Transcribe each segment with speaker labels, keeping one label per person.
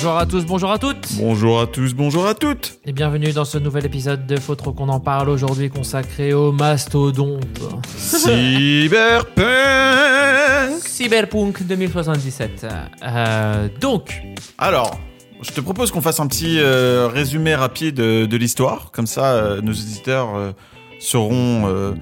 Speaker 1: Bonjour à tous, bonjour à toutes
Speaker 2: Bonjour à tous, bonjour à toutes
Speaker 1: Et bienvenue dans ce nouvel épisode de Faut trop qu'on en parle aujourd'hui consacré au mastodonte.
Speaker 2: Cyberpunk
Speaker 1: Cyberpunk 2077. Euh, donc,
Speaker 2: Alors, je te propose qu'on fasse un petit euh, résumé rapide de, de l'histoire, comme ça euh, nos auditeurs seront...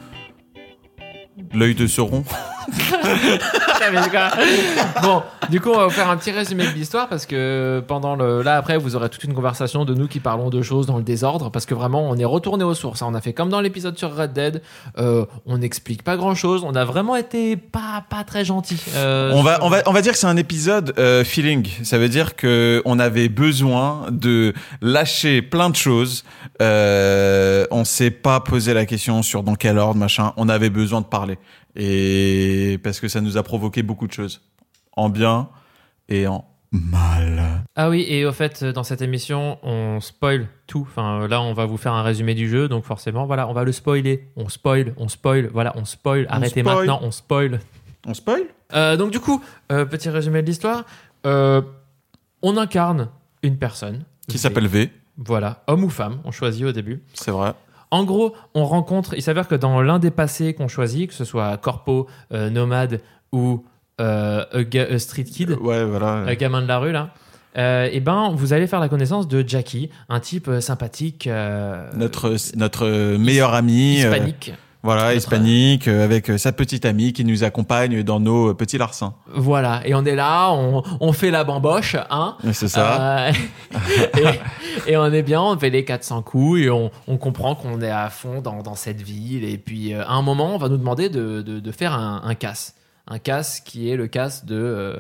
Speaker 2: L'œil de Sauron.
Speaker 1: bon, du coup, on va vous faire un petit résumé de l'histoire parce que pendant le. Là, après, vous aurez toute une conversation de nous qui parlons de choses dans le désordre parce que vraiment, on est retourné aux sources. hein. On a fait comme dans l'épisode sur Red Dead. euh, on n'explique pas grand chose. On a vraiment été pas, pas très gentil. Euh,
Speaker 2: On va, on va, on va dire que c'est un épisode euh, feeling. Ça veut dire que on avait besoin de lâcher plein de choses. Euh, on s'est pas posé la question sur dans quel ordre, machin. On avait besoin de parler. Et parce que ça nous a provoqué beaucoup de choses. En bien et en mal.
Speaker 1: Ah oui, et au fait, dans cette émission, on spoil tout. Enfin, là, on va vous faire un résumé du jeu, donc forcément, voilà, on va le spoiler. On spoil, on spoil, voilà, on spoil. Arrêtez
Speaker 2: spoil.
Speaker 1: maintenant, on spoil.
Speaker 2: On spoil?
Speaker 1: Euh, donc du coup, euh, petit résumé de l'histoire. Euh, on incarne une personne.
Speaker 2: Qui
Speaker 1: V.
Speaker 2: s'appelle V.
Speaker 1: Voilà, homme ou femme, on choisit au début.
Speaker 2: C'est vrai.
Speaker 1: En gros, on rencontre, il s'avère que dans l'un des passés qu'on choisit, que ce soit Corpo, euh, Nomade ou euh, a ga- a Street Kid,
Speaker 2: Ouais, voilà.
Speaker 1: un gamin de la rue là, euh, et ben vous allez faire la connaissance de Jackie, un type euh, sympathique, euh,
Speaker 2: Notre, notre meilleur ami. euh,
Speaker 1: hispanique.
Speaker 2: Voilà,
Speaker 1: Notre-
Speaker 2: hispanique, euh, avec euh, sa petite amie qui nous accompagne dans nos euh, petits larcins.
Speaker 1: Voilà, et on est là, on, on fait la bamboche, hein.
Speaker 2: C'est ça.
Speaker 1: Euh, et, et on est bien, on fait les 400 coups et on, on comprend qu'on est à fond dans, dans cette ville. Et puis à un moment, on va nous demander de, de, de faire un, un casse. Un casse qui est le casse de euh,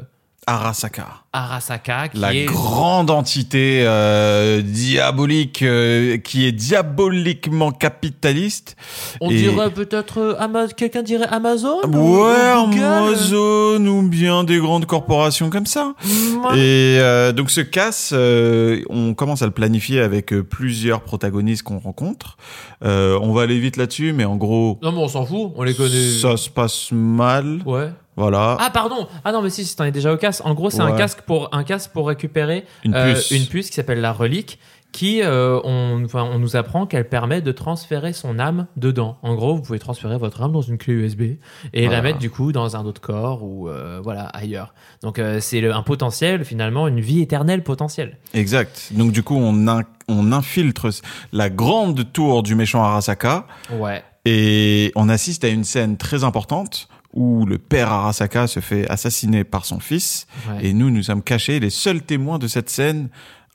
Speaker 2: Arasaka.
Speaker 1: Arasaka, qui
Speaker 2: La
Speaker 1: est
Speaker 2: grande entité euh, diabolique euh, qui est diaboliquement capitaliste.
Speaker 1: On
Speaker 2: Et-
Speaker 1: dirait peut-être euh, Ama- quelqu'un dirait Amazon ou-
Speaker 2: Ouais,
Speaker 1: ou
Speaker 2: Amazon ou bien des grandes corporations comme ça.
Speaker 1: Ouais.
Speaker 2: Et euh, donc ce casse, euh, on commence à le planifier avec plusieurs protagonistes qu'on rencontre. Euh, on va aller vite là-dessus, mais en gros,
Speaker 1: Non mais on s'en fout, on les connaît.
Speaker 2: ça se passe mal.
Speaker 1: Ouais.
Speaker 2: Voilà,
Speaker 1: Ah pardon. Ah non mais si, si t'en es déjà au casse. En gros, c'est un casque pour un casque pour récupérer
Speaker 2: une
Speaker 1: Euh,
Speaker 2: puce.
Speaker 1: une puce qui s'appelle la relique, qui, euh, on, enfin, on nous apprend qu'elle permet de transférer son âme dedans. En gros, vous pouvez transférer votre âme dans une clé USB et
Speaker 2: Voilà.
Speaker 1: la mettre du coup dans un autre corps ou euh, voilà ailleurs. Donc c'est un potentiel, finalement, une vie éternelle potentielle.
Speaker 2: Exact. Donc du coup, on, in- on infiltre la grande tour du méchant Arasaka
Speaker 1: Ouais.
Speaker 2: et on assiste à une scène très importante où le père Arasaka se fait assassiner par son fils
Speaker 1: ouais.
Speaker 2: et nous, nous sommes cachés les seuls témoins de cette scène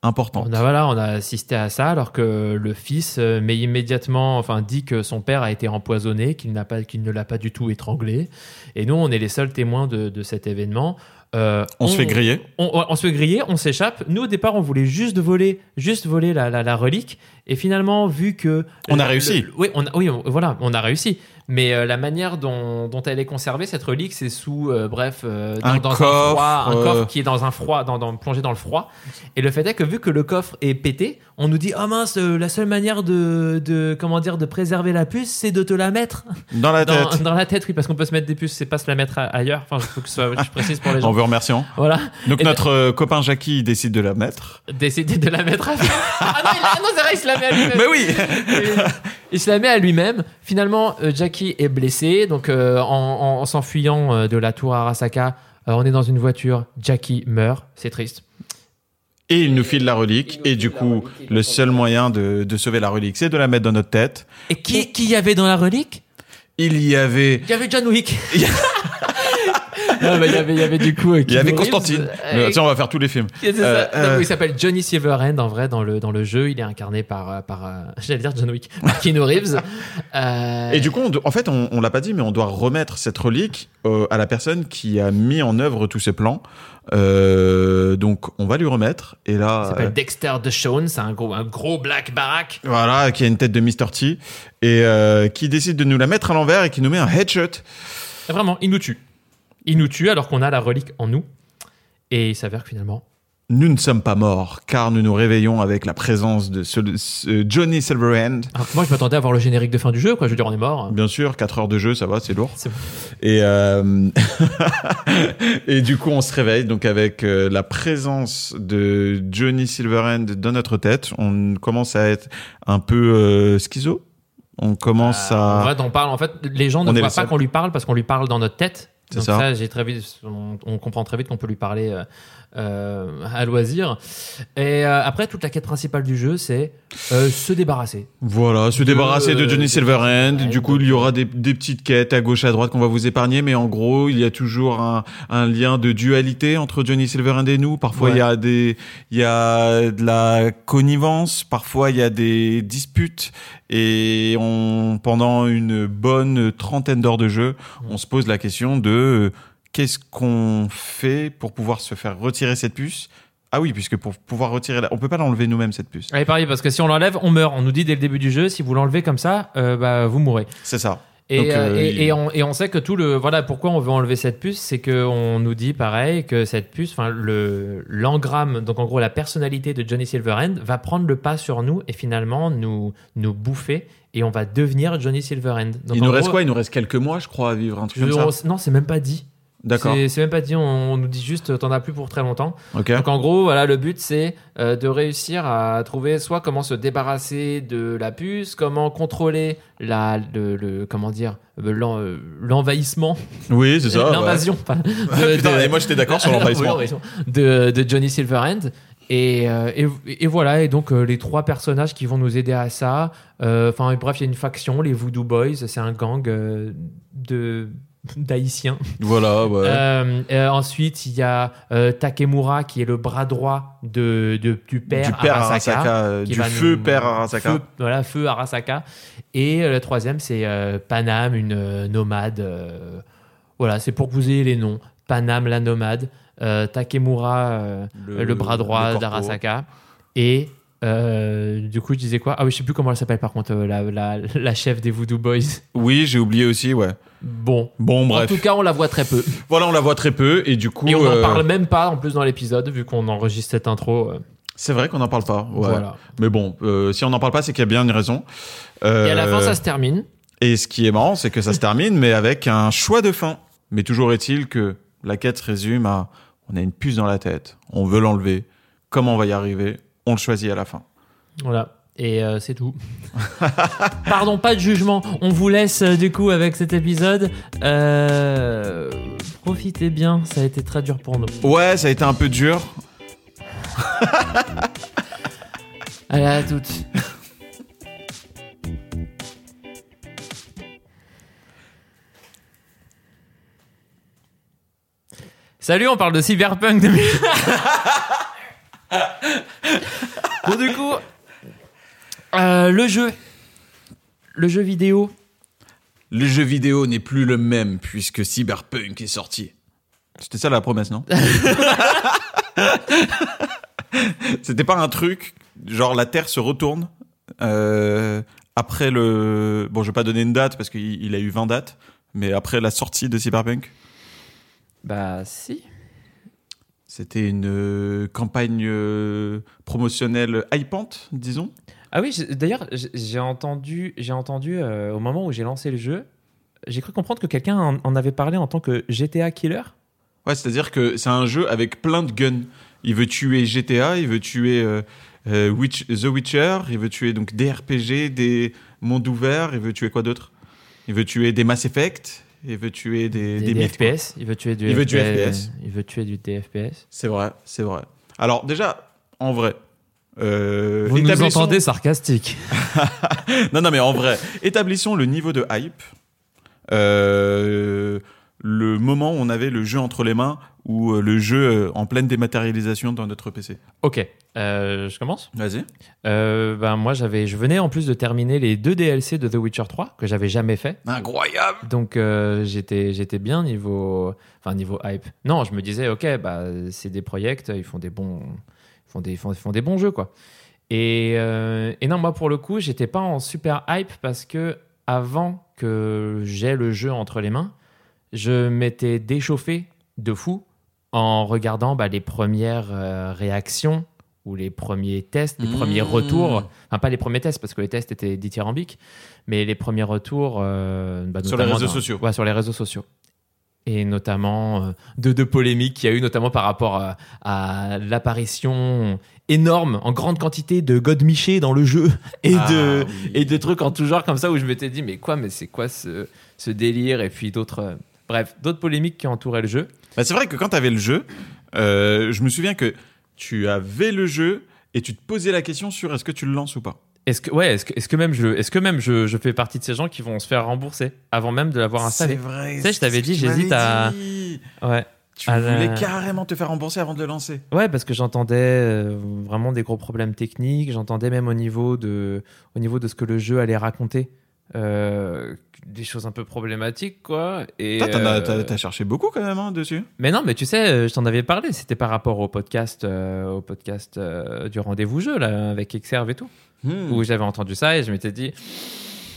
Speaker 2: importante.
Speaker 1: On a, voilà, on a assisté à ça alors que le fils euh, mais immédiatement enfin, dit que son père a été empoisonné, qu'il, n'a pas, qu'il ne l'a pas du tout étranglé. Et nous, on est les seuls témoins de, de cet événement. Euh,
Speaker 2: On se fait griller.
Speaker 1: on, on- on se fait griller, on s'échappe. Nous, au départ, on voulait juste voler, juste voler la, la, la relique. Et finalement, vu que.
Speaker 2: On a réussi.
Speaker 1: le- oui, on a- oui, on- voilà, on a réussi. Mais euh, la manière dont, dont elle est conservée, cette relique, c'est sous, euh, bref, euh, dans,
Speaker 2: Un
Speaker 1: dans
Speaker 2: coffre,
Speaker 1: un froid, un
Speaker 2: euh,
Speaker 1: coffre qui est dans un froid, dans, dans- plongé dans le froid. Et le fait est que vu que le coffre est pété, on nous dit, oh mince, euh, la seule manière de, de, comment dire, de préserver la puce, c'est de te la mettre
Speaker 2: Dans la
Speaker 1: dans,
Speaker 2: tête.
Speaker 1: dans la tête. Oui, parce qu'on peut se mettre des puces, c'est pas se la mettre ailleurs. Enfin, faut que ce soit, je précise pour les
Speaker 2: En
Speaker 1: gens.
Speaker 2: vous remerciant.
Speaker 1: Voilà.
Speaker 2: Donc
Speaker 1: Et
Speaker 2: notre euh, copain Jackie décide de la mettre.
Speaker 1: décider de la mettre à Ah non, il, ah non c'est vrai, il se la met à lui-même.
Speaker 2: Mais oui
Speaker 1: Il se la met à lui-même. Finalement, euh, Jackie est blessé. Donc, euh, en, en- en s'enfuyant euh, de la tour Arasaka, on est dans une voiture. Jackie meurt. C'est triste.
Speaker 2: Et il nous file la relique. Et du coup, le seul moyen de, de sauver la relique, c'est de la mettre dans notre tête.
Speaker 1: Et qui, qui y avait dans la relique?
Speaker 2: Il y avait...
Speaker 1: Il y avait John Wick. non, mais il y avait, il y avait du coup. euh,
Speaker 2: Il y avait. Constantine.
Speaker 1: Euh,
Speaker 2: Mais, tiens, on va faire tous les films.
Speaker 1: C'est ça.
Speaker 2: Euh,
Speaker 1: Donc, il s'appelle Johnny Silverhand en vrai dans le, dans le jeu. Il est incarné par, par j'allais dire John Wick, par Keanu Reeves.
Speaker 2: Et du coup, on en fait, on, on l'a pas dit, mais on doit remettre cette relique à la personne qui a mis en œuvre tous ces plans. Euh, donc, on va lui remettre. Et
Speaker 1: il
Speaker 2: là,
Speaker 1: s'appelle
Speaker 2: euh,
Speaker 1: Dexter DeShawn. C'est un gros, un gros black barack.
Speaker 2: voilà, qui a une tête de Mr. T et euh, qui décide de nous la mettre à l'envers et qui nous met un headshot.
Speaker 1: Et Vraiment, il nous tue. Il nous tue alors qu'on a la relique en nous. Et il s'avère que finalement,
Speaker 2: nous ne sommes pas morts, car nous nous réveillons avec la présence de ce, ce Johnny Silverhand.
Speaker 1: Alors que moi, je m'attendais à voir le générique de fin du jeu, quoi. Je veux dire, on est mort.
Speaker 2: Bien sûr, 4 heures de jeu, ça va, c'est lourd.
Speaker 1: Bon.
Speaker 2: Et, euh, et du coup, on se réveille donc avec euh, la présence de Johnny Silverhand dans notre tête. On commence à être un peu euh, schizo. On commence
Speaker 1: En
Speaker 2: à...
Speaker 1: fait, on parle. En fait, les gens ne voient pas qu'on lui parle parce qu'on lui parle dans notre tête.
Speaker 2: C'est
Speaker 1: Donc
Speaker 2: ça.
Speaker 1: ça, j'ai très vite, on, on comprend très vite qu'on peut lui parler euh, à loisir. Et euh, après, toute la quête principale du jeu, c'est euh, se débarrasser.
Speaker 2: Voilà, se débarrasser de Johnny Silverhand.
Speaker 1: Ouais,
Speaker 2: Du coup, il y aura des, des petites quêtes à gauche, à droite qu'on va vous épargner, mais en gros, il y a toujours un, un lien de dualité entre Johnny Silverhand et nous. Parfois,
Speaker 1: Ouais.
Speaker 2: il y a des, il y a de la connivence. Parfois, il y a des disputes. Et on, pendant une bonne trentaine d'heures de jeu, on se pose la question de euh, qu'est-ce qu'on fait pour pouvoir se faire retirer cette puce? Ah oui, puisque pour pouvoir retirer, la... on peut pas l'enlever nous-mêmes cette puce.
Speaker 1: Allez, pareil, parce que si on l'enlève, on meurt. On nous dit dès le début du jeu, si vous l'enlevez comme ça, euh, bah, vous mourrez.
Speaker 2: C'est ça.
Speaker 1: Et,
Speaker 2: Donc,
Speaker 1: euh,
Speaker 2: euh,
Speaker 1: et,
Speaker 2: il-
Speaker 1: et on, et on sait que tout le voilà pourquoi on veut enlever cette puce, c'est que on nous dit pareil que cette puce, enfin le l'engramme, donc en gros la personnalité de Johnny Silverhand va prendre le pas sur nous et finalement nous nous bouffer et on va devenir Johnny Silverhand. Donc,
Speaker 2: il nous reste quoi? Il nous reste quelques mois, je crois, à vivre un truc comme ça.
Speaker 1: on- non, c'est même pas dit.
Speaker 2: D'accord.
Speaker 1: C'est même pas dit. On, on nous dit juste t'en as plus pour très longtemps. Donc en gros, voilà, le but c'est euh, de réussir à trouver soit comment se débarrasser de la puce, comment contrôler la, le, le- comment dire, euh, euh, l'envahissement,
Speaker 2: Oui, c'est ça. ouais.
Speaker 1: l'invasion,
Speaker 2: Putain,
Speaker 1: de-
Speaker 2: et moi j'étais d'accord sur l'envahissement.
Speaker 1: De, de Johnny Silverhand. Et, et, et voilà, et donc les trois personnages qui vont nous aider à ça. euh, Enfin, bref, il y a une faction, les Voodoo Boys, c'est un gang de d'haïtiens.
Speaker 2: Voilà, ouais.
Speaker 1: Euh, euh, ensuite, il y a euh, Takemura qui est le bras droit de, de- du père,
Speaker 2: du père
Speaker 1: Arasaka.
Speaker 2: Du feu
Speaker 1: nous-
Speaker 2: père Arasaka.
Speaker 1: Feu, voilà, feu Arasaka. Et le troisième, c'est Panam, une nomade. voilà, c'est pour que vous ayez les noms. Panam, la nomade. Takemura, euh, le, bras droit
Speaker 2: le
Speaker 1: d'Arasaka. Et euh, du coup, je disais quoi? Ah oui, je sais plus comment elle s'appelle par contre, euh, la, la, la chef des Voodoo Boys.
Speaker 2: Oui, j'ai oublié aussi, ouais.
Speaker 1: Bon.
Speaker 2: Bon, bref.
Speaker 1: En tout cas, on la voit très peu.
Speaker 2: Voilà, on la voit très peu et du coup.
Speaker 1: Et on n'en
Speaker 2: euh,
Speaker 1: parle même pas en plus dans l'épisode, vu qu'on enregistre cette intro.
Speaker 2: C'est vrai qu'on n'en parle pas. Ouais.
Speaker 1: Voilà.
Speaker 2: Mais bon, si on n'en parle pas, c'est qu'il y a bien une raison.
Speaker 1: Et à la fin, ça se termine.
Speaker 2: Et ce qui est marrant, c'est que ça se termine, mais avec un choix de fin. Mais toujours est-il que la quête se résume à on a une puce dans la tête, on veut l'enlever. Comment on va y arriver? On le choisit à la fin.
Speaker 1: Voilà. Et euh, c'est tout. Pardon, pas de jugement. On vous laisse euh, du coup avec cet épisode. Euh, profitez bien, ça a été très dur pour nous.
Speaker 2: Ouais, ça a été un peu dur.
Speaker 1: Allez, à toutes. Salut, on parle de Cyberpunk 2000. bon, du coup, euh, le jeu. Le jeu vidéo.
Speaker 2: Le jeu vidéo n'est plus le même puisque Cyberpunk est sorti. C'était ça la promesse, non? C'était pas un truc, genre la Terre se retourne euh, après le... Bon, je vais pas donner une date parce qu'il il a eu 20 dates, mais après la sortie de Cyberpunk,
Speaker 1: Bah, si.
Speaker 2: C'était une euh, campagne euh, promotionnelle hypante, disons.
Speaker 1: Ah oui, d'ailleurs, j'ai j'ai entendu, j'ai entendu euh, au moment où j'ai lancé le jeu, j'ai cru comprendre que quelqu'un en, en avait parlé en tant que GTA killer.
Speaker 2: Ouais, c'est-à-dire que c'est un jeu avec plein de guns. Il veut tuer GTA, il veut tuer euh, euh, Witch- The Witcher, il veut tuer donc des RPG, des mondes ouverts, il veut tuer quoi d'autre? Il veut tuer des Mass Effect, il veut tuer des,
Speaker 1: Des. FPS. Il veut tuer du
Speaker 2: Il veut tuer
Speaker 1: FPS. Il veut tuer du TFPS.
Speaker 2: C'est vrai, c'est vrai. Alors déjà, en vrai, euh,
Speaker 1: Vous nous
Speaker 2: établissons-
Speaker 1: entendez sarcastique.
Speaker 2: non, non, mais en vrai, établissons le niveau de hype. Euh, le moment où on avait le jeu entre les mains ou euh, le jeu euh, en pleine dématérialisation dans notre PC.
Speaker 1: Ok, euh, je commence?
Speaker 2: Vas-y.
Speaker 1: Euh, ben moi, j'avais, je venais en plus de terminer les deux DLC de The Witcher 3 que j'avais jamais fait.
Speaker 2: Incroyable.
Speaker 1: Donc euh, j'étais j'étais bien niveau enfin niveau hype. Non, je me disais ok bah c'est des projects, ils font des bons ils font des font, des bons jeux quoi. Et, et non moi pour le coup j'étais pas en super hype parce que avant que j'ai le jeu entre les mains, je m'étais déchauffé de fou en regardant bah, les premières euh, réactions ou les premiers tests, les
Speaker 2: Mmh.
Speaker 1: premiers retours, enfin pas les premiers tests parce que les tests étaient dithyrambiques, mais les premiers retours euh, bah,
Speaker 2: Sur les réseaux
Speaker 1: dans-
Speaker 2: sociaux.
Speaker 1: Ouais, sur les réseaux sociaux. Et notamment euh, de deux polémiques qu'il y a eu, notamment par rapport à, à l'apparition énorme, en grande quantité, de God Miché dans le jeu et,
Speaker 2: Ah,
Speaker 1: de,
Speaker 2: oui.
Speaker 1: et de trucs en tout genre comme ça où je m'étais dit, mais quoi, mais c'est quoi ce, ce délire? Et puis d'autres. Euh, bref, d'autres polémiques qui entouraient le jeu.
Speaker 2: Bah, c'est vrai que quand tu avais le jeu, euh, je me souviens que tu avais le jeu et tu te posais la question sur est-ce que tu le lances ou pas.
Speaker 1: Est-ce que, ouais, est-ce que, est-ce que même, je, est-ce que même je, je fais partie de ces gens qui vont se faire rembourser avant même de l'avoir installé
Speaker 2: vrai.
Speaker 1: Tu sais, je t'avais
Speaker 2: c'est
Speaker 1: dit, j'hésite à-
Speaker 2: dit.
Speaker 1: Ouais.
Speaker 2: Tu
Speaker 1: À
Speaker 2: voulais
Speaker 1: la-
Speaker 2: carrément te faire rembourser avant de le lancer.
Speaker 1: Ouais, parce que j'entendais euh, vraiment des gros problèmes techniques. J'entendais même au niveau de, au niveau de ce que le jeu allait raconter, euh, des choses un peu problématiques, quoi. Et
Speaker 2: t'en as,
Speaker 1: euh,
Speaker 2: t'as- t'as cherché beaucoup quand même hein, dessus.
Speaker 1: mais non, mais tu sais, euh, je t'en avais parlé. C'était par rapport au podcast, euh, au podcast euh, du rendez-vous jeu là, avec Exerve et tout,
Speaker 2: Hmm.
Speaker 1: où j'avais entendu ça et je m'étais dit,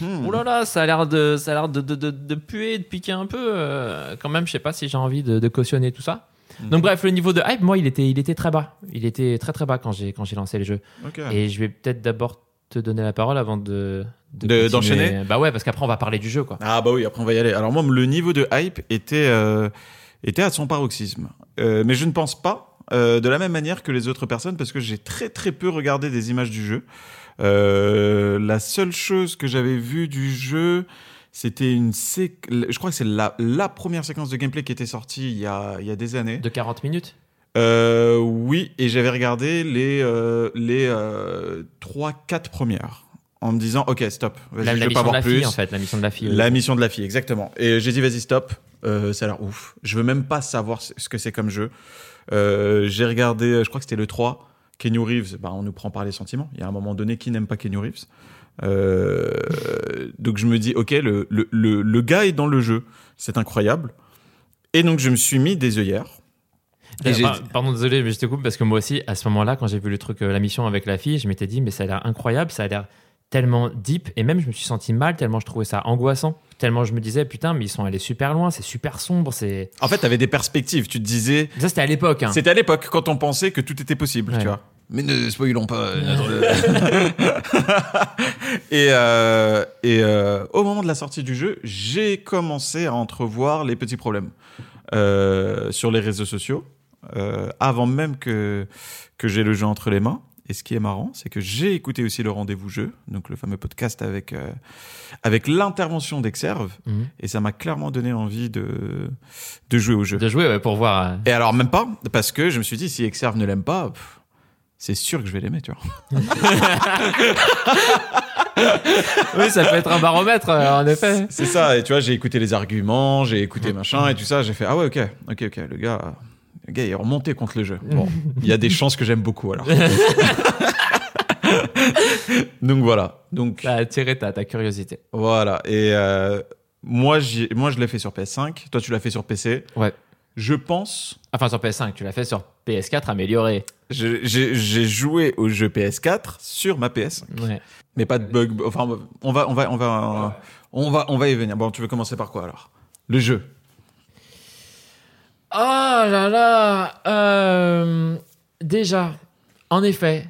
Speaker 2: Hmm.
Speaker 1: Ouh là là, ça a l'air de, ça a l'air de, de, de, de puer, de piquer un peu. euh, quand même, je sais pas si j'ai envie de, de cautionner tout ça.
Speaker 2: Mhm.
Speaker 1: Donc bref, le niveau de hype, moi, il était, il était très bas. Il était très très bas quand j'ai, quand j'ai lancé le jeu. Et je vais peut-être d'abord te donner la parole avant de,
Speaker 2: d'enchaîner
Speaker 1: Bah ouais, parce qu'après on va parler du jeu, quoi.
Speaker 2: Ah bah oui, après on va y aller. Alors moi, le niveau de hype était, euh, était à son paroxysme. Euh, mais je ne pense pas euh, de la même manière que les autres personnes parce que j'ai très très peu regardé des images du jeu. La seule chose que j'avais vue du jeu, c'était une sé... Je crois que c'est la, la première séquence de gameplay qui était sortie il y a, il y a des années.
Speaker 1: De 40 minutes?
Speaker 2: Euh, oui, et j'avais regardé les, euh, les euh, 3-4 premières en me disant, ok, stop,
Speaker 1: La,
Speaker 2: je
Speaker 1: la
Speaker 2: veux pas
Speaker 1: mission de
Speaker 2: voir
Speaker 1: la
Speaker 2: plus.
Speaker 1: fille, en fait, la mission de la fille.
Speaker 2: La mission de la fille, exactement. Et j'ai dit, vas-y, stop. Euh, ça a l'air ouf. Je veux même pas savoir ce ce que c'est comme jeu. Euh, j'ai regardé, je crois que c'était le 3. Kenny Reeves, bah, on nous prend par les sentiments. Il y a un moment donné, qui n'aime pas Kenny Reeves? Euh, Donc je me dis, ok, le, le, le, le gars est dans le jeu. C'est incroyable. Et donc je me suis mis des œillères. Et
Speaker 1: Euh,
Speaker 2: j'ai-
Speaker 1: par- pardon, désolé, mais je te coupe parce que moi aussi, à ce moment-là, quand j'ai vu le truc, euh, la mission avec la fille, je m'étais dit, mais ça a l'air incroyable, ça a l'air tellement deep, et même je me suis senti mal tellement je trouvais ça angoissant, tellement je me disais, putain, mais ils sont allés super loin, c'est super sombre, c'est.
Speaker 2: En fait, tu avais des perspectives. Tu te disais,
Speaker 1: Ça, c'était à l'époque. Hein.
Speaker 2: C'était à l'époque quand on pensait que tout était possible,
Speaker 1: Ouais.
Speaker 2: tu vois. Mais ne spoilons pas. et euh, et euh, au moment de la sortie du jeu, j'ai commencé à entrevoir les petits problèmes euh, sur les réseaux sociaux euh, avant même que que j'ai le jeu entre les mains. Et ce qui est marrant, c'est que j'ai écouté aussi le rendez-vous jeu, donc le fameux podcast avec euh, avec l'intervention d'Exerve,
Speaker 1: Mhm.
Speaker 2: et ça m'a clairement donné envie de de jouer au jeu.
Speaker 1: De jouer, ouais, pour voir. euh,
Speaker 2: Et alors même pas, parce que je me suis dit, si Exerve ne l'aime pas, c'est sûr que je vais l'aimer, tu vois.
Speaker 1: Oui, ça peut être un baromètre, en effet.
Speaker 2: C'est ça, et tu vois, j'ai écouté les arguments, j'ai écouté machin et tout ça, j'ai fait, ah ouais, ok, ok, ok, le gars, le gars est remonté contre le jeu. Bon, il y a des chances que j'aime beaucoup alors. Donc voilà, donc
Speaker 1: Ça a attiré ta, ta curiosité.
Speaker 2: voilà, et euh, moi, moi je l'ai fait sur PS5, toi tu l'as fait sur PC.
Speaker 1: Ouais.
Speaker 2: Je pense,
Speaker 1: Enfin, sur PS5, tu l'as fait sur PS4 amélioré.
Speaker 2: j'ai joué au jeu PS4 sur ma PS.
Speaker 1: Ouais.
Speaker 2: Mais pas de bug. Enfin, on va, on va, on va, on va, on va y venir. Bon, tu veux commencer par quoi alors? Le jeu.
Speaker 1: Oh là là euh, Déjà, en effet,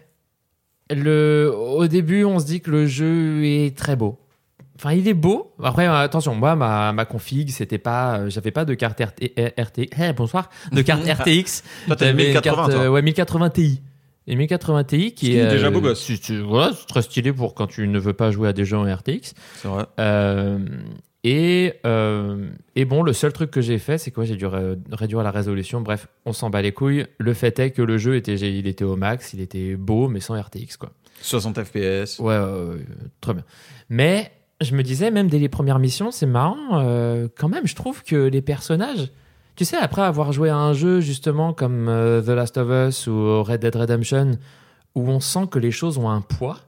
Speaker 1: le, au début, on se dit que le jeu est très beau. Enfin, il est beau. Après, euh, attention, moi, ma, ma config, c'était pas, euh, j'avais pas de carte RT, RT eh, bonsoir, de carte RTX.
Speaker 2: Toi,
Speaker 1: J'avais
Speaker 2: 1080,
Speaker 1: carte,
Speaker 2: toi.
Speaker 1: ouais, 1080 Ti. Et 1080 Ti qui
Speaker 2: est
Speaker 1: est
Speaker 2: déjà beau gosse.
Speaker 1: voilà, c'est très stylé pour quand tu ne veux pas jouer à des jeux en RTX.
Speaker 2: C'est vrai.
Speaker 1: Euh, et, euh, et bon, le seul truc que j'ai fait, c'est quoi J'ai dû ré- réduire la résolution. Bref, on s'en bat les couilles. Le fait est que le jeu était, il était au max, il était beau, mais sans RTX, quoi.
Speaker 2: 60 FPS.
Speaker 1: Ouais, ouais, ouais, très bien. Mais je me disais, même dès les premières missions, c'est marrant. euh, quand même, je trouve que les personnages. Tu sais, après avoir joué à un jeu justement comme euh, The Last of Us ou Red Dead Redemption, où on sent que les choses ont un poids,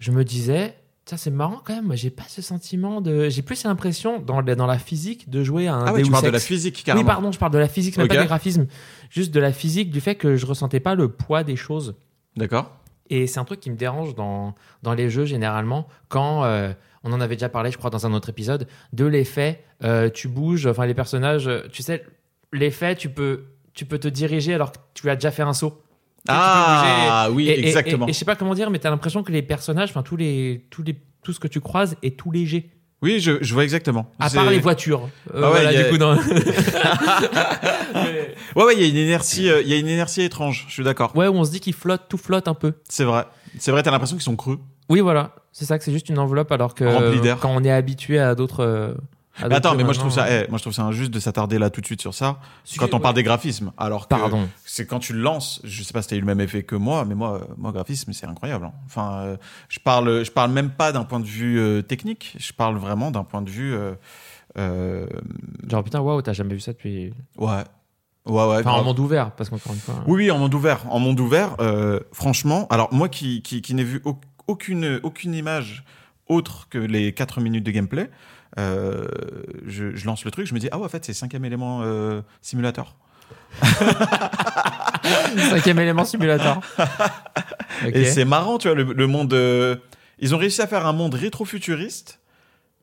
Speaker 1: je me disais, ça c'est marrant quand même. J'ai pas ce sentiment de. J'ai plus l'impression dans, la- dans la physique de jouer à un
Speaker 2: Ah ouais, tu
Speaker 1: Deus
Speaker 2: parles de la physique carrément.
Speaker 1: Oui, pardon, je parle de la physique, même
Speaker 2: Ok.
Speaker 1: pas des graphismes. Juste de la physique, du fait que je ressentais pas le poids des choses.
Speaker 2: D'accord.
Speaker 1: Et c'est un truc qui me dérange dans, dans les jeux généralement, quand euh, on en avait déjà parlé, je crois, dans un autre épisode, de l'effet, euh, tu bouges, enfin les personnages, tu sais, l'effet, tu peux, tu peux te diriger alors que tu as déjà fait un saut.
Speaker 2: Ah oui,
Speaker 1: Et-
Speaker 2: exactement.
Speaker 1: Et, et je sais pas comment dire, mais t'as l'impression que les personnages, enfin tous les, tous les, tout ce que tu croises est tout léger.
Speaker 2: Oui, je, je vois exactement.
Speaker 1: À part les voitures. Euh,
Speaker 2: Ah ouais,
Speaker 1: voilà,
Speaker 2: a-
Speaker 1: du coup,
Speaker 2: Ouais, ouais, il y a une inertie, euh, il y a une inertie étrange. Je suis d'accord.
Speaker 1: ouais, où on se dit qu'ils flottent, tout flotte un peu.
Speaker 2: C'est vrai. C'est vrai, t'as l'impression qu'ils sont creux.
Speaker 1: Oui, voilà. C'est ça que c'est juste une enveloppe, alors que quand on est habitué à d'autres. Euh, à
Speaker 2: Mais attends,
Speaker 1: jeux
Speaker 2: mais moi je trouve ça, eh, moi je trouve ça injuste de s'attarder là tout de suite sur ça.
Speaker 1: Si-
Speaker 2: Quand on
Speaker 1: ouais.
Speaker 2: parle des graphismes, alors que
Speaker 1: Pardon.
Speaker 2: c'est quand tu le lances. Je sais pas si t'as eu le même effet que moi, mais moi, euh, moi graphisme c'est incroyable. hein. Enfin, euh, je parle, je parle même pas d'un point de vue euh, technique. Je parle vraiment d'un point de vue. Euh, euh,
Speaker 1: Genre, putain, waouh, t'as jamais vu ça depuis.
Speaker 2: ouais, ouais, ouais.
Speaker 1: Enfin, en monde ouvert, parce qu'encore une fois.
Speaker 2: Oui, oui, en monde ouvert. En monde ouvert, euh, franchement, alors moi qui, qui, qui n'ai vu au- aucune, aucune image autre que les 4 minutes de gameplay, euh, je, je lance le truc, je me dis, ah ouais, en fait, c'est cinquième élément euh, simulateur.
Speaker 1: Cinquième élément simulateur. Ok.
Speaker 2: Et c'est marrant, tu vois, le, le monde. euh, ils ont réussi à faire un monde rétro-futuriste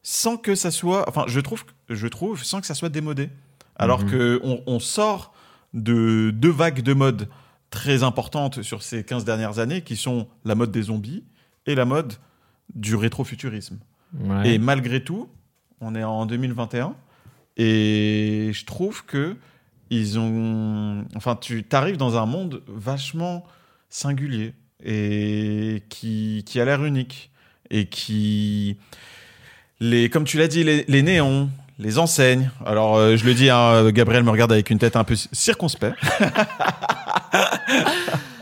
Speaker 2: sans que ça soit. Enfin, je trouve, je trouve sans que ça soit démodé. Alors
Speaker 1: Mhm.
Speaker 2: que on, on sort de deux vagues de mode très importantes sur ces 15 dernières années qui sont la mode des zombies et la mode du rétro-futurisme.
Speaker 1: Ouais.
Speaker 2: Et malgré tout, on est en 2021 et je trouve que ils ont. Enfin, tu arrives dans un monde vachement singulier et qui, qui a l'air unique et qui. Les, comme tu l'as dit, les, les néons, les enseignes. Alors, euh, je le dis, hein, Gabriel me regarde avec une tête un peu circonspect.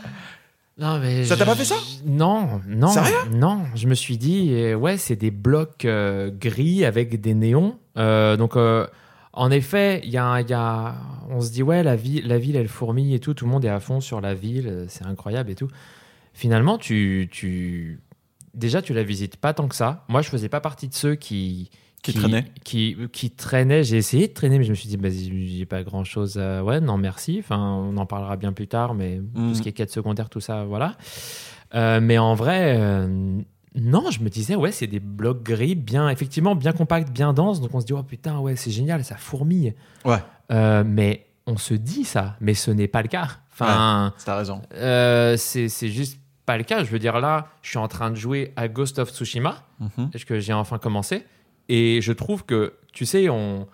Speaker 1: Non, mais
Speaker 2: Ça t'a pas fait ça?
Speaker 1: Non, non,
Speaker 2: Sérieux?
Speaker 1: non. Je me suis dit, euh, ouais, c'est des blocs euh, gris avec des néons. Euh, donc, euh, en effet, il y a, il y a, on se dit, ouais, la ville, la ville, elle fourmille et tout. Tout le monde est à fond sur la ville, c'est incroyable et tout. Finalement, tu, tu, déjà, tu la visites pas tant que ça. Moi, je faisais pas partie de ceux qui
Speaker 2: Qui traînaient
Speaker 1: qui, qui traînaient. J'ai essayé de traîner, mais je me suis dit, bah, j'ai pas grand chose. Ouais, non, merci. Enfin, on en parlera bien plus tard, mais
Speaker 2: Mhm.
Speaker 1: tout ce qui est quête secondaire, tout ça, voilà. Euh, mais en vrai, euh, non, je me disais, ouais, c'est des blocs gris, bien, effectivement, bien compacts, bien denses. Donc on se dit, oh putain, ouais, c'est génial, ça fourmille.
Speaker 2: Ouais.
Speaker 1: Euh, mais on se dit ça, mais ce n'est pas le cas. Enfin,
Speaker 2: T'as raison.
Speaker 1: euh, c'est juste pas le cas. Je veux dire, là, je suis en train de jouer à Ghost of Tsushima
Speaker 2: Mhm.
Speaker 1: parce que j'ai enfin commencé? Et je trouve que, tu sais, on,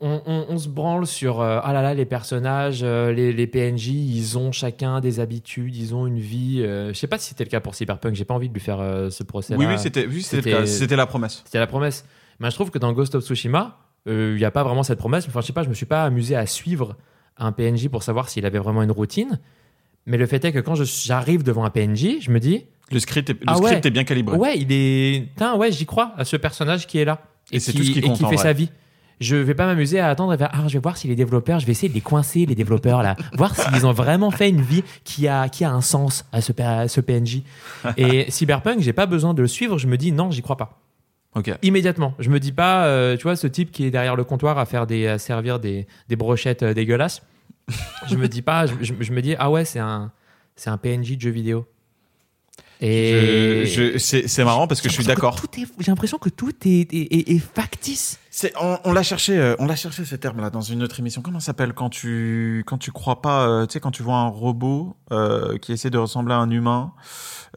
Speaker 1: on, on- on se branle sur euh, ah là là, les personnages, euh, les, les PNJ, ils ont chacun des habitudes, ils ont une vie. euh, je sais pas si c'était le cas pour Cyberpunk, j'ai pas envie de lui faire euh, ce procès.
Speaker 2: Oui, oui, c'était oui, c'était la promesse.
Speaker 1: C'était la promesse. Mais je trouve que dans Ghost of Tsushima, il n'y a pas vraiment cette promesse. Enfin, je sais pas, je me suis pas amusé à suivre un PNJ pour savoir s'il avait vraiment une routine. Mais le fait est que quand j'arrive devant un PNJ, je me dis,
Speaker 2: Le script est, le
Speaker 1: Ah
Speaker 2: script est bien calibré.
Speaker 1: ouais, il est. Ouais, j'y crois à ce personnage qui est là.
Speaker 2: Et c'est tout ce qui
Speaker 1: et
Speaker 2: en
Speaker 1: fait
Speaker 2: vrai.
Speaker 1: sa vie. Je vais pas m'amuser à attendre et faire, ah, je vais voir si les développeurs, je vais essayer de les coincer, les développeurs là, voir s'ils ont vraiment fait une vie qui a, qui a un sens à ce, à ce PNJ. Et Cyberpunk, j'ai pas besoin de le suivre, je me dis, non, j'y crois pas.
Speaker 2: Ok.
Speaker 1: Immédiatement. Je me dis pas, euh, tu vois, ce type qui est derrière le comptoir à faire des, à servir des, des brochettes euh, dégueulasses. je me dis pas, je, je- je me dis, ah ouais, c'est un, c'est un PNJ de jeu vidéo. Et
Speaker 2: Je- je- c'est marrant parce que je suis d'accord.
Speaker 1: J'ai l'impression que tout est, est, est- est factice.
Speaker 2: C'est on, on l'a cherché, euh, on l'a cherché ce terme-là dans une autre émission. Comment ça s'appelle quand tu quand tu crois pas, euh, tu sais, quand tu vois un robot euh, qui essaie de ressembler à un humain.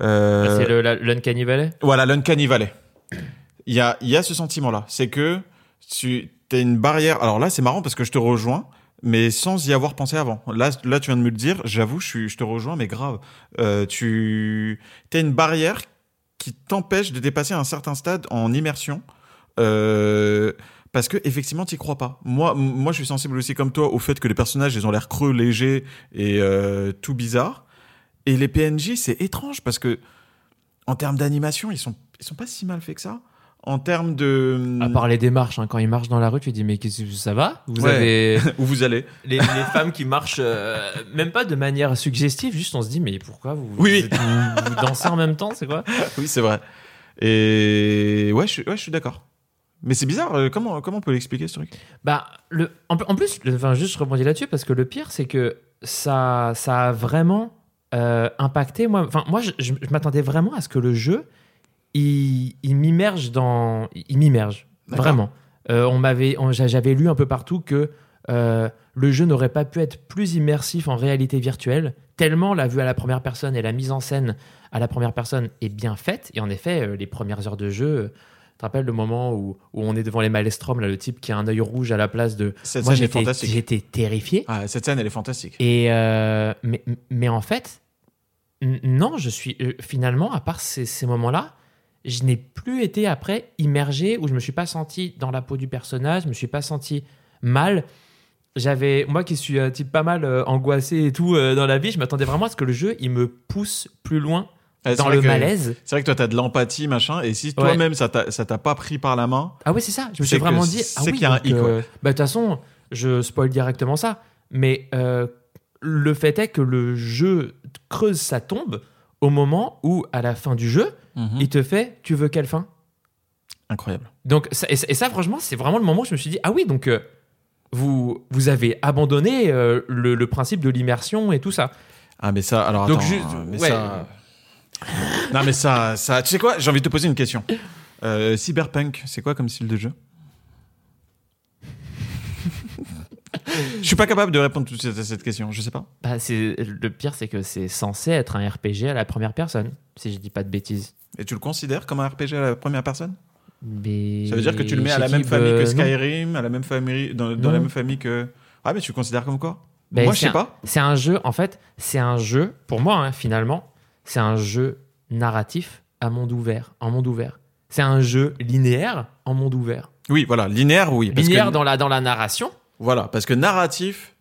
Speaker 2: euh,
Speaker 1: C'est le l'Uncanny Valley?
Speaker 2: Voilà, l'uncanny valley. Il y a, il y a ce sentiment-là. C'est que tu as une barrière. Alors là, c'est marrant parce que je te rejoins, mais sans y avoir pensé avant. Là, là tu viens de me le dire. J'avoue, je, te rejoins, mais grave. Euh, tu as une barrière qui t'empêche de dépasser un certain stade en immersion. Euh, parce que effectivement, t'y crois pas. Moi, moi, je suis sensible aussi comme toi au fait que les personnages, ils ont l'air creux, légers et euh, tout bizarre. Et les PNJ, c'est étrange parce que en termes d'animation, ils sont, ils sont pas si mal faits que ça. En termes de.
Speaker 1: À part les démarches, hein, quand ils marchent dans la rue, tu dis mais qu'est-ce que ça va? Vous
Speaker 2: Ouais.
Speaker 1: avez
Speaker 2: où vous allez?
Speaker 1: les, les femmes qui marchent euh, même pas de manière suggestive, juste on se dit mais pourquoi vous,
Speaker 2: Oui,
Speaker 1: vous, dansez en même temps, c'est quoi?
Speaker 2: Oui, c'est vrai. Et ouais, je suis, ouais, je suis d'accord. Mais c'est bizarre. euh, Comment, comment on peut l'expliquer ce truc?
Speaker 1: Bah, le, en, en plus, le- enfin, juste je rebondis là-dessus parce que le pire, c'est que ça, ça a vraiment euh, impacté. Moi, enfin, moi, je, je- je m'attendais vraiment à ce que le jeu, il, il m'immerge dans, il m'immerge vraiment. Euh, on m'avait, j'avais lu un peu partout que euh, le jeu n'aurait pas pu être plus immersif en réalité virtuelle, tellement la vue à la première personne et la mise en scène à la première personne est bien faite. Et en effet, euh, les premières heures de jeu, tu te rappelles le moment où, où on est devant les Maelstrom, là, le type qui a un œil rouge à la place de.
Speaker 2: Cette
Speaker 1: Moi,
Speaker 2: scène est
Speaker 1: j'étais
Speaker 2: fantastique.
Speaker 1: j'étais terrifié.
Speaker 2: Ah, cette scène, elle est fantastique.
Speaker 1: Et euh, mais, mais en fait, non, je suis finalement, à part ces, ces moments-là, je n'ai plus été après immergé où je me suis pas senti dans la peau du personnage, je me suis pas senti mal. J'avais moi qui suis un type pas mal euh, angoissé et tout euh, dans la vie, je m'attendais vraiment à ce que le jeu il me pousse plus loin
Speaker 2: c'est
Speaker 1: dans le
Speaker 2: que-
Speaker 1: malaise.
Speaker 2: C'est vrai que toi, t'as de l'empathie, machin, et si
Speaker 1: Ouais.
Speaker 2: toi-même, ça t'a pas pris par la main,
Speaker 1: Ah oui, c'est ça. Je me suis vraiment dit
Speaker 2: c'est
Speaker 1: ah oui,
Speaker 2: qu'il y a un
Speaker 1: donc,
Speaker 2: hic,
Speaker 1: euh, bah de toute façon, je spoil directement ça, mais euh, le fait est que le jeu creuse sa tombe au moment où à la fin du jeu, il te fait tu veux quelle fin?
Speaker 2: Incroyable.
Speaker 1: Donc ça, et, ça- et ça, franchement, c'est vraiment le moment où je me suis dit ah oui, donc euh, vous vous avez abandonné euh, le, le principe de l'immersion et tout ça.
Speaker 2: Ah, mais ça, alors
Speaker 1: Donc,
Speaker 2: attends,
Speaker 1: juste-
Speaker 2: mais
Speaker 1: ouais.
Speaker 2: ça... Non, mais ça, ça, tu sais quoi? J'ai envie de te poser une question. Euh, Cyberpunk, c'est quoi comme style de jeu? Je suis pas capable de répondre tout de suite à cette question, je sais pas.
Speaker 1: Bah, c'est le pire, c'est que c'est censé être un RPG à la première personne, si je dis pas de bêtises.
Speaker 2: Et tu le considères comme un RPG à la première personne?
Speaker 1: Mais
Speaker 2: Ça veut dire que tu le mets à la même famille
Speaker 1: euh,
Speaker 2: que
Speaker 1: non.
Speaker 2: Skyrim, à la même famille, dans, la même famille que. Ah, mais tu le considères comme quoi?
Speaker 1: Ben,
Speaker 2: Moi, je sais
Speaker 1: un-
Speaker 2: pas.
Speaker 1: C'est un jeu, en fait, c'est un jeu, pour moi, hein, finalement, c'est un jeu narratif à monde ouvert, en monde ouvert. C'est un jeu linéaire en monde ouvert.
Speaker 2: Oui, voilà, linéaire, oui. parce
Speaker 1: linéaire
Speaker 2: que-
Speaker 1: dans, la, dans la narration.
Speaker 2: Voilà, parce que narratif,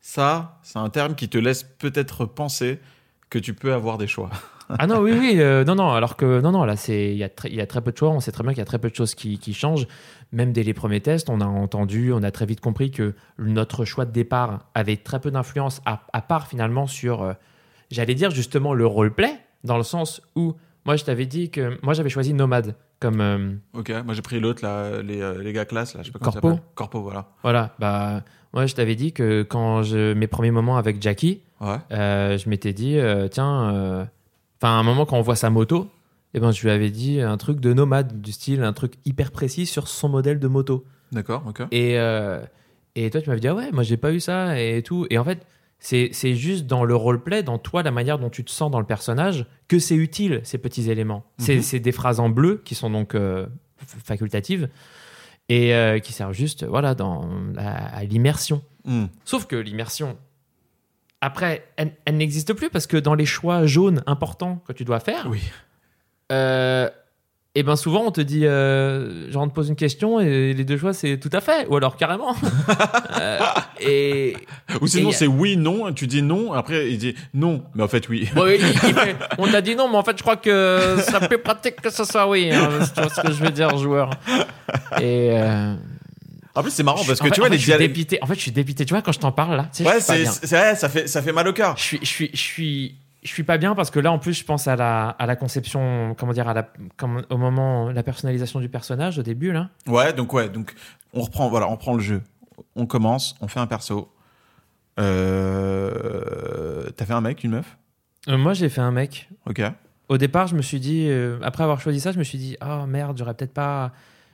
Speaker 2: ça, c'est un terme qui te laisse peut-être penser que tu peux avoir des choix.
Speaker 1: Ah non, oui, oui, euh, non, non, alors que, non, non, là, il y, a très- y a très peu de choix, on sait très bien qu'il y a très peu de choses qui, qui changent. Même dès les premiers tests, on a entendu, on a très vite compris que notre choix de départ avait très peu d'influence, à, à part finalement sur, euh, j'allais dire justement le roleplay, dans le sens où, moi, je t'avais dit que, moi, j'avais choisi Nomade comme, euh,
Speaker 2: Ok, moi j'ai pris l'autre, là, les, euh, les gars classe, là, je sais pas comment ça
Speaker 1: Corpo.
Speaker 2: s'appelle. Corpo, voilà.
Speaker 1: Voilà, bah, moi je t'avais dit que quand je, mes premiers moments avec Jackie,
Speaker 2: Ouais.
Speaker 1: euh, je m'étais dit, euh, tiens, euh, enfin, à un moment quand on voit sa moto, eh ben, je lui avais dit un truc de nomade, du style, un truc hyper précis sur son modèle de moto.
Speaker 2: D'accord, ok.
Speaker 1: Et, euh, et toi, tu m'avais dit, ah ouais, moi j'ai pas eu ça et tout. Et en fait, c'est juste dans le roleplay, dans toi, la manière dont tu te sens dans le personnage, que c'est utile, ces petits éléments. C'est
Speaker 2: Mhm.
Speaker 1: c'est des phrases en bleu qui sont donc euh, facultatives et euh, qui servent juste voilà, dans, à, à l'immersion.
Speaker 2: Hmm.
Speaker 1: Sauf que l'immersion, après, elle, elle n'existe plus parce que dans les choix jaunes importants que tu dois faire,
Speaker 2: Oui.
Speaker 1: euh, et ben souvent on te dit, genre on te pose une question et les deux choix c'est tout à fait, ou alors carrément. Et
Speaker 2: Ou sinon
Speaker 1: Et-
Speaker 2: c'est oui, non, tu dis non, après il dit non, mais en fait oui.
Speaker 1: bon, il- il fait, on t'a dit non, mais en fait je crois que ça plus pratique que ce soit oui. hein, tu vois ce que je veux dire, joueur. Et euh,
Speaker 2: En plus c'est marrant parce
Speaker 1: en
Speaker 2: que
Speaker 1: fait-
Speaker 2: tu vois
Speaker 1: en fait,
Speaker 2: les dialogues.
Speaker 1: dépité. En fait, je suis dépité. Tu vois quand je t'en parle là, tu sais,
Speaker 2: Ouais, c'est vrai, ça fait, ça fait mal au cœur.
Speaker 1: je suis, je suis, je suis, je suis pas bien parce que là, en plus, je pense à la, à la conception, comment dire, à la, comme, au moment, la personnalisation du personnage au début là.
Speaker 2: Ouais, donc ouais, donc on reprend, voilà, on reprend le jeu. On commence, on fait un perso. Euh... T'as fait un mec, une meuf?
Speaker 1: Euh, moi, j'ai fait un mec.
Speaker 2: Ok.
Speaker 1: Au départ, je me suis dit, euh, après avoir choisi ça, je me suis dit, ah merde, j'aurais peut-être pas,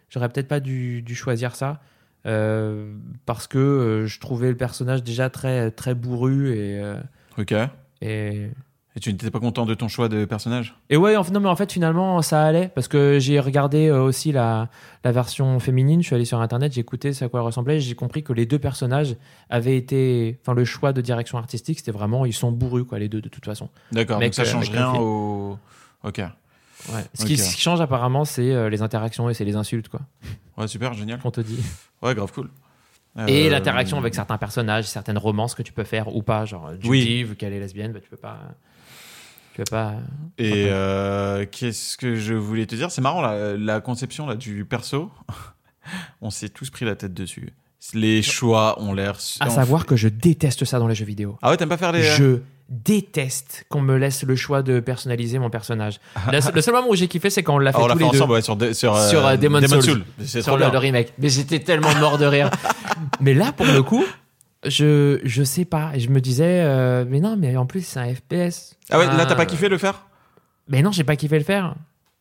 Speaker 1: j'aurais peut-être pas dû, dû choisir ça. euh, parce que je trouvais le personnage déjà très très bourru et
Speaker 2: Ok.
Speaker 1: et
Speaker 2: Et tu n'étais pas content de ton choix de personnage?
Speaker 1: Et ouais, en non, mais en fait, finalement, ça allait parce que j'ai regardé euh, aussi la, la version féminine. Je suis allé sur internet, j'ai écouté ça à quoi elle ressemblait. J'ai compris que les deux personnages avaient été. Enfin, le choix de direction artistique, c'était vraiment. Ils sont bourrus, quoi, les deux, de toute façon.
Speaker 2: D'accord, donc ça
Speaker 1: euh,
Speaker 2: change rien au. Ok.
Speaker 1: Ouais. Ce, qui,
Speaker 2: Ok.
Speaker 1: ce qui change apparemment, c'est euh, les interactions et c'est les insultes, quoi,
Speaker 2: Ouais, super, génial.
Speaker 1: qu'on te dit.
Speaker 2: Ouais, grave cool.
Speaker 1: Et
Speaker 2: Euh,
Speaker 1: l'interaction avec certains personnages, certaines romances que tu peux faire ou pas. Genre, Judy,
Speaker 2: Oui.
Speaker 1: vu qu'elle est lesbienne, bah, tu peux pas. Tu pas.
Speaker 2: Et euh, qu'est-ce que je voulais te dire? C'est marrant, la, la conception là, du perso. On s'est tous pris la tête dessus. Les choix ont l'air.
Speaker 1: À savoir
Speaker 2: fait-
Speaker 1: que je déteste ça dans les jeux vidéo.
Speaker 2: Ah ouais, t'aimes pas faire les.
Speaker 1: Je déteste qu'on me laisse le choix de personnaliser mon personnage. Le, seul- le seul moment où j'ai kiffé, c'est quand on l'a fait
Speaker 2: on l'a
Speaker 1: tous
Speaker 2: fait
Speaker 1: les deux
Speaker 2: ensemble ouais, sur, de- sur, euh,
Speaker 1: Sur, euh, Demon's.
Speaker 2: C'est
Speaker 1: sur le, le remake. Mais j'étais tellement mort de rire. mais là, pour le coup, je je sais pas. Et je me disais, euh, mais non, mais en plus c'est un FPS.
Speaker 2: Ah ouais, là t'as pas kiffé le faire?
Speaker 1: Mais non, j'ai pas kiffé le faire.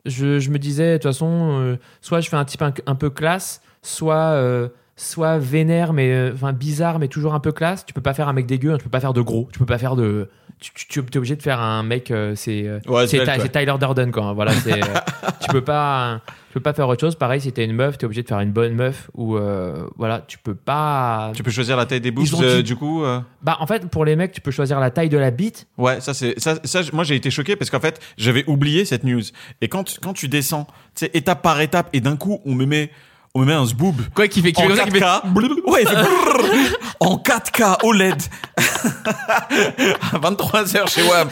Speaker 1: Je, je me disais, de toute façon, euh, soit je fais un type un, un peu classe, soit, euh, soit vénère, mais euh, enfin bizarre, mais toujours un peu classe. Tu peux pas faire un mec dégueu, hein, tu peux pas faire de gros, tu peux pas faire de. Tu, tu, tu es obligé de faire un mec, euh, c'est euh,
Speaker 2: Ouais,
Speaker 1: Tyler Durden quoi. hein, Voilà, c'est, euh, tu peux pas, tu peux pas faire autre chose. Pareil, si t'es une meuf, t'es obligé de faire une bonne meuf ou euh, voilà, tu peux pas.
Speaker 2: Tu peux choisir la taille des boobs, euh, du coup. euh,
Speaker 1: Bah en fait, pour les mecs, tu peux choisir la taille de la bite.
Speaker 2: Ouais, ça c'est ça, ça moi j'ai été choqué parce qu'en fait j'avais oublié cette news et quand quand tu descends, tu sais étape par étape et d'un coup on me met on me met un zboob
Speaker 1: Quoi qui fait, qui
Speaker 2: en
Speaker 1: fait comme ça, qui fait-
Speaker 2: 4K, ouais, il fait brrr, en 4K OLED à 23h chez WAM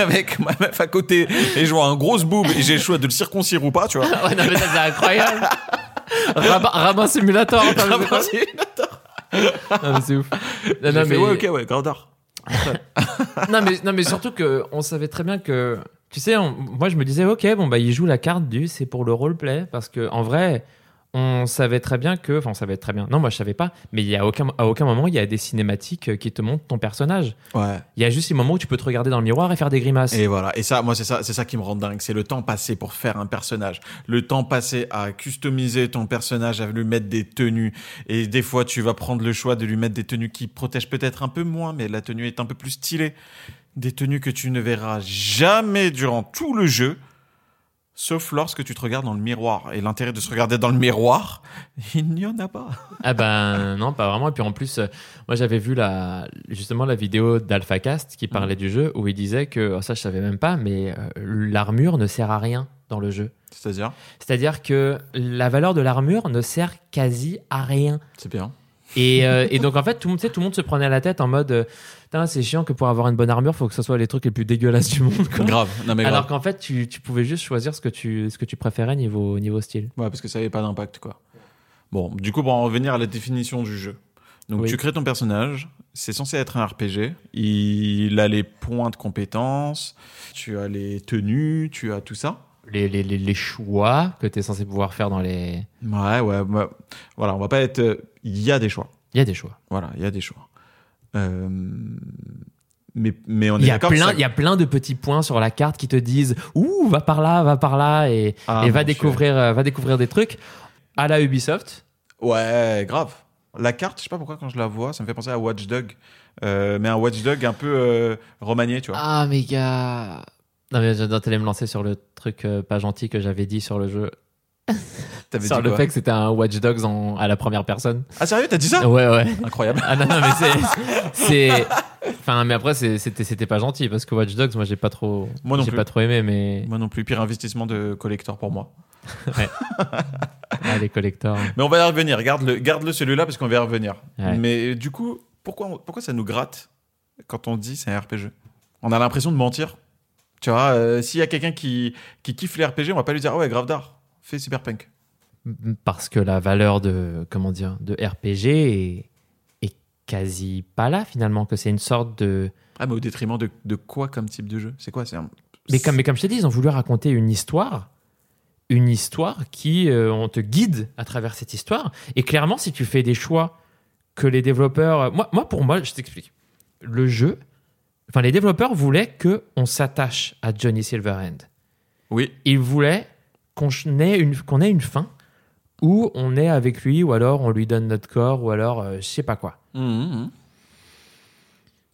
Speaker 2: avec ma meuf à côté et je vois un gros boob et j'ai le choix de le circoncire ou pas, tu vois.
Speaker 1: Ouais, non, mais ça, c'est incroyable. Rabbin, Rabbin Simulator. mais c'est quoi Non, mais c'est ouf. Non, non,
Speaker 2: J'ai fait,
Speaker 1: mais,
Speaker 2: ouais, ok, ouais, grave d'art.
Speaker 1: non, mais, non, mais surtout que on savait très bien que. Tu sais, on- moi je me disais, ok, bon, bah, il joue la carte du c'est pour le roleplay. Parce que en vrai, on savait très bien que. Enfin, on savait très bien. Non, moi je savais pas. Mais il y a aucun, à aucun moment, il y a des cinématiques euh, qui te montrent ton personnage.
Speaker 2: Ouais.
Speaker 1: Il y a juste les moments où tu peux te regarder dans le miroir et faire des grimaces.
Speaker 2: Et voilà. Et ça, moi, c'est ça, c'est ça qui me rend dingue. C'est le temps passé pour faire un personnage. Le temps passé à customiser ton personnage, à lui mettre des tenues. Et des fois, tu vas prendre le choix de lui mettre des tenues qui protègent peut-être un peu moins, mais la tenue est un peu plus stylée. Des tenues que tu ne verras jamais durant tout le jeu. Sauf lorsque tu te regardes dans le miroir. Et l'intérêt de se regarder dans le miroir, il n'y en a pas.
Speaker 1: Ah ben non, pas vraiment. Et puis en plus, euh, moi j'avais vu la, justement la vidéo d'AlphaCast qui parlait du jeu où il disait que, oh, ça je savais même pas, mais euh, l'armure ne sert à rien dans le jeu.
Speaker 2: C'est-à-dire,
Speaker 1: C'est-à-dire que la valeur de l'armure ne sert quasi à rien.
Speaker 2: c'est bien.
Speaker 1: Et, euh, et donc en fait, tout le, monde, tu sais, tout le monde se prenait à la tête en mode, Putain, c'est chiant que pour avoir une bonne armure, faut que ce soit les trucs les plus dégueulasses du monde. quoi.
Speaker 2: Grave. Non, mais.
Speaker 1: Alors qu'en fait, tu, tu pouvais juste choisir ce que tu, ce que tu préférais niveau, niveau style.
Speaker 2: Ouais, parce que ça n'avait pas d'impact, quoi. Bon, du coup, pour en revenir à la définition du jeu. Donc,
Speaker 1: Oui.
Speaker 2: tu crées ton personnage, c'est censé être un RPG. Il a les points de compétences, tu as les tenues, tu as tout ça.
Speaker 1: Les, les, les, les choix que tu es censé pouvoir faire dans les.
Speaker 2: Ouais, ouais, ouais. Voilà, on va pas être. euh, Il y a des choix.
Speaker 1: Il y a des choix.
Speaker 2: Voilà, il y a des choix. Euh, Mais, mais on est
Speaker 1: Il y, a plein,
Speaker 2: ça-
Speaker 1: il y a plein de petits points sur la carte qui te disent Ouh, va par là, va par là, et,
Speaker 2: Ah,
Speaker 1: et va, découvrir, euh, va découvrir des trucs. À la Ubisoft,
Speaker 2: Ouais, grave. La carte, je sais pas pourquoi quand je la vois, ça me fait penser à Watch Dog. Euh, mais un Watch Dog un peu euh, remanié, tu vois.
Speaker 1: Ah, mais gars. Non, mais j'adore me lancer sur le truc pas gentil que j'avais dit sur le jeu. Sur le fait que c'était un Watch Dogs en, à la première personne.
Speaker 2: Ah sérieux, t'as dit ça
Speaker 1: Ouais, ouais.
Speaker 2: Incroyable.
Speaker 1: Ah non, non, mais c'est. Enfin, mais après, c'était pas gentil parce que Watch Dogs, moi, j'ai pas trop.
Speaker 2: Moi non
Speaker 1: J'ai pas trop aimé, mais.
Speaker 2: Moi non plus, pire investissement de collector pour moi.
Speaker 1: Ah, les collectors.
Speaker 2: Mais on va y revenir. Garde-le, garde-le celui-là parce qu'on va y revenir.
Speaker 1: Ouais.
Speaker 2: Mais euh, du coup, pourquoi, pourquoi ça nous gratte quand on dit c'est un RPG On a l'impression de mentir. Tu vois, euh, s'il y a quelqu'un qui, qui kiffe les RPG, on va pas lui dire ah ouais, grave d'art, fais Cyberpunk.
Speaker 1: Parce que la valeur de. Comment dire De RPG est, est quasi pas là, finalement. Que c'est une sorte de.
Speaker 2: Ah, mais au détriment de, de quoi comme type de jeu? C'est quoi? Un...
Speaker 1: Mais comme, mais comme je t'ai dit, ils ont voulu raconter une histoire. Une histoire qui, euh, on te guide à travers cette histoire. Et clairement, si tu fais des choix que les développeurs. Moi, moi pour moi, je t'explique. Le jeu. Enfin, les développeurs voulaient que on s'attache à Johnny Silverhand.
Speaker 2: Oui,
Speaker 1: Ils voulaient qu'on ait, une, qu'on ait une fin où on est avec lui, ou alors on lui donne notre corps, ou alors euh, je sais pas quoi.
Speaker 2: Mmh, mmh.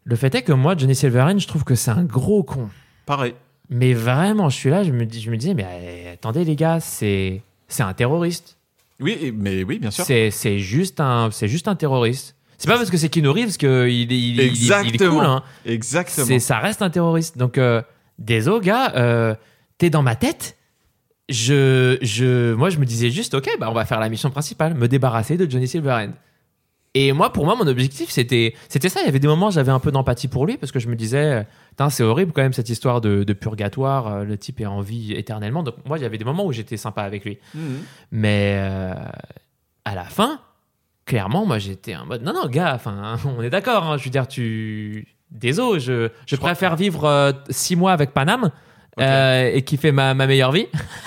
Speaker 1: Le fait est que moi, Johnny Silverhand, je trouve que c'est un gros con.
Speaker 2: pareil.
Speaker 1: Mais vraiment, je suis là, je me, dis, je me disais, mais euh, attendez les gars, c'est c'est un terroriste.
Speaker 2: Oui, mais oui, bien sûr.
Speaker 1: C'est c'est juste un c'est juste un terroriste. C'est pas parce que c'est Keanu Reeves qu'il il, il, il, il est
Speaker 2: Exactement.
Speaker 1: cool. Hein.
Speaker 2: Exactement.
Speaker 1: C'est ça reste un terroriste. Donc euh, désolé gars, euh, t'es dans ma tête. Je je moi je me disais juste ok bah on va faire la mission principale, me débarrasser de Johnny Silverhand. Et moi, pour moi, mon objectif, c'était, c'était ça. Il y avait des moments, où j'avais un peu d'empathie pour lui parce que je me disais, c'est horrible quand même cette histoire de, de purgatoire. euh, Le type est en vie éternellement. Donc moi, il y avait des moments où j'étais sympa avec lui.
Speaker 2: Mhm.
Speaker 1: Mais euh, à la fin, clairement, moi, j'étais en mode, non, non, gars, enfin, on est d'accord. hein, je veux dire, tu, désolé, je, je,
Speaker 2: crois-
Speaker 1: préfère vivre euh, six mois avec Paname. Euh, et qui fait ma, ma meilleure vie.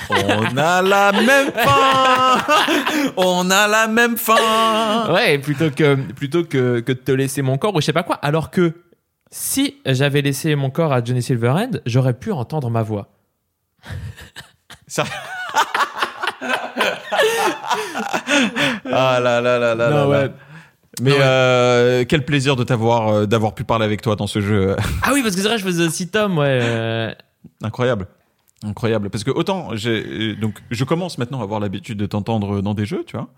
Speaker 2: On a la même fin. On a la même fin.
Speaker 1: Ouais, plutôt que, plutôt que, que de te laisser mon corps ou je sais pas quoi. Alors que si j'avais laissé mon corps à Johnny Silverhand, j'aurais pu entendre ma voix.
Speaker 2: Ça- Ah là là là là
Speaker 1: Non,
Speaker 2: là
Speaker 1: ouais.
Speaker 2: là. Mais
Speaker 1: Non, ouais.
Speaker 2: euh, quel plaisir de t'avoir, euh, d'avoir pu parler avec toi dans ce jeu.
Speaker 1: Ah oui, parce que c'est vrai, je faisais aussi Tom, ouais.
Speaker 2: Incroyable. Incroyable. Parce que autant, euh, donc, je commence maintenant à avoir l'habitude de t'entendre dans des jeux, tu vois.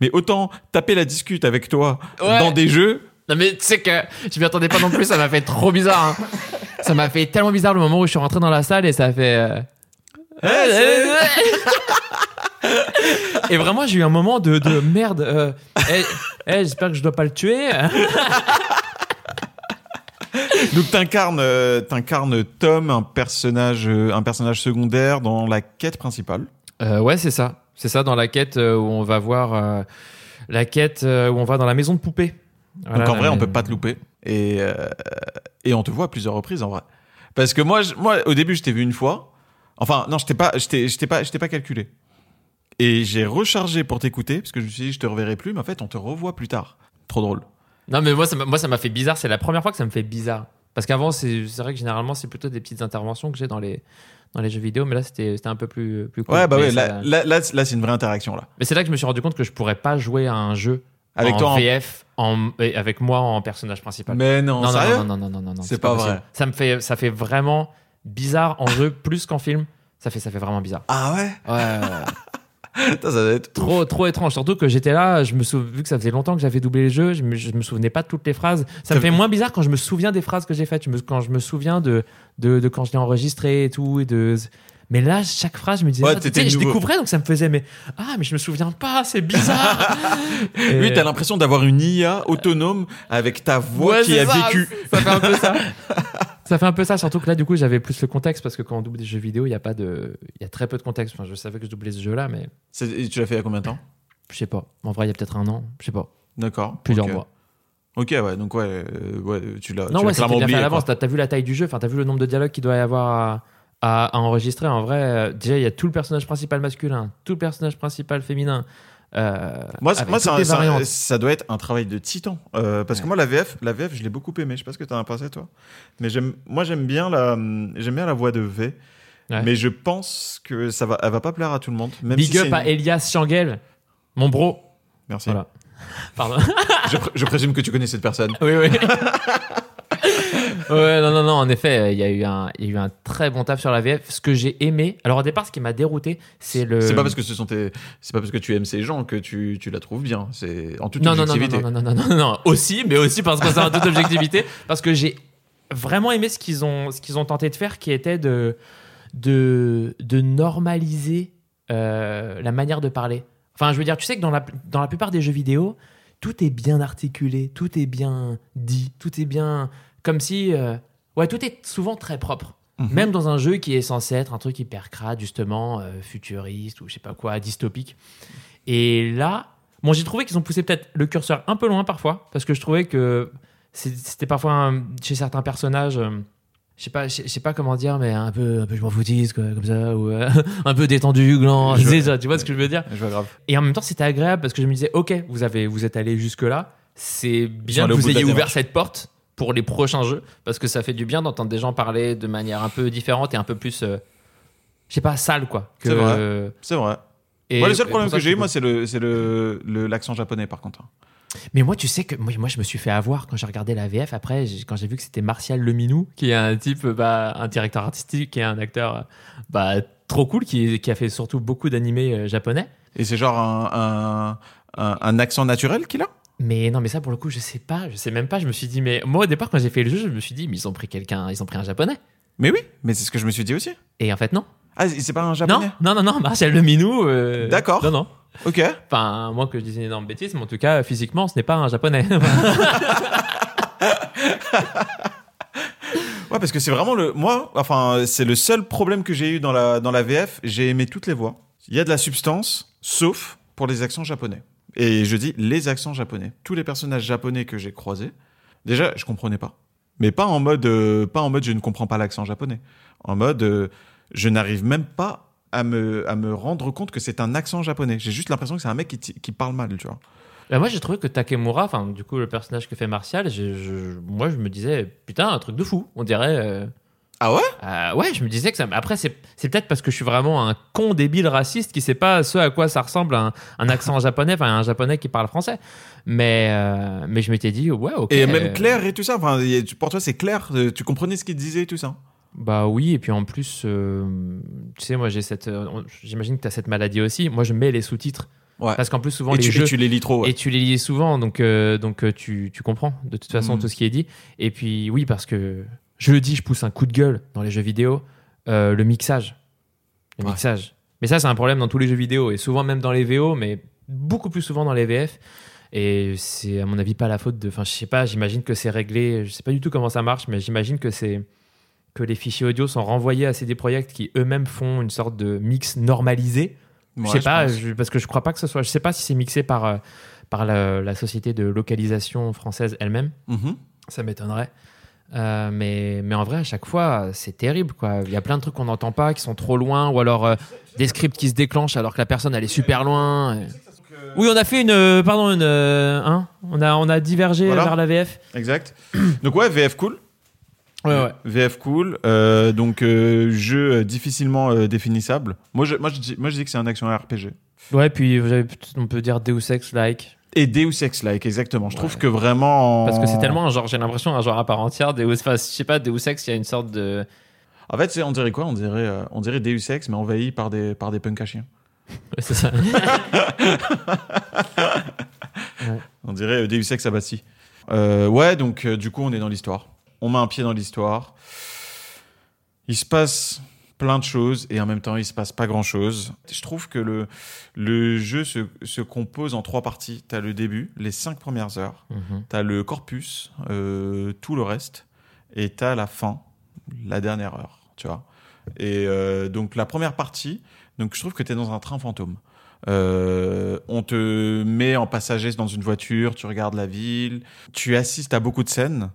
Speaker 2: Mais autant taper la discute avec toi
Speaker 1: Ouais.
Speaker 2: dans des jeux.
Speaker 1: Non mais tu sais que je m'y attendais pas non plus, ça m'a fait trop bizarre. hein. Ça m'a fait tellement bizarre le moment où je suis rentré dans la salle et ça a fait. euh, et vraiment j'ai eu un moment de, de merde. euh, eh, eh, J'espère que je dois pas le tuer.
Speaker 2: Donc t'incarnes, euh, t'incarnes Tom, un personnage, euh, un personnage secondaire dans la quête principale.
Speaker 1: Euh, ouais c'est ça, c'est ça dans la quête euh, où on va voir euh, la quête euh, où on va dans la maison de poupée. Voilà,
Speaker 2: Donc en
Speaker 1: la-
Speaker 2: vrai, on peut pas te louper. Et, euh, et on te voit à plusieurs reprises en vrai. Parce que moi, je- moi au début, je t'ai vu une fois. Enfin, non, je t'ai pas, je t'ai, je t'ai pas, je t'ai pas calculé. Et j'ai rechargé pour t'écouter parce que je me suis dit, je te reverrai plus. Mais en fait, on te revoit plus tard. Trop drôle.
Speaker 1: Non, mais moi, ça m'a- moi, ça m'a fait bizarre. C'est la première fois que ça me fait bizarre. Parce qu'avant, c'est c'est vrai que généralement, c'est plutôt des petites interventions que j'ai dans les, dans les jeux vidéo. Mais là, c'était c'était un peu plus, plus cool.
Speaker 2: Ouais, bah
Speaker 1: ça-
Speaker 2: Là, là, là, c'est une vraie interaction là.
Speaker 1: Mais c'est là que je me suis rendu compte que je pourrais pas jouer à un jeu
Speaker 2: Avec
Speaker 1: en
Speaker 2: toi.
Speaker 1: VF en, avec moi en personnage principal.
Speaker 2: Mais non,
Speaker 1: non,
Speaker 2: sérieux
Speaker 1: non, non, non, non, non, non,
Speaker 2: C'est pas
Speaker 1: possible.
Speaker 2: vrai.
Speaker 1: Ça me fait, ça fait vraiment bizarre en jeu plus qu'en film. Ça fait, ça fait vraiment bizarre.
Speaker 2: Ah ouais?
Speaker 1: Ouais, ouais, ouais.
Speaker 2: Ça doit être.
Speaker 1: trop, trop étrange. Surtout que j'étais là, je me sou... vu que ça faisait longtemps que j'avais doublé les jeux, je me, je me souvenais pas de toutes les phrases. Ça me fait moins bizarre quand je me souviens des phrases que j'ai faites. Je me- Quand je me souviens de, de, de quand je l'ai enregistré et tout. Et de... Mais là, chaque phrase, je me disais,
Speaker 2: Ouais,
Speaker 1: ah,
Speaker 2: t'étais
Speaker 1: je découvrais, donc ça me faisait, mais ah, mais je me souviens pas, c'est bizarre. Et-
Speaker 2: Oui, t'as l'impression d'avoir une IA autonome avec ta voix
Speaker 1: Ouais,
Speaker 2: qui a
Speaker 1: ça,
Speaker 2: vécu.
Speaker 1: Ça fait un peu ça. ça fait un peu ça, surtout que là, du coup, j'avais plus le contexte parce que quand on double des jeux vidéo, il y a pas de, il y a très peu de contexte. Enfin, je savais que je doublais ce jeu-là, mais
Speaker 2: Tu l'as fait il y a combien de temps?
Speaker 1: Je sais pas. En vrai, il y a peut-être un an, je sais pas,
Speaker 2: D'accord.
Speaker 1: plusieurs
Speaker 2: Ok.
Speaker 1: mois.
Speaker 2: Ok, ouais, donc ouais, euh, ouais, tu l'as.
Speaker 1: Non,
Speaker 2: tu
Speaker 1: ouais,
Speaker 2: clairement oublié,
Speaker 1: t'as vu la taille du jeu, enfin, t'as vu le nombre de dialogues qu'il doit y avoir à, à- à enregistrer. En vrai, euh, déjà, il y a tout le personnage principal masculin, tout le personnage principal féminin. euh,
Speaker 2: Moi, moi ça, ça- doit être un travail de titan. Euh, parce que moi, la VF, la VF, je l'ai beaucoup aimé. Je sais pas ce que t'en as pensé, toi. Mais j'aime, moi, j'aime bien la, j'aime bien la voix de V.
Speaker 1: Ouais.
Speaker 2: Mais je pense que ça va, elle va pas plaire à tout le monde. Même
Speaker 1: Big
Speaker 2: si
Speaker 1: up à Elias Changel, mon bro.
Speaker 2: Merci.
Speaker 1: Voilà. Pardon.
Speaker 2: Je, pr- je présume que tu connais cette personne.
Speaker 1: oui, oui. ouais, non, non, non, en effet, il y, a eu un, il y a eu un très bon taf sur la VF. Ce que j'ai aimé, alors au départ, ce qui m'a dérouté, c'est le.
Speaker 2: C'est pas parce que ce sont tes, c'est pas parce que tu aimes ces gens que tu, tu la trouves bien. C'est en toute
Speaker 1: non, non, non, non,
Speaker 2: objectivité.
Speaker 1: non, non, non, non, non, non, aussi, mais aussi parce que c'est en toute objectivité, parce que j'ai vraiment aimé ce qu'ils ont, ce qu'ils ont tenté de faire, qui était de, de, de normaliser euh, la manière de parler. Enfin, je veux dire, tu sais que dans la, dans la plupart des jeux vidéo, tout est bien articulé, tout est bien dit, tout est bien comme si, euh, ouais, tout est souvent très propre.
Speaker 2: Mhm.
Speaker 1: Même dans un jeu qui est censé être un truc hyper crade, justement, euh, futuriste ou je sais pas quoi, dystopique. Et là, bon, j'ai trouvé qu'ils ont poussé peut-être le curseur un peu loin parfois, parce que je trouvais que c'est- c'était parfois un- chez certains personnages, euh, je sais pas, je je sais pas comment dire, mais un peu, un peu je m'en foutise, quoi, comme ça, ou euh, un peu détendu, gland,
Speaker 2: Je-
Speaker 1: c'est ça, tu vois ce que je veux dire?
Speaker 2: Je vois grave.
Speaker 1: Et en même temps, c'était agréable parce que je me disais, ok, vous avez, vous êtes allé jusque là, c'est bien
Speaker 2: allés
Speaker 1: que vous
Speaker 2: bout de la
Speaker 1: ayez ouvert
Speaker 2: démarche.
Speaker 1: cette porte pour les prochains jeux, parce que ça fait du bien d'entendre des gens parler de manière un peu différente et un peu plus, euh, je sais pas, sale, quoi. Que,
Speaker 2: C'est vrai.
Speaker 1: euh,
Speaker 2: C'est vrai.
Speaker 1: et-
Speaker 2: moi, le seul problème que j'ai eu, moi, c'est le, c'est le, le- l'accent japonais, par contre.
Speaker 1: Mais moi, tu sais que moi, moi, je me suis fait avoir quand j'ai regardé la VF. Après, quand j'ai vu que c'était Martial Leminou, qui est un type, bah, un directeur artistique et un acteur bah, trop cool, qui, qui a fait surtout beaucoup d'animés euh, japonais.
Speaker 2: Et c'est genre un, un, un, un accent naturel qu'il a?
Speaker 1: Mais non, mais ça, pour le coup, je sais pas. Je sais même pas. Je me suis dit, mais moi, au départ, quand j'ai fait le jeu, je me suis dit, mais ils ont pris quelqu'un, ils ont pris un japonais.
Speaker 2: Mais oui, mais c'est ce que je me suis dit aussi.
Speaker 1: Et en fait, non.
Speaker 2: Ah, c'est pas un japonais?
Speaker 1: Non, non, non, non, Martial Leminou. euh,
Speaker 2: D'accord.
Speaker 1: Non, non.
Speaker 2: Ok.
Speaker 1: Enfin, moi que je disais une énorme bêtise, mais en tout cas, physiquement, ce n'est pas un japonais.
Speaker 2: Ouais, parce que c'est vraiment le. Moi, enfin, c'est le seul problème que j'ai eu dans la, dans la VF. J'ai aimé toutes les voix. Il y a de la substance, sauf pour les accents japonais. Et je dis les accents japonais. Tous les personnages japonais que j'ai croisés, déjà, je comprenais pas. Mais pas en mode, euh, pas en mode je ne comprends pas l'accent japonais. En mode, euh, je n'arrive même pas à me, à me rendre compte que c'est un accent japonais. J'ai juste l'impression que c'est un mec qui, qui parle mal, tu vois.
Speaker 1: Bah, moi, j'ai trouvé que Takemura, enfin, du coup, le personnage que fait Martial, moi, je me disais, putain, un truc de fou. On dirait, euh,
Speaker 2: Ah ouais?
Speaker 1: Euh, ouais, je me disais que ça. Après, c'est peut-être parce que je suis vraiment un con débile raciste qui sait pas ce à quoi ça ressemble un, un accent japonais, enfin un japonais qui parle français. Mais euh, mais je m'étais dit ouais ok.
Speaker 2: Et même clair et tout ça. Enfin, pour toi, c'est clair. euh, Tu comprenais ce qu'il disait et tout ça?
Speaker 1: Bah oui, et puis en plus, euh, tu sais, moi j'ai cette. J'imagine que tu as cette maladie aussi. Moi, je mets les sous-titres.
Speaker 2: Ouais.
Speaker 1: Parce qu'en plus, souvent,
Speaker 2: Et
Speaker 1: les
Speaker 2: tu,
Speaker 1: jeux.
Speaker 2: et tu les lis trop. ouais.
Speaker 1: Et tu les lis souvent, donc, euh, donc tu, tu comprends de toute façon
Speaker 2: Mm.
Speaker 1: tout ce qui est dit. Et puis oui, parce que je le dis, je pousse un coup de gueule dans les jeux vidéo, euh, le mixage. Le
Speaker 2: Ouais.
Speaker 1: mixage. Mais ça, c'est un problème dans tous les jeux vidéo, et souvent même dans les VO, mais beaucoup plus souvent dans les VF. Et c'est à mon avis pas la faute de... Enfin, je sais pas, j'imagine que c'est réglé, je sais pas du tout comment ça marche, mais j'imagine que c'est que les fichiers audio sont renvoyés à CD Projekt qui eux-mêmes font une sorte de mix normalisé.
Speaker 2: Ouais,
Speaker 1: je sais pas, je- parce que je crois pas que ce soit. Je sais pas si c'est mixé par, euh, par la, la société de localisation française elle-même.
Speaker 2: Mhm.
Speaker 1: Ça m'étonnerait. Euh, mais, mais en vrai, à chaque fois, c'est terrible. Quoi. Il y a plein de trucs qu'on n'entend pas, qui sont trop loin, ou alors euh, des scripts qui se déclenchent alors que la personne elle est super loin. et- Oui, on a fait une. euh, pardon, une. hein on, a, on a divergé
Speaker 2: Voilà.
Speaker 1: vers la VF.
Speaker 2: Exact. Donc ouais, VF cool.
Speaker 1: Ouais, ouais.
Speaker 2: VF cool. Donc jeu difficilement définissable. Moi je, moi, je dis, moi je dis que c'est un action RPG.
Speaker 1: Ouais, puis on peut dire Deus Ex-like.
Speaker 2: Et Deus Ex-like, exactement. Je trouve
Speaker 1: Ouais.
Speaker 2: que vraiment.
Speaker 1: Parce que c'est tellement un genre, j'ai l'impression, un genre à part entière. Deus, enfin, je sais pas, Deus Ex, il y a une sorte de.
Speaker 2: En fait, on dirait quoi? On dirait, euh, on dirait Deus Ex, mais envahi par des, par des punks à chiens.
Speaker 1: Ouais, c'est ça.
Speaker 2: On dirait euh, Deus Ex Abbasi. Euh, ouais, donc euh, du coup, on est dans l'histoire. On met un pied dans l'histoire. Il se passe plein de choses et en même temps, il se passe pas grand chose. Je trouve que le, le jeu se, se compose en trois parties. Tu as le début, les cinq premières heures.
Speaker 1: Mhm.
Speaker 2: Tu as le corpus, euh, tout le reste. Et tu as la fin, la dernière heure, tu vois. Et euh, donc, la première partie, donc je trouve que tu es dans un train fantôme. Euh, on te met en passager dans une voiture, tu regardes la ville, tu assistes à beaucoup de scènes.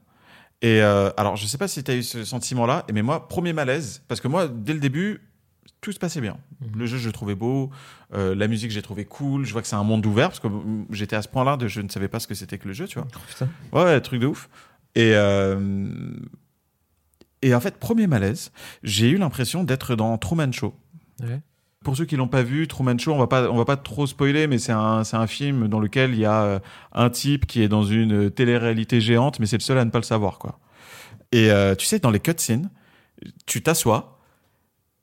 Speaker 2: Et euh, alors, je sais pas si tu as eu ce sentiment-là, mais moi, premier malaise, parce que moi, dès le début, tout se passait bien.
Speaker 1: Mhm.
Speaker 2: Le jeu, je le trouvais beau, euh, la musique, j'ai trouvé cool, je vois que c'est un monde ouvert, parce que mm, j'étais à ce point-là, de je ne savais pas ce que c'était que le jeu, tu vois.
Speaker 1: Putain.
Speaker 2: Ouais, ouais, truc de ouf. Et, euh, et en fait, premier malaise, j'ai eu l'impression d'être dans Truman Show.
Speaker 1: Ouais.
Speaker 2: Pour ceux qui l'ont pas vu, Truman Show, on va pas, on va pas trop spoiler, mais c'est un, c'est un film dans lequel il y a euh, un type qui est dans une télé-réalité géante, mais c'est le seul à ne pas le savoir, quoi. Et euh, tu sais, dans les cutscenes, tu t'assois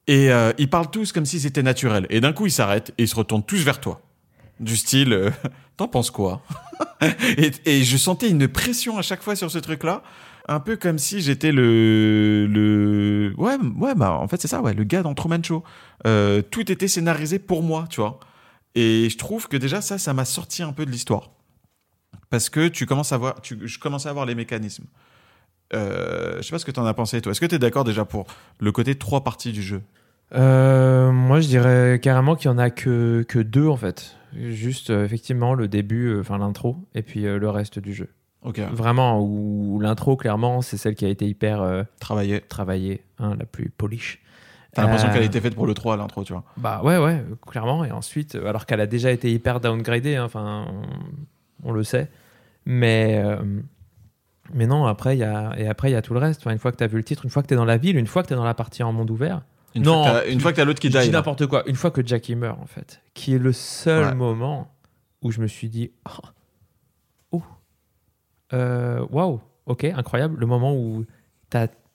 Speaker 2: et euh, ils parlent tous comme si c'était naturel. Et d'un coup, ils s'arrêtent et ils se retournent tous vers toi. Du style, t'en penses quoi? Et je sentais une pression à chaque fois sur ce truc-là, un peu comme si j'étais le, le, ouais, ouais, bah en fait c'est ça, ouais, le gars dans Truman Show. Euh, tout était scénarisé pour moi, tu vois. Et je trouve que déjà ça, ça m'a sorti un peu de l'histoire, parce que tu commences à voir, je commençais à voir les mécanismes. Euh, je sais pas ce que t'en as pensé toi. Est-ce que t'es d'accord déjà pour le côté trois parties du jeu?
Speaker 1: Euh, moi, je dirais carrément qu'il y en a que, deux en fait. Juste euh, effectivement le début, enfin l'intro, et puis le reste du jeu.
Speaker 2: Ok.
Speaker 1: Vraiment, où l'intro clairement, c'est celle qui a été hyper euh,
Speaker 2: Travailler.
Speaker 1: travaillée, hein, la plus polish.
Speaker 2: T'as l'impression
Speaker 1: Euh,
Speaker 2: qu'elle a été faite pour le 3 à l'intro, tu vois.
Speaker 1: Bah ouais, ouais, clairement. Et ensuite, euh, alors qu'elle a déjà été hyper downgradée, hein, enfin, on, on le sait. Mais, euh, mais non, après, il y a, et après, il y a tout le reste. Enfin, une fois que tu as vu le titre, une fois que tu es dans la ville, une fois que tu es dans la partie en monde ouvert.
Speaker 2: Une
Speaker 1: Non,
Speaker 2: fois que t'as- une fois que t'as l'autre qui die.
Speaker 1: n'importe quoi. Une fois que Jackie meurt, en fait, qui est le seul
Speaker 2: Ouais.
Speaker 1: moment où je me suis dit, oh, euh, waouh, ok, incroyable. Le moment où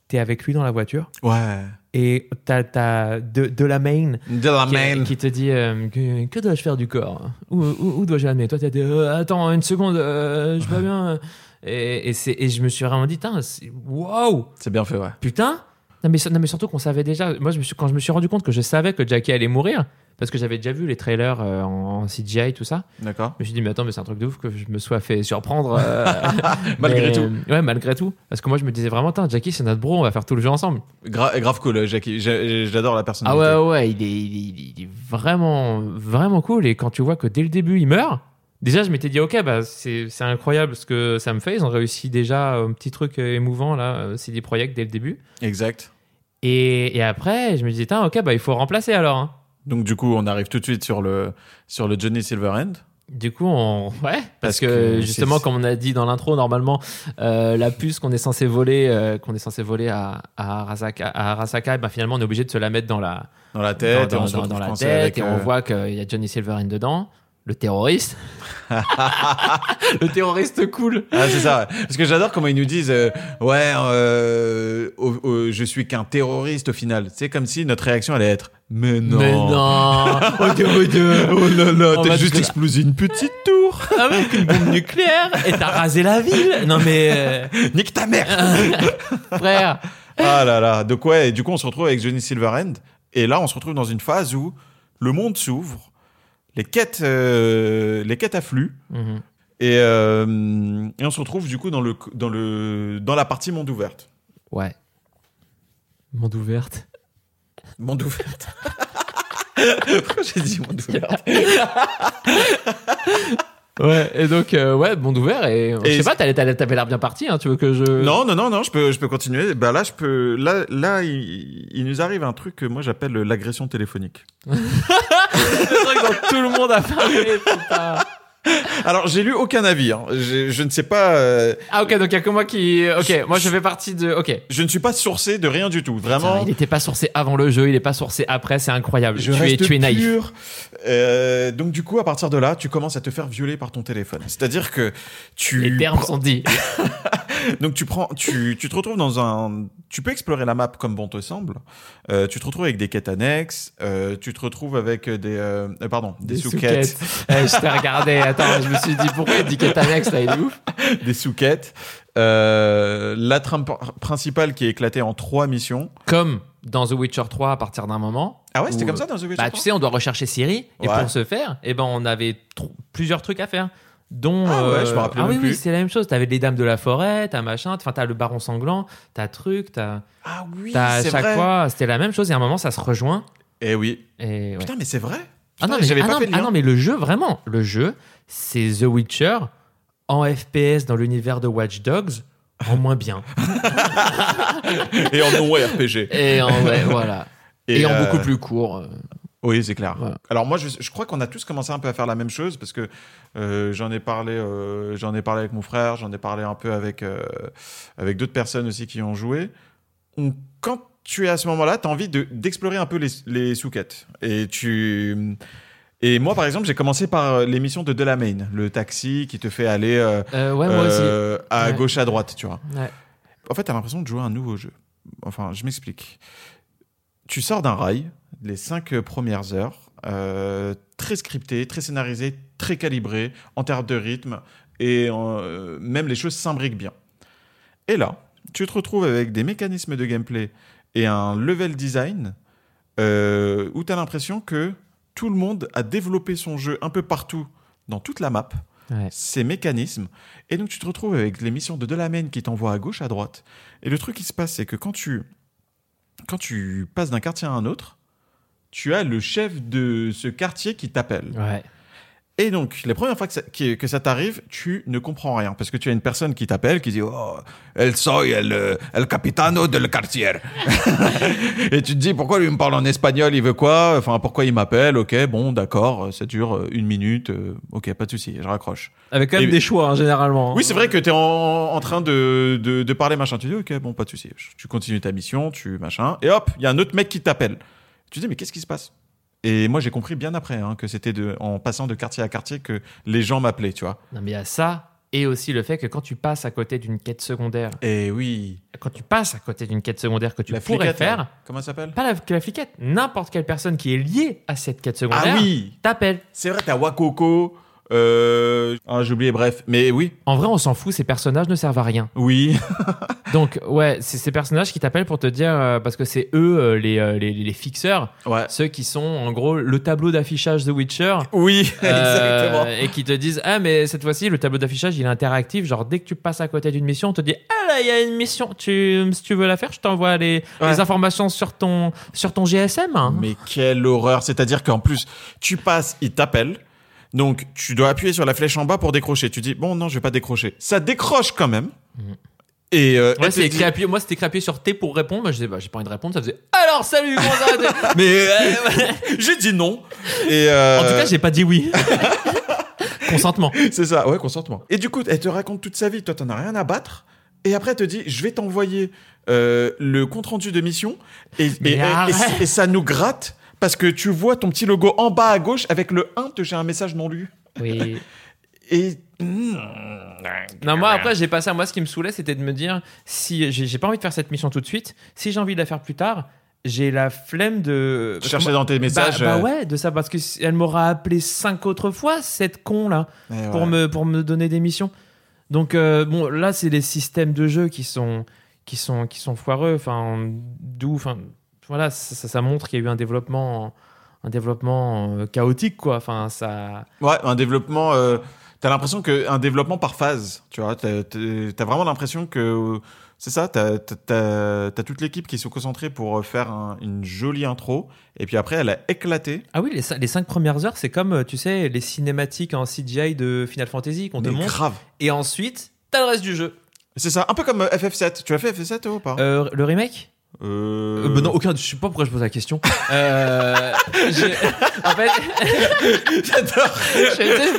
Speaker 1: t'es avec lui dans la voiture
Speaker 2: Ouais.
Speaker 1: et t'as, t'as de, de la main
Speaker 2: De la
Speaker 1: qui,
Speaker 2: main.
Speaker 1: qui te dit euh, que, que dois-je faire du corps? Où, où, où dois-je l'amener? Toi, t'as dit euh, attends une seconde, euh, je vais pas bien. Et, et, c'est, et je me suis vraiment dit, waouh,
Speaker 2: C'est bien fait, ouais.
Speaker 1: putain. Non mais, non mais surtout qu'on savait déjà. Moi, je me suis, quand je me suis rendu compte que je savais que Jackie allait mourir, parce que j'avais déjà vu les trailers euh, en, en CGI, tout ça,
Speaker 2: D'accord.
Speaker 1: je me suis dit, mais attends, mais c'est un truc de ouf que je me sois fait surprendre. euh,
Speaker 2: Malgré
Speaker 1: mais-
Speaker 2: tout.
Speaker 1: Ouais, malgré tout. Parce que moi, je me disais vraiment, Tain, Jackie, c'est notre bro, on va faire tout le jeu ensemble.
Speaker 2: Gra- grave cool, euh, Jackie. J'adore la
Speaker 1: Ah
Speaker 2: personnalité.
Speaker 1: ouais, ouais, ouais, il est, il, est, il est vraiment, vraiment cool. Et quand tu vois que dès le début, il meurt, déjà, je m'étais dit, ok, bah, c'est incroyable ce que ça me fait. Ils ont réussi déjà un petit truc euh, émouvant, là, euh, CD Projekt, dès le début.
Speaker 2: Exact.
Speaker 1: Et, et après, je me disais, ok, bah, il faut remplacer alors. hein.
Speaker 2: Donc du coup, on arrive tout de suite sur le sur le Johnny Silverhand.
Speaker 1: Du coup, on... ouais, parce,
Speaker 2: Parce
Speaker 1: que,
Speaker 2: que
Speaker 1: justement, comme on a dit dans l'intro, normalement, euh, la puce qu'on est censé voler, euh, qu'on est censé voler à, à Arasaka, à Arasaka, ben, finalement, on est obligé de se la mettre dans la,
Speaker 2: Dans la tête,
Speaker 1: dans, la tête, et on
Speaker 2: euh,
Speaker 1: voit qu'il y a Johnny Silverhand dedans, le terroriste. le terroriste cool.
Speaker 2: Ah, c'est ça. Parce que j'adore comment ils nous disent euh, Ouais, euh, oh, oh, je suis qu'un terroriste au final. C'est comme si notre réaction allait être Mais non.
Speaker 1: Mais non. Oh, Dieu, oh, Dieu.
Speaker 2: Oh là là, t'as juste
Speaker 1: te-
Speaker 2: explosé une petite tour.
Speaker 1: Avec une bombe nucléaire et t'as rasé la ville. Non mais euh,
Speaker 2: Nique ta mère.
Speaker 1: frère.
Speaker 2: ah là là. Donc ouais, et du coup, on se retrouve avec Johnny Silverhand. Et là, on se retrouve dans une phase où le monde s'ouvre, les quêtes, euh, les quêtes affluent.
Speaker 1: Mhm.
Speaker 2: Et, euh, et on se retrouve du coup dans, le, dans, le, dans la partie monde ouverte.
Speaker 1: Ouais. Monde ouverte.
Speaker 2: Monde ouverte. Pourquoi j'ai dit monde ouverte
Speaker 1: Ouais, et donc, euh, ouais, monde ouvert. Et, je
Speaker 2: Et
Speaker 1: sais pas, t'avais l'air bien parti, hein, tu veux que je.
Speaker 2: Non, non, non, non, je peux, je peux continuer. Bah là, je peux. Là, là, il, il nous arrive un truc que moi j'appelle l'agression téléphonique.
Speaker 1: C'est vrai que dans tout le monde a parlé, putain.
Speaker 2: Alors, j'ai lu aucun avis. hein. Je, je ne sais pas. euh,
Speaker 1: Ah, ok, donc il y a que moi qui. Ok, moi je fais partie de. Ok.
Speaker 2: je ne suis pas sourcé de rien du tout.
Speaker 1: Putain,
Speaker 2: Vraiment.
Speaker 1: il était pas sourcé avant le jeu, il est pas sourcé après, c'est incroyable.
Speaker 2: Je
Speaker 1: tu, es,
Speaker 2: reste
Speaker 1: tu es naïf.
Speaker 2: Euh, donc du coup, à partir de là, tu commences à te faire violer par ton téléphone. C'est-à-dire que tu
Speaker 1: Les termes sont dits.
Speaker 2: donc tu prends, tu, tu te retrouves dans un, tu peux explorer la map comme bon te semble. Euh, tu te retrouves avec des quêtes annexes. tu te retrouves avec des, pardon, des, sous-quêtes,
Speaker 1: Eh, je t'ai regardé, attends, je me suis dit pourquoi il dit annexe là, il est ouf.
Speaker 2: des sous-quêtes. Euh, la trame pr- principale qui est éclatée en trois missions.
Speaker 1: Comme dans The Witcher 3 à partir d'un moment.
Speaker 2: Ah ouais, c'était comme ça dans The Witcher
Speaker 1: Bah, tu sais, on doit rechercher Siri, et
Speaker 2: Ouais.
Speaker 1: pour ce faire, eh ben, on avait plusieurs trucs à faire. Dont,
Speaker 2: Ah ouais,
Speaker 1: euh,
Speaker 2: je me rappelais
Speaker 1: ah
Speaker 2: même
Speaker 1: oui, oui,
Speaker 2: plus.
Speaker 1: c'est la même chose. T'avais les dames de la forêt, t'as machin, enfin, t'as le baron sanglant, t'as truc, t'as,
Speaker 2: Ah oui,
Speaker 1: t'as chaque
Speaker 2: vrai.
Speaker 1: fois, c'était la même chose, et à un moment, ça se rejoint.
Speaker 2: Eh oui.
Speaker 1: Et, ouais.
Speaker 2: Putain, mais c'est vrai.
Speaker 1: Ah non, mais,
Speaker 2: j'avais
Speaker 1: ah
Speaker 2: pas
Speaker 1: non, ah non, mais le jeu, vraiment, le jeu, c'est The Witcher en FPS dans l'univers de Watch Dogs, en moins bien.
Speaker 2: Et en non RPG.
Speaker 1: Et en vrai, voilà. Et, en
Speaker 2: euh,
Speaker 1: beaucoup plus court. euh.
Speaker 2: Oui, c'est clair.
Speaker 1: Voilà.
Speaker 2: Alors moi, je, je crois qu'on a tous commencé un peu à faire la même chose parce que euh, j'en ai parlé, euh, j'en ai parlé avec mon frère, j'en ai parlé un peu avec euh, avec d'autres personnes aussi qui ont joué. On- quand tu es à ce moment-là, tu as envie de- d'explorer un peu les, les sous-quêtes. Et tu et moi, par exemple, j'ai commencé par l'émission de Delamain, le taxi qui te fait aller euh,
Speaker 1: Euh, ouais, moi aussi.
Speaker 2: euh, à
Speaker 1: Ouais.
Speaker 2: gauche, à droite, tu vois.
Speaker 1: Ouais.
Speaker 2: En fait, t'as l'impression de jouer à un nouveau jeu. Enfin, je m'explique. Tu sors d'un rail, les cinq premières heures, euh, très scripté, très scénarisé, très calibré en termes de rythme, et euh, même les choses s'imbriquent bien. Et là, tu te retrouves avec des mécanismes de gameplay et un level design euh, où tu as l'impression que tout le monde a développé son jeu un peu partout dans toute la map
Speaker 1: Ouais.
Speaker 2: ces mécanismes. Et donc, tu te retrouves avec les missions de Delamain qui t'envoient à gauche, à droite. Et le truc qui se passe, c'est que quand tu, quand tu passes d'un quartier à un autre, tu as le chef de ce quartier qui t'appelle.
Speaker 1: Ouais.
Speaker 2: Et donc, les premières fois que ça, qui- que ça t'arrive, tu ne comprends rien. Parce que tu as une personne qui t'appelle, qui dit Oh, el soy el, el capitano del quartier. et tu te dis Pourquoi lui me parle en espagnol Il veut quoi? Enfin, pourquoi il m'appelle? Ok, bon, d'accord, ça dure euh, une minute. euh, ok, pas de souci, je raccroche.
Speaker 1: Avec quand même
Speaker 2: Et-
Speaker 1: des choix, hein, généralement.
Speaker 2: Oui, c'est vrai que tu es en, en train de, de, de parler, machin. Tu dis, ok, bon, pas de souci. Tu continues ta mission, tu machin. Et hop, il y a un autre mec qui t'appelle. Tu dis, mais qu'est-ce qui se passe? Et moi, j'ai compris bien après hein, que c'était en passant de quartier à quartier que les gens m'appelaient, tu vois.
Speaker 1: Non, mais il y a ça. Et aussi le fait que quand tu passes à côté d'une quête secondaire,
Speaker 2: Et oui.
Speaker 1: quand tu passes à côté d'une quête secondaire que tu
Speaker 2: la
Speaker 1: pourrais faire.
Speaker 2: Comment ça s'appelle?
Speaker 1: pas la, la fliquette, n'importe quelle personne qui est liée à cette quête secondaire
Speaker 2: Ah oui
Speaker 1: t'appelle.
Speaker 2: C'est vrai, t'as Wakoko. Euh... Ah, j'ai oublié, bref. Mais oui.
Speaker 1: En vrai, on s'en fout, ces personnages ne servent à rien.
Speaker 2: Oui.
Speaker 1: Donc, ouais, c'est ces personnages qui t'appellent pour te dire, euh, parce que c'est eux euh, les, euh, les, les fixeurs,
Speaker 2: ouais.
Speaker 1: ceux qui sont en gros le tableau d'affichage The Witcher.
Speaker 2: Oui, exactement.
Speaker 1: et qui te disent ah mais cette fois-ci le tableau d'affichage il est interactif genre dès que tu passes à côté d'une mission on te dit ah là il y a une mission tu si tu veux la faire je t'envoie les,
Speaker 2: Ouais.
Speaker 1: les informations sur ton sur ton GSM hein.
Speaker 2: Mais quelle horreur C'est-à-dire qu'en plus, tu passes, il t'appelle. Donc, tu dois appuyer sur la flèche en bas pour décrocher. Tu dis, bon, non, je vais pas décrocher. Ça décroche quand même.
Speaker 1: Mhm.
Speaker 2: Et euh,
Speaker 1: Ouais, c'est écrit moi c'était écrit appuyé sur T pour répondre moi je disais bah j'ai pas envie de répondre ça faisait alors salut comment ça va Mais euh,
Speaker 2: j'ai dit non. Et euh,
Speaker 1: en tout cas j'ai pas dit oui Consentement.
Speaker 2: C'est ça, ouais, consentement. Et du coup, elle te raconte toute sa vie, toi, t'en as rien à battre. Et après, elle te dit, je vais t'envoyer euh, le compte-rendu de mission. Et, et, et ça nous gratte parce que tu vois ton petit logo en bas à gauche avec le 1, te j'ai un message non lu.
Speaker 1: Oui.
Speaker 2: Et.
Speaker 1: Non, moi après, j'ai pas ça. Moi, ce qui me saoulait, c'était de me dire si j'ai pas envie de faire cette mission tout de suite, si j'ai envie de la faire plus tard, j'ai la flemme de.
Speaker 2: Tu cherchais dans tes messages.
Speaker 1: Bah, bah
Speaker 2: euh,
Speaker 1: ouais, de ça, parce que elle m'aura appelé cinq autres fois, cette con là,
Speaker 2: ouais,
Speaker 1: pour,
Speaker 2: ouais.
Speaker 1: me, pour me donner des missions. Donc, euh, bon, là, c'est les systèmes de jeu qui sont, qui sont, qui sont foireux. Enfin, d'où. Enfin, voilà, ça, ça- ça montre qu'il y a eu un développement, un développement euh, chaotique, quoi. Enfin, ça.
Speaker 2: Ouais, un développement. euh, T'as l'impression que un développement par phase, tu vois. T'as vraiment l'impression que c'est ça. T'as t'as- t'as- toute l'équipe qui sont concentrés pour faire un- une jolie intro, et puis après elle a éclaté.
Speaker 1: Ah oui, les, cin- les cinq premières heures, c'est comme, euh, tu sais, les cinématiques en CGI de Final Fantasy qu'on te montre.
Speaker 2: grave.
Speaker 1: Et ensuite, t'as le reste du jeu.
Speaker 2: C'est ça, un peu comme euh, FF7. Tu as fait FF7 toi, ou pas?
Speaker 1: Euh, le remake?
Speaker 2: Euh,
Speaker 1: Euh, bah non, aucun. Je sais pas pourquoi je pose la question. Euh, en fait,
Speaker 2: J'adore.
Speaker 1: j'étais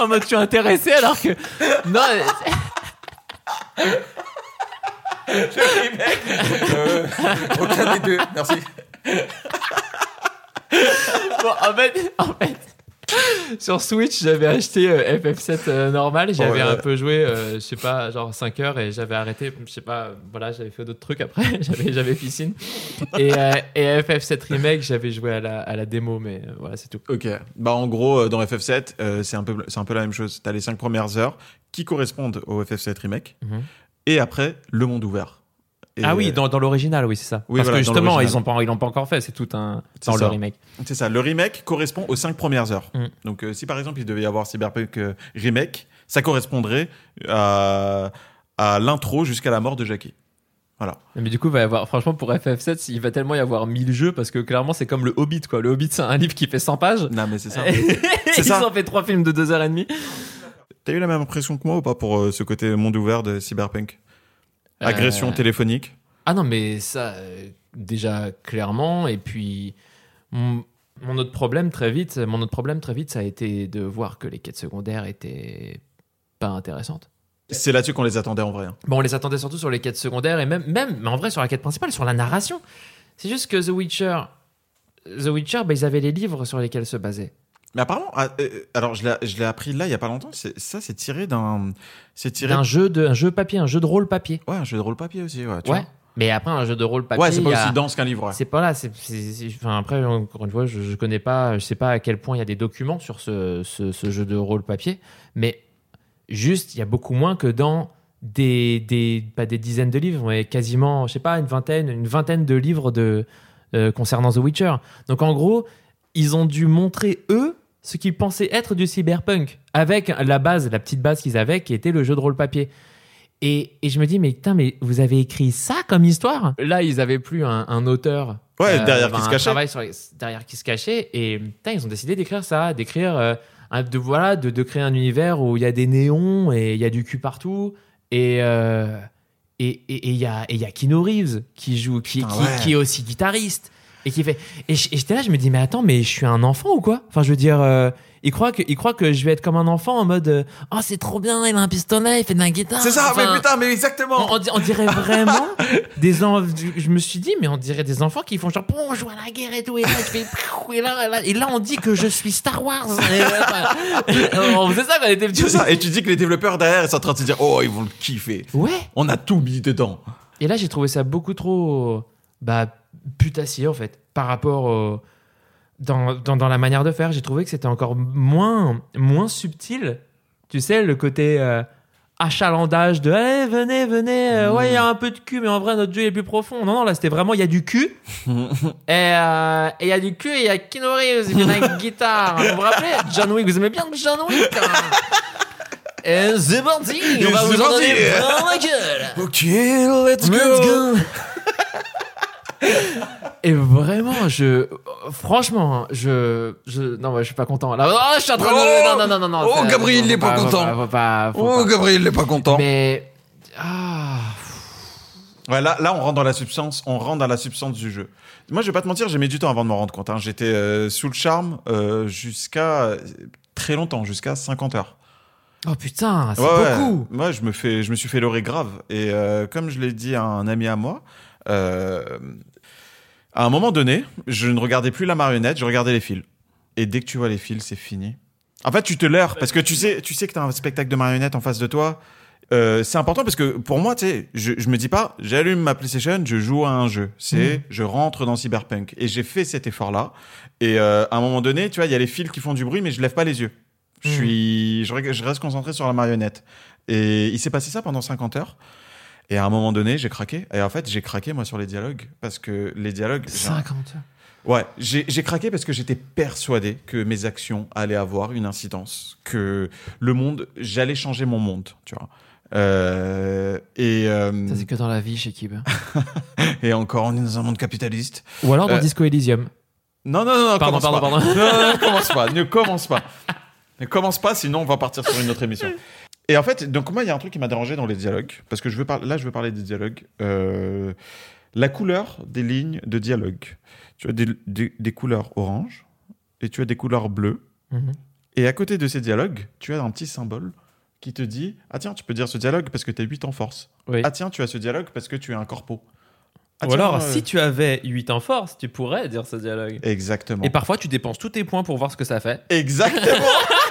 Speaker 1: en mode je suis intéressé alors que non.
Speaker 2: Euh, aucun des deux. Merci.
Speaker 1: Bon, en fait, en fait, sur Switch, j'avais acheté euh, FF7 euh, normal. J'avais
Speaker 2: Ouais.
Speaker 1: un peu joué, euh, je sais pas, genre 5 heures et j'avais arrêté. Je sais pas, voilà, j'avais fait d'autres trucs après. j'avais, j'avais piscine. Et, euh, et FF7 Remake, j'avais joué à la, à la démo, mais voilà, c'est tout.
Speaker 2: Ok. Bah en gros, dans FF7, euh, c'est un peu, c'est un peu la même chose. T'as les cinq premières heures qui correspondent au FF7 remake,
Speaker 1: Mhm.
Speaker 2: et après le monde ouvert. Et,
Speaker 1: ah oui, dans, dans l'original, oui, c'est ça.
Speaker 2: Oui,
Speaker 1: Parce
Speaker 2: voilà,
Speaker 1: que justement, ils ont pas, ils pas encore fait. C'est tout un
Speaker 2: C'est
Speaker 1: dans
Speaker 2: ça.
Speaker 1: le remake.
Speaker 2: C'est ça. Le remake correspond aux cinq premières heures.
Speaker 1: Mm.
Speaker 2: Donc, euh, si par exemple il devait y avoir Cyberpunk euh, remake, ça correspondrait à, à l'intro jusqu'à la mort de Jackie. Voilà.
Speaker 1: Mais du coup, il va y avoir, franchement, pour FF7, il va tellement y avoir 1000 jeux parce que clairement, c'est comme le Hobbit, quoi. Le Hobbit, c'est un livre qui fait 100 pages.
Speaker 2: Non, mais c'est ça.
Speaker 1: Ils
Speaker 2: ça.
Speaker 1: ont fait trois films de 2h30.
Speaker 2: T'as eu la même impression que moi ou pas pour euh, ce côté monde ouvert de Cyberpunk? Agression
Speaker 1: Euh,
Speaker 2: téléphonique
Speaker 1: Ah non, mais ça, euh, déjà, clairement. Et puis, mon, mon autre problème, très vite, mon autre problème, très vite, ça a été de voir que les quêtes secondaires étaient pas intéressantes.
Speaker 2: C'est là-dessus qu'on les attendait en vrai. hein.
Speaker 1: Bon, on les attendait surtout sur les quêtes secondaires et même, même mais en vrai, sur la quête principale, sur la narration. C'est juste que The Witcher, The Witcher, bah, ils avaient les livres sur lesquels se basaient.
Speaker 2: Mais apparemment, ah, euh, alors je l'ai appris là il y a pas longtemps. Ça, c'est tiré d'un, c'est tiré.
Speaker 1: Un jeu, de, un jeu papier, un jeu de rôle papier.
Speaker 2: Ouais, un jeu de rôle papier aussi. Ouais. tu
Speaker 1: Ouais.
Speaker 2: vois.
Speaker 1: Mais après, un jeu de rôle papier.
Speaker 2: Ouais, c'est pas
Speaker 1: a-
Speaker 2: aussi dense qu'un livre. ouais.
Speaker 1: C'est pas là. C'est, enfin, après, encore une fois, je, je connais pas, je sais pas à quel point il y a des documents sur ce, ce, ce jeu de rôle papier, mais juste, il y a beaucoup moins que dans des, des, pas des dizaines de livres, mais quasiment, je sais pas, une vingtaine, une vingtaine de livres de, euh, concernant The Witcher. Donc, en gros, ils ont dû montrer, eux, ce qu'ils pensaient être du cyberpunk, avec la base, la petite base qu'ils avaient, qui était le jeu de rôle papier. Et, et je me dis, mais putain, mais vous avez écrit ça comme histoire? Là, ils avaient plus un, un auteur.
Speaker 2: Ouais, derrière qui se
Speaker 1: un
Speaker 2: cachait.
Speaker 1: travail sur les- derrière qui se cachait. Et putain, ils ont décidé d'écrire ça, d'écrire, euh, de, voilà, de, de créer un univers où il y a des néons et il y a du cul partout. Et. euh, et et- et il y, a, y a Keanu Reeves qui joue, qui,
Speaker 2: Putain,
Speaker 1: qui,
Speaker 2: ouais.
Speaker 1: qui est aussi guitariste. Et qui fait. Et j'étais là, je me dis, mais attends, mais je suis un enfant ou quoi? Enfin, je veux dire, euh, il, croit que, il croit que je vais être comme un enfant en mode, euh, oh, c'est trop bien, il a un pistolet, il fait de la guitare.
Speaker 2: C'est ça,
Speaker 1: Enfin,
Speaker 2: mais putain, mais exactement.
Speaker 1: on, on di- on dirait vraiment des enfants. Je me suis dit, mais on dirait des enfants qui font genre, bon, on joue à la guerre et tout. Et là, je fais, et là, et là, et là, on dit que je suis Star Wars. Et on faisait ça quand on était petits.
Speaker 2: Ça. Et tu dis que les développeurs derrière ils sont en train de se dire, oh, ils vont le kiffer.
Speaker 1: Ouais.
Speaker 2: On a tout mis dedans.
Speaker 1: Et là, j'ai trouvé ça beaucoup trop, bah, putassier, en fait, par rapport au- dans, dans, dans la manière de faire. J'ai trouvé que c'était encore moins, moins subtil. Tu sais, le côté euh, achalandage de, allez, venez, venez, euh, ouais, il y a un peu de cul, mais en vrai, notre jeu est plus profond. Non, non, là, c'était vraiment, il y a du cul. et euh, et il y a du cul et il y a Keanu Reeves, il y a une guitare. Vous vous rappelez? John Wick, vous aimez bien John Wick hein? Et c'est parti, on va vous en donner plein la gueule.
Speaker 2: Ok, let's
Speaker 1: Let's go. Et vraiment, je, franchement, je, je, non, ouais, je suis pas content. Là, oh, je suis en train de,
Speaker 2: Oh
Speaker 1: non, non, non, non, non.
Speaker 2: Oh, Gabriel, il est pas
Speaker 1: faut
Speaker 2: content.
Speaker 1: Faut pas, faut
Speaker 2: Oh,
Speaker 1: pas.
Speaker 2: Gabriel n'est pas content.
Speaker 1: Mais, ah,
Speaker 2: Ouais, là, là, on rentre dans la substance, on rentre dans la substance du jeu. Moi, je vais pas te mentir, j'ai mis du temps avant de m'en rendre compte. hein. J'étais euh, sous le charme euh, jusqu'à très longtemps, jusqu'à 50 heures.
Speaker 1: Oh putain, c'est
Speaker 2: Ouais, ouais.
Speaker 1: beaucoup.
Speaker 2: Moi, je me fais, je me suis fait leurrer grave. Et euh, comme je l'ai dit à un ami à moi, euh, à un moment donné, je ne regardais plus la marionnette, je regardais les fils. Et dès que tu vois les fils, c'est fini. En fait, tu te leurres parce que tu sais, tu sais que t'as un spectacle de marionnettes en face de toi. Euh, c'est important parce que pour moi, tu sais, je, je me dis pas, j'allume ma PlayStation, je joue à un jeu. C'est, je rentre dans Cyberpunk. Et j'ai fait cet effort-là. Et euh, à un moment donné, tu vois, il y a les fils qui font du bruit, mais je lève pas les yeux. Je
Speaker 1: Mhm.
Speaker 2: suis, je reste concentré sur la marionnette. Et il s'est passé ça pendant 50 heures. Et à un moment donné, j'ai craqué. Et en fait, j'ai craqué moi sur les dialogues parce que les dialogues. j'ai-
Speaker 1: 50
Speaker 2: Ouais, j'ai craqué parce que j'étais persuadé que mes actions allaient avoir une incidence, que le monde, j'allais changer mon monde, tu vois. Euh, et, euh,
Speaker 1: Ça, c'est que dans la vie chez Kib.
Speaker 2: et encore, on est dans un monde capitaliste.
Speaker 1: Ou alors dans
Speaker 2: Euh,
Speaker 1: Disco Elysium.
Speaker 2: Non, non, non, non
Speaker 1: Pardon, pardon,
Speaker 2: pas.
Speaker 1: pardon.
Speaker 2: Non, non, non, commence pas, ne commence pas. Ne commence pas, sinon on va partir sur une autre émission. Et en fait, donc moi, il y a un truc qui m'a dérangé dans les dialogues, parce que je veux là, je veux parler des dialogues. Euh, la couleur des lignes de dialogue. Tu as des, des- des couleurs orange et tu as des couleurs bleues.
Speaker 1: Mhm.
Speaker 2: Et à côté de ces dialogues, tu as un petit symbole qui te dit Ah tiens, tu peux dire ce dialogue parce que tu as 8 en force.
Speaker 1: Oui.
Speaker 2: Ah tiens, tu as ce dialogue parce que tu es un corpo. Ah,
Speaker 3: Ou
Speaker 2: tiens,
Speaker 3: alors,
Speaker 2: euh,
Speaker 3: si tu avais 8 en force, tu pourrais dire ce dialogue.
Speaker 2: Exactement.
Speaker 3: Et parfois, tu dépenses tous tes points pour voir ce que ça fait.
Speaker 2: Exactement.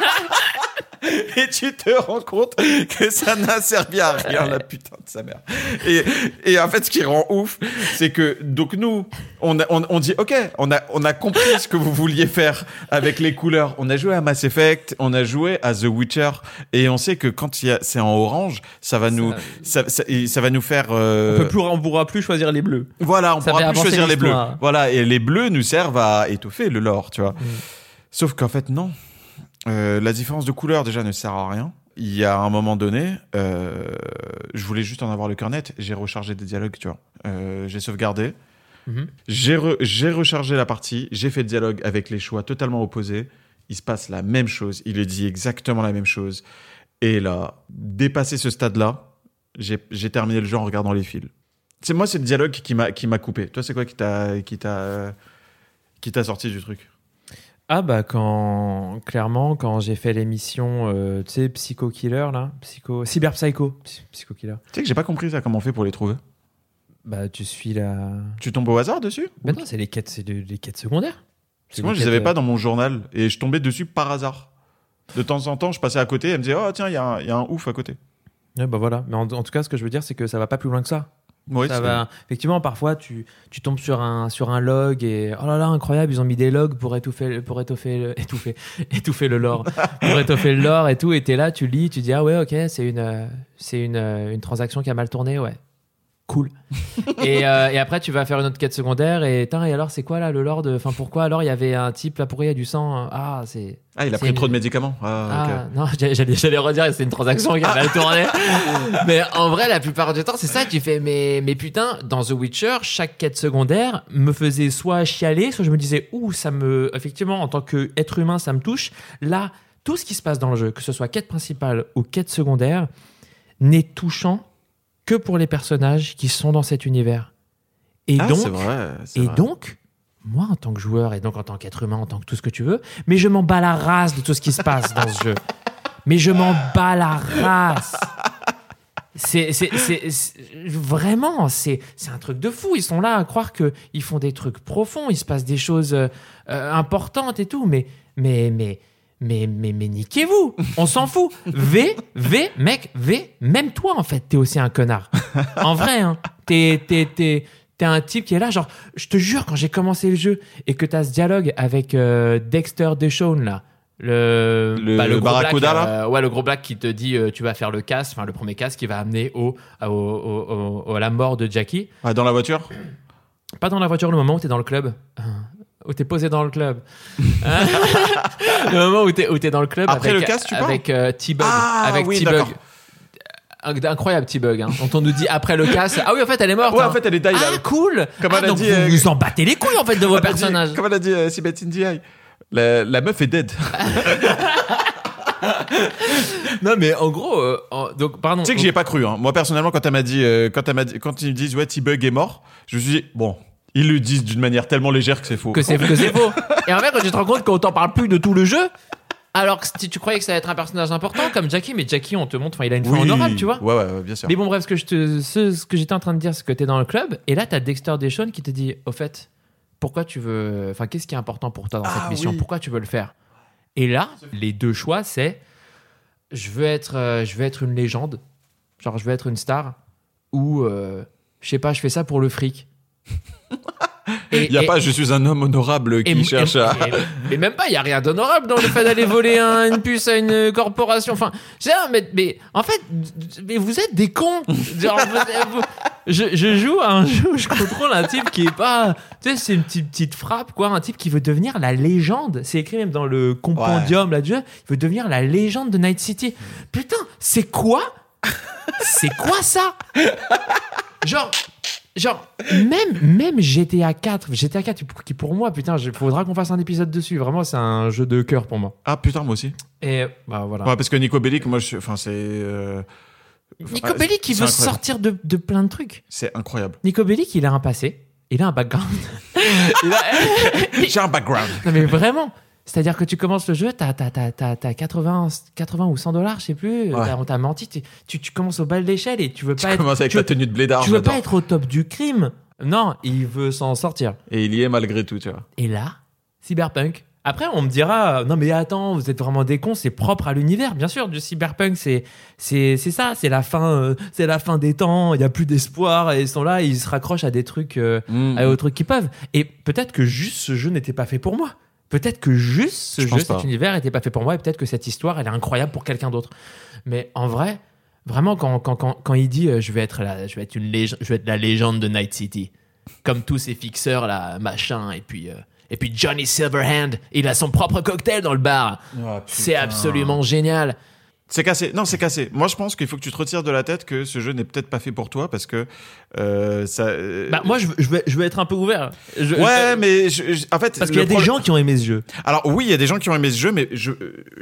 Speaker 2: Et tu te rends compte que ça n'a servi à rien, la putain de sa mère. Et, et en fait, ce qui rend ouf, c'est que, donc nous, on, a- on, on dit, OK, on a, on a compris ce que vous vouliez faire avec les couleurs. On a joué à Mass Effect, on a joué à The Witcher, et on sait que quand c'est en orange, ça va nous, ça, ça, et ça va nous faire, euh,
Speaker 3: On peut plus, on pourra plus choisir les bleus.
Speaker 2: voilà, on
Speaker 1: Ça
Speaker 2: pourra plus choisir les bleus. Voilà, et les bleus nous servent à étoffer le lore, tu vois.
Speaker 1: Mm.
Speaker 2: Sauf qu'en fait, non. Euh, la différence de couleur, déjà, ne sert à rien. Il y a un moment donné, euh, je voulais juste en avoir le cœur net. J'ai rechargé des dialogues, tu vois. Euh, j'ai sauvegardé.
Speaker 1: Mhm.
Speaker 2: J'ai re- j'ai rechargé la partie. J'ai fait le dialogue avec les choix totalement opposés. Il se passe la même chose. Il est dit exactement la même chose. Et là, dépasser ce stade-là, j'ai j'ai terminé le jeu en regardant les fils. C'est moi, c'est le dialogue qui m'a coupé. Toi, c'est quoi t'a qui t'a sorti du truc?
Speaker 1: Ah bah quand clairement quand j'ai fait l'émission euh, tu sais Psycho Killer là, Psycho Cyber Psycho, Psy- Psycho Killer.
Speaker 2: Tu sais que j'ai pas compris ça comment on fait pour les trouver.
Speaker 1: Bah tu suis la
Speaker 2: Tu tombes au hasard dessus
Speaker 1: Mais non, c'est les quêtes c'est les quêtes secondaires.
Speaker 2: Parce que moi, je les avais pas dans mon journal et je tombais dessus par hasard. De temps en temps, je passais à côté et elle me disait Oh, tiens, il y, a un- il y a un ouf à côté.
Speaker 1: Ouais, bah voilà, mais en, en tout cas ce que je veux dire c'est que ça va pas plus loin que ça.
Speaker 2: Oui,
Speaker 1: ça va. effectivement parfois tu, tu tombes sur un sur un log et oh là là incroyable, ils ont mis des logs pour étouffer pour étoffer le- étouffer étouffer le lore, pour étoffer le lore et tout. Et t'es là, tu lis, tu dis ah ouais, OK, c'est une euh, c'est une euh, une transaction qui a mal tourné, ouais. Cool. et, euh, et après, tu vas faire une autre quête secondaire et, et alors, c'est quoi là le lore de. Enfin, pourquoi alors il y avait un type là pourquoi il y a du sang? Ah, c'est.
Speaker 2: Ah, il a pris
Speaker 1: une-
Speaker 2: trop de médicaments. Ah,
Speaker 1: Ah, non, j'allais, j'allais- j'allais redire, c'est une transaction qui a mal tourné. mais en vrai, la plupart du temps, c'est ça. Tu fais, mais, mais putain, dans The Witcher, chaque quête secondaire me faisait soit chialer, soit je me disais, ouh, ça me. Effectivement, en tant qu'être humain, ça me touche. Là, tout ce qui se passe dans le jeu, que ce soit quête principale ou quête secondaire, n'est touchant que pour les personnages qui sont dans cet univers. Et
Speaker 2: Ah,
Speaker 1: donc,
Speaker 2: vrai.
Speaker 1: et
Speaker 2: vrai.
Speaker 1: donc, moi, en tant que joueur et donc en tant qu'être humain, en tant que tout ce que tu veux, mais je m'en bats la race de tout ce qui se passe dans ce jeu. Mais je m'en bats la race. C'est, vraiment, c'est, c'est un truc de fou. Ils sont là à croire que ils font des trucs profonds, il se passe des choses euh, euh, importantes et tout, mais, mais, mais, mais, mais, mais niquez-vous. On s'en fout. V, V, mec, V, même toi en fait, t'es aussi un connard. En vrai, hein. T'es, t'es, t'es, t'es un type qui est là, genre, je te jure, quand j'ai commencé le jeu et que t'as ce dialogue avec euh, Dexter Deshawn là. Le,
Speaker 2: Le
Speaker 1: gros
Speaker 2: Barracuda,
Speaker 1: black,
Speaker 2: là
Speaker 1: euh, ouais, le gros black qui te dit euh, tu vas faire le casse, enfin le premier casse qui va amener au, au, au- au- à la mort de Jackie.
Speaker 2: Ah, dans la voiture?
Speaker 1: Pas dans la voiture, le moment où t'es dans le club. Euh, Où t'es posé dans le club. Hein le moment où t'es, où t'es dans le club
Speaker 2: Après
Speaker 1: avec,
Speaker 2: le casse, tu
Speaker 1: avec euh, T-Bug.
Speaker 2: Ah,
Speaker 1: avec
Speaker 2: oui,
Speaker 1: T-Bug. Un- Incroyable T-Bug. Hein. Dont on nous dit après le casse. Ah oui, en fait, elle est morte.
Speaker 2: Ouais,
Speaker 1: hein.
Speaker 2: en fait, elle est die
Speaker 1: Ah, cool
Speaker 2: Comme
Speaker 1: Ah,
Speaker 2: elle a
Speaker 1: donc
Speaker 2: dit,
Speaker 1: vous
Speaker 2: euh,
Speaker 1: vous en battez les couilles en fait de vos
Speaker 2: dit-
Speaker 1: personnages.
Speaker 2: Comme elle a dit euh, Sibeth Ndiaye. La, la meuf est dead.
Speaker 1: Non mais en gros, euh, en- donc pardon.
Speaker 2: Tu sais que j'y ai pas cru. Hein. Moi personnellement, quand elle m'a dit, euh, quand elle m'a dit, quand ils disent ouais, T-Bug est mort, je me suis dit bon, ils le disent d'une manière tellement légère que c'est faux.
Speaker 1: que c'est faux. Et en fait, quand tu te rends compte qu'on t'en parle plus de tout le jeu, Alors que si tu croyais que ça allait être un personnage important comme Jackie, mais Jackie, on te montre, enfin, il a une fin
Speaker 2: Oui.
Speaker 1: honorable, tu vois.
Speaker 2: Ouais, ouais, ouais, bien sûr.
Speaker 1: Mais bon, bref, ce que, je te, ce, ce que j'étais en train de dire, c'est que t'es dans le club, et là, t'as Dexter Deshawn qui te dit, au fait, pourquoi tu veux. Enfin, qu'est-ce qui est important pour toi dans
Speaker 2: Ah,
Speaker 1: cette mission?
Speaker 2: oui.
Speaker 1: Pourquoi tu veux le faire? Et là, les deux choix, c'est je veux être, euh, je veux être une légende, genre je veux être une star, ou euh, je sais pas, je fais ça pour le fric.
Speaker 2: Il n'y a
Speaker 1: et-
Speaker 2: pas, je suis un homme honorable qui
Speaker 1: et-
Speaker 2: cherche
Speaker 1: et-
Speaker 2: à.
Speaker 1: mais même pas, il y a rien d'honorable dans le fait d'aller voler un- une puce à une corporation. Enfin, pas, mais, mais en fait, mais vous êtes des cons. Genre, vous- vous- je, je joue à un jeu où je contrôle un type qui est pas. Tu sais, c'est une petite, petite frappe, quoi. Un type qui veut devenir la légende. C'est écrit même dans le compendium là, du jeu. Il veut devenir la légende de Night City. Putain, c'est quoi? C'est quoi ça? Genre. Genre, même, même GTA 4, GTA 4, pour- qui pour moi, putain, il faudra qu'on fasse un épisode dessus. Vraiment, c'est un jeu de cœur pour moi.
Speaker 2: Ah putain, moi aussi.
Speaker 1: Et bah voilà.
Speaker 2: Ouais, parce que Nico Bellic, moi, je... enfin, c'est. euh,
Speaker 1: Nico Bellic, il veut
Speaker 2: incroyable.
Speaker 1: sortir de, de plein de trucs.
Speaker 2: C'est incroyable.
Speaker 1: Nico Bellic, il a un passé, il a un background. A-
Speaker 2: J'ai un background.
Speaker 1: non mais vraiment. C'est-à-dire que tu commences le jeu, t'as, t'as 80, 80 ou 100 dollars, je sais plus.
Speaker 2: Ouais.
Speaker 1: T'as- On t'a menti. Tu, tu, tu commences au bas de l'échelle et tu veux
Speaker 2: Tu
Speaker 1: pas être.
Speaker 2: commences avec
Speaker 1: tu,
Speaker 2: tenue de blédard.
Speaker 1: tu veux pas être au top du crime. Non, il veut s'en sortir.
Speaker 2: Et il y est malgré tout, tu vois.
Speaker 1: Et là, cyberpunk. Après, on me dira, non mais attends, vous êtes vraiment des cons, c'est propre à l'univers, bien sûr. Du cyberpunk, c'est c'est ça, c'est la fin, euh, c'est la fin des temps. Il y a plus d'espoir et ils sont là, ils se raccrochent à des trucs, euh,
Speaker 2: Mm.
Speaker 1: à aux trucs qu'ils peuvent. Et peut-être que juste ce jeu n'était pas fait pour moi. Peut-être que juste ce
Speaker 2: Je
Speaker 1: jeu,
Speaker 2: pas.
Speaker 1: cet univers n'était pas fait pour moi et peut-être que cette histoire, elle est incroyable pour quelqu'un d'autre. Mais en vrai, vraiment, quand, quand, quand, quand il dit euh, je, vais être la, je, vais être une légende, je vais être la légende de Night City, comme tous ces fixeurs là, machin, et puis, euh, et puis Johnny Silverhand, il a son propre cocktail dans le bar. C'est absolument génial.
Speaker 2: C'est cassé. Non, c'est cassé. Moi, je pense qu'il faut que tu te retires de la tête que ce jeu n'est peut-être pas fait pour toi parce que euh, ça. euh,
Speaker 3: Bah, moi, je veux, je, veux être un peu ouvert. Je-
Speaker 2: Ouais,
Speaker 3: je-
Speaker 2: mais je- en fait,
Speaker 3: Parce qu'il y a des gens qui ont aimé ce jeu.
Speaker 2: Alors oui, il y a des gens qui ont aimé ce jeu, mais je,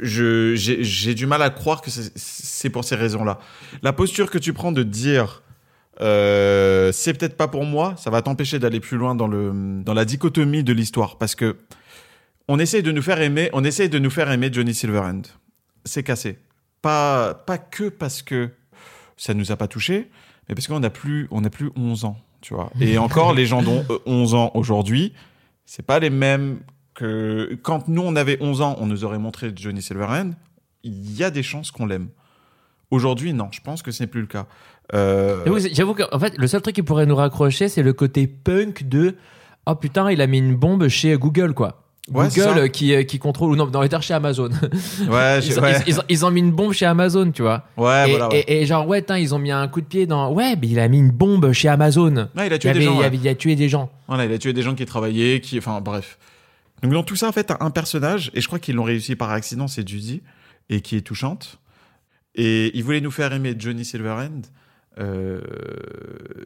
Speaker 2: je, j'ai, du mal à croire que c'est, c'est pour ces raisons-là. La posture que tu prends de dire, euh, c'est peut-être pas pour moi, ça va t'empêcher d'aller plus loin dans le, dans la dichotomie de l'histoire, parce que on essaye de nous faire aimer, on essaye de nous faire aimer Johnny Silverhand. C'est cassé. Pas, pas que parce que ça nous a pas touché, mais parce qu'on a plus, on a plus 11 ans, tu vois. Et encore, les gens dont 11 ans aujourd'hui, c'est pas les mêmes que quand nous on avait 11 ans, on nous aurait montré Johnny Silverhand. Il y a des chances qu'on l'aime. Aujourd'hui, non, je pense que ce n'est plus le cas. Euh,
Speaker 1: J'avoue qu'en fait, le seul truc qui pourrait nous raccrocher, c'est le côté punk de Oh putain, il a mis une bombe chez Google, quoi.
Speaker 2: Ouais,
Speaker 1: Google euh, qui, euh, qui contrôle, ou non, dans les terres chez Amazon.
Speaker 2: ouais,
Speaker 1: ils,
Speaker 2: ouais,
Speaker 1: ils- ils ont, ils ont mis une bombe chez Amazon, tu vois.
Speaker 2: ouais,
Speaker 1: et,
Speaker 2: voilà. ouais.
Speaker 1: et- et genre, ouais, tain, ils ont mis un coup de pied dans. Ouais, mais il a mis une bombe chez Amazon.
Speaker 2: Ouais, il a
Speaker 1: Il,
Speaker 2: tué
Speaker 1: avait,
Speaker 2: des gens.
Speaker 1: il,
Speaker 2: ouais.
Speaker 1: avait- il a tué des gens.
Speaker 2: Voilà, il a tué des gens qui travaillaient, qui, enfin, bref. Donc dans tout ça, en fait, t'as un personnage, et je crois qu'ils l'ont réussi par accident, c'est Judy, et qui est touchante. Et ils voulaient nous faire aimer Johnny Silverhand. Euh,